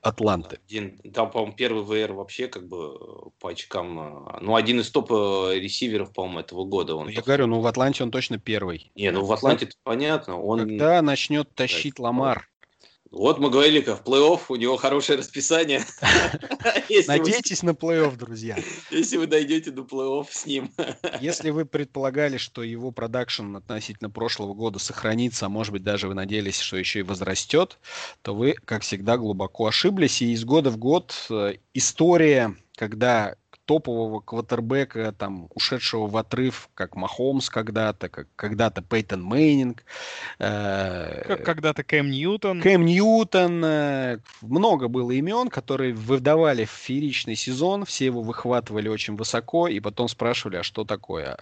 Атланты. Один, там, по-моему, первый ВР вообще как бы по очкам. э, Ну, один из топ э, ресиверов, по-моему, этого года. Он Ну, я говорю, ну в Атланте он точно первый. Не, ну в Атланте понятно. Он... Когда начнет тащить Да, Ламар? Вот мы говорили, как в плей-офф у него хорошее расписание. <laughs> Надейтесь на плей-офф, друзья. Если вы дойдете до плей-офф с ним. Если вы предполагали, что его продакшн относительно прошлого года сохранится, а может быть даже вы надеялись, что еще и возрастет, то вы, как всегда, глубоко ошиблись. И из года в год э, история, когда топового квотербека, там, ушедшего в отрыв, как Махомс когда-то, как когда-то Пейтон Мейнинг, э, Как когда-то Кэм Ньютон. Кэм Ньютон, э, много было имен, которые выдавали в фееричный сезон, все его выхватывали очень высоко, и потом спрашивали, а что такое?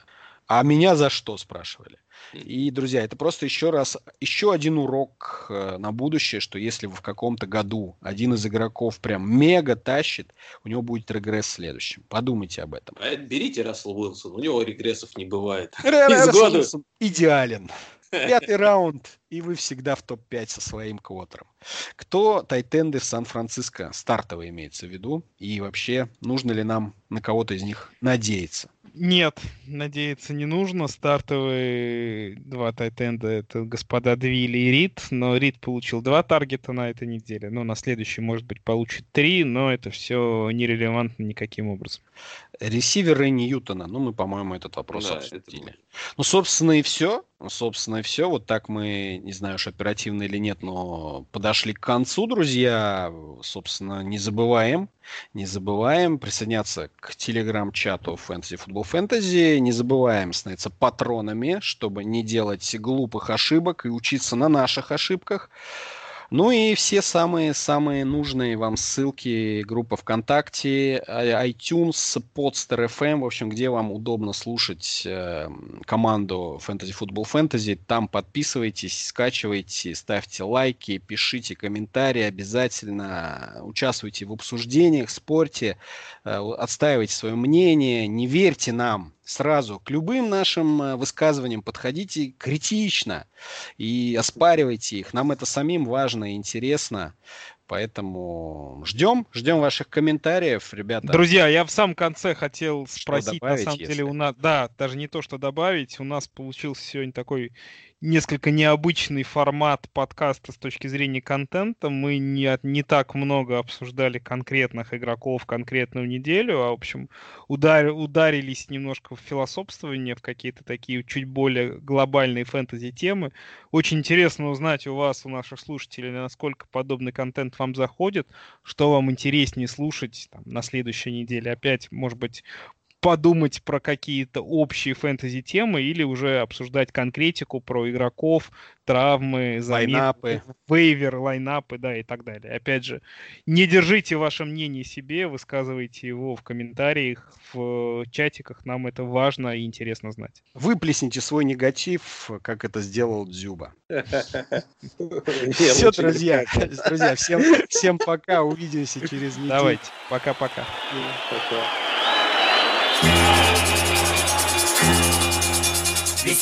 А меня за что спрашивали? И, друзья, это просто еще раз, еще один урок э, на будущее, что если в каком-то году один из игроков прям мега тащит, у него будет регресс в следующем. Подумайте об этом. А Берите Рассел Уилсон, у него регрессов не бывает. Рассел. Уилсон идеален. Пятый <laughs> раунд, и вы всегда в топ-5 со своим квотером. Кто тайтенды в Сан-Франциско? Стартовые имеется в виду. И вообще, нужно ли нам на кого-то из них надеяться? Нет, надеяться не нужно. Стартовые два тайтенда это господа Двилли и Рид, но Рид получил два таргета на этой неделе. Ну, на следующий, может быть, получит три, но это все нерелевантно никаким образом. Ресиверы Ньютона. Ну, мы, по-моему, этот вопрос Да, обсудили. это- Ну, собственно, и все. Собственно, и все. Вот так мы, не знаю, уж оперативно или нет, но подошли к концу, друзья. Собственно, не забываем, не забываем присоединяться к телеграм-чату Fantasy Football Fantasy. Не забываем становиться патронами, чтобы не делать глупых ошибок и учиться на наших ошибках. Ну и все самые-самые нужные вам ссылки, группа ВКонтакте, а- iTunes, Podster FM, в общем, где вам удобно слушать э, команду Fantasy Football Fantasy. Там подписывайтесь, скачивайте, ставьте лайки, пишите комментарии обязательно, участвуйте в обсуждениях, спорте, э, отстаивайте свое мнение, не верьте нам сразу к любым нашим э, высказываниям, подходите критично и оспаривайте их. Нам это самим важно и интересно. Поэтому ждем, ждем ваших комментариев, ребята. Друзья, я в самом конце хотел спросить, добавить, на самом если? деле у нас, да, даже не то, что добавить, у нас получился сегодня такой несколько необычный формат подкаста с точки зрения контента. Мы не, не так много обсуждали конкретных игроков конкретную неделю, а, в общем, удар- ударились немножко в философствование, в какие-то такие чуть более глобальные фэнтези-темы. Очень интересно узнать у вас, у наших слушателей, насколько подобный контент вам заходит, что вам интереснее слушать там, на следующей неделе. Опять, может быть, подумать про какие-то общие фэнтези-темы или уже обсуждать конкретику про игроков, травмы, лайнапы. вейвер, лайнапы, да, и так далее. Опять же, не держите ваше мнение себе, высказывайте его в комментариях, в чатиках, нам это важно и интересно знать. Выплесните свой негатив, как это сделал Дзюба. <laughs> Все, друзья, друзья, всем, всем пока, увидимся через неделю. Давайте, пока-пока. Пока.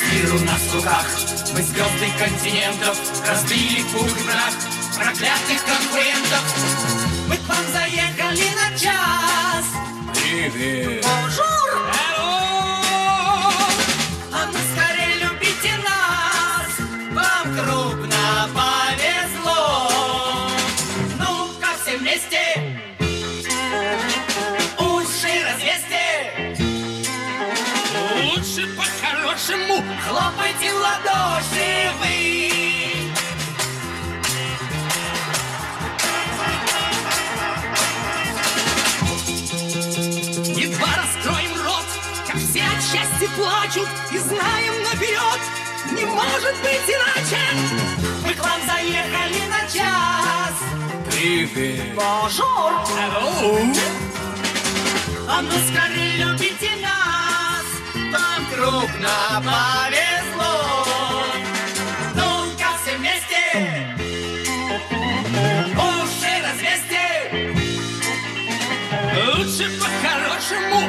Весь мир у нас в руках, мы звезды континентов Разбили в пух врагов проклятых конкурентов. Мы к вам заехали на час. Привет. Bonjour плачут и знаем наперед, не может быть иначе. Мы к вам заехали на час. Привет. Bonjour. Hello. А ну скорее любите нас, вам крупно повезло. Ну-ка все вместе, уши развесьте. Лучше по-хорошему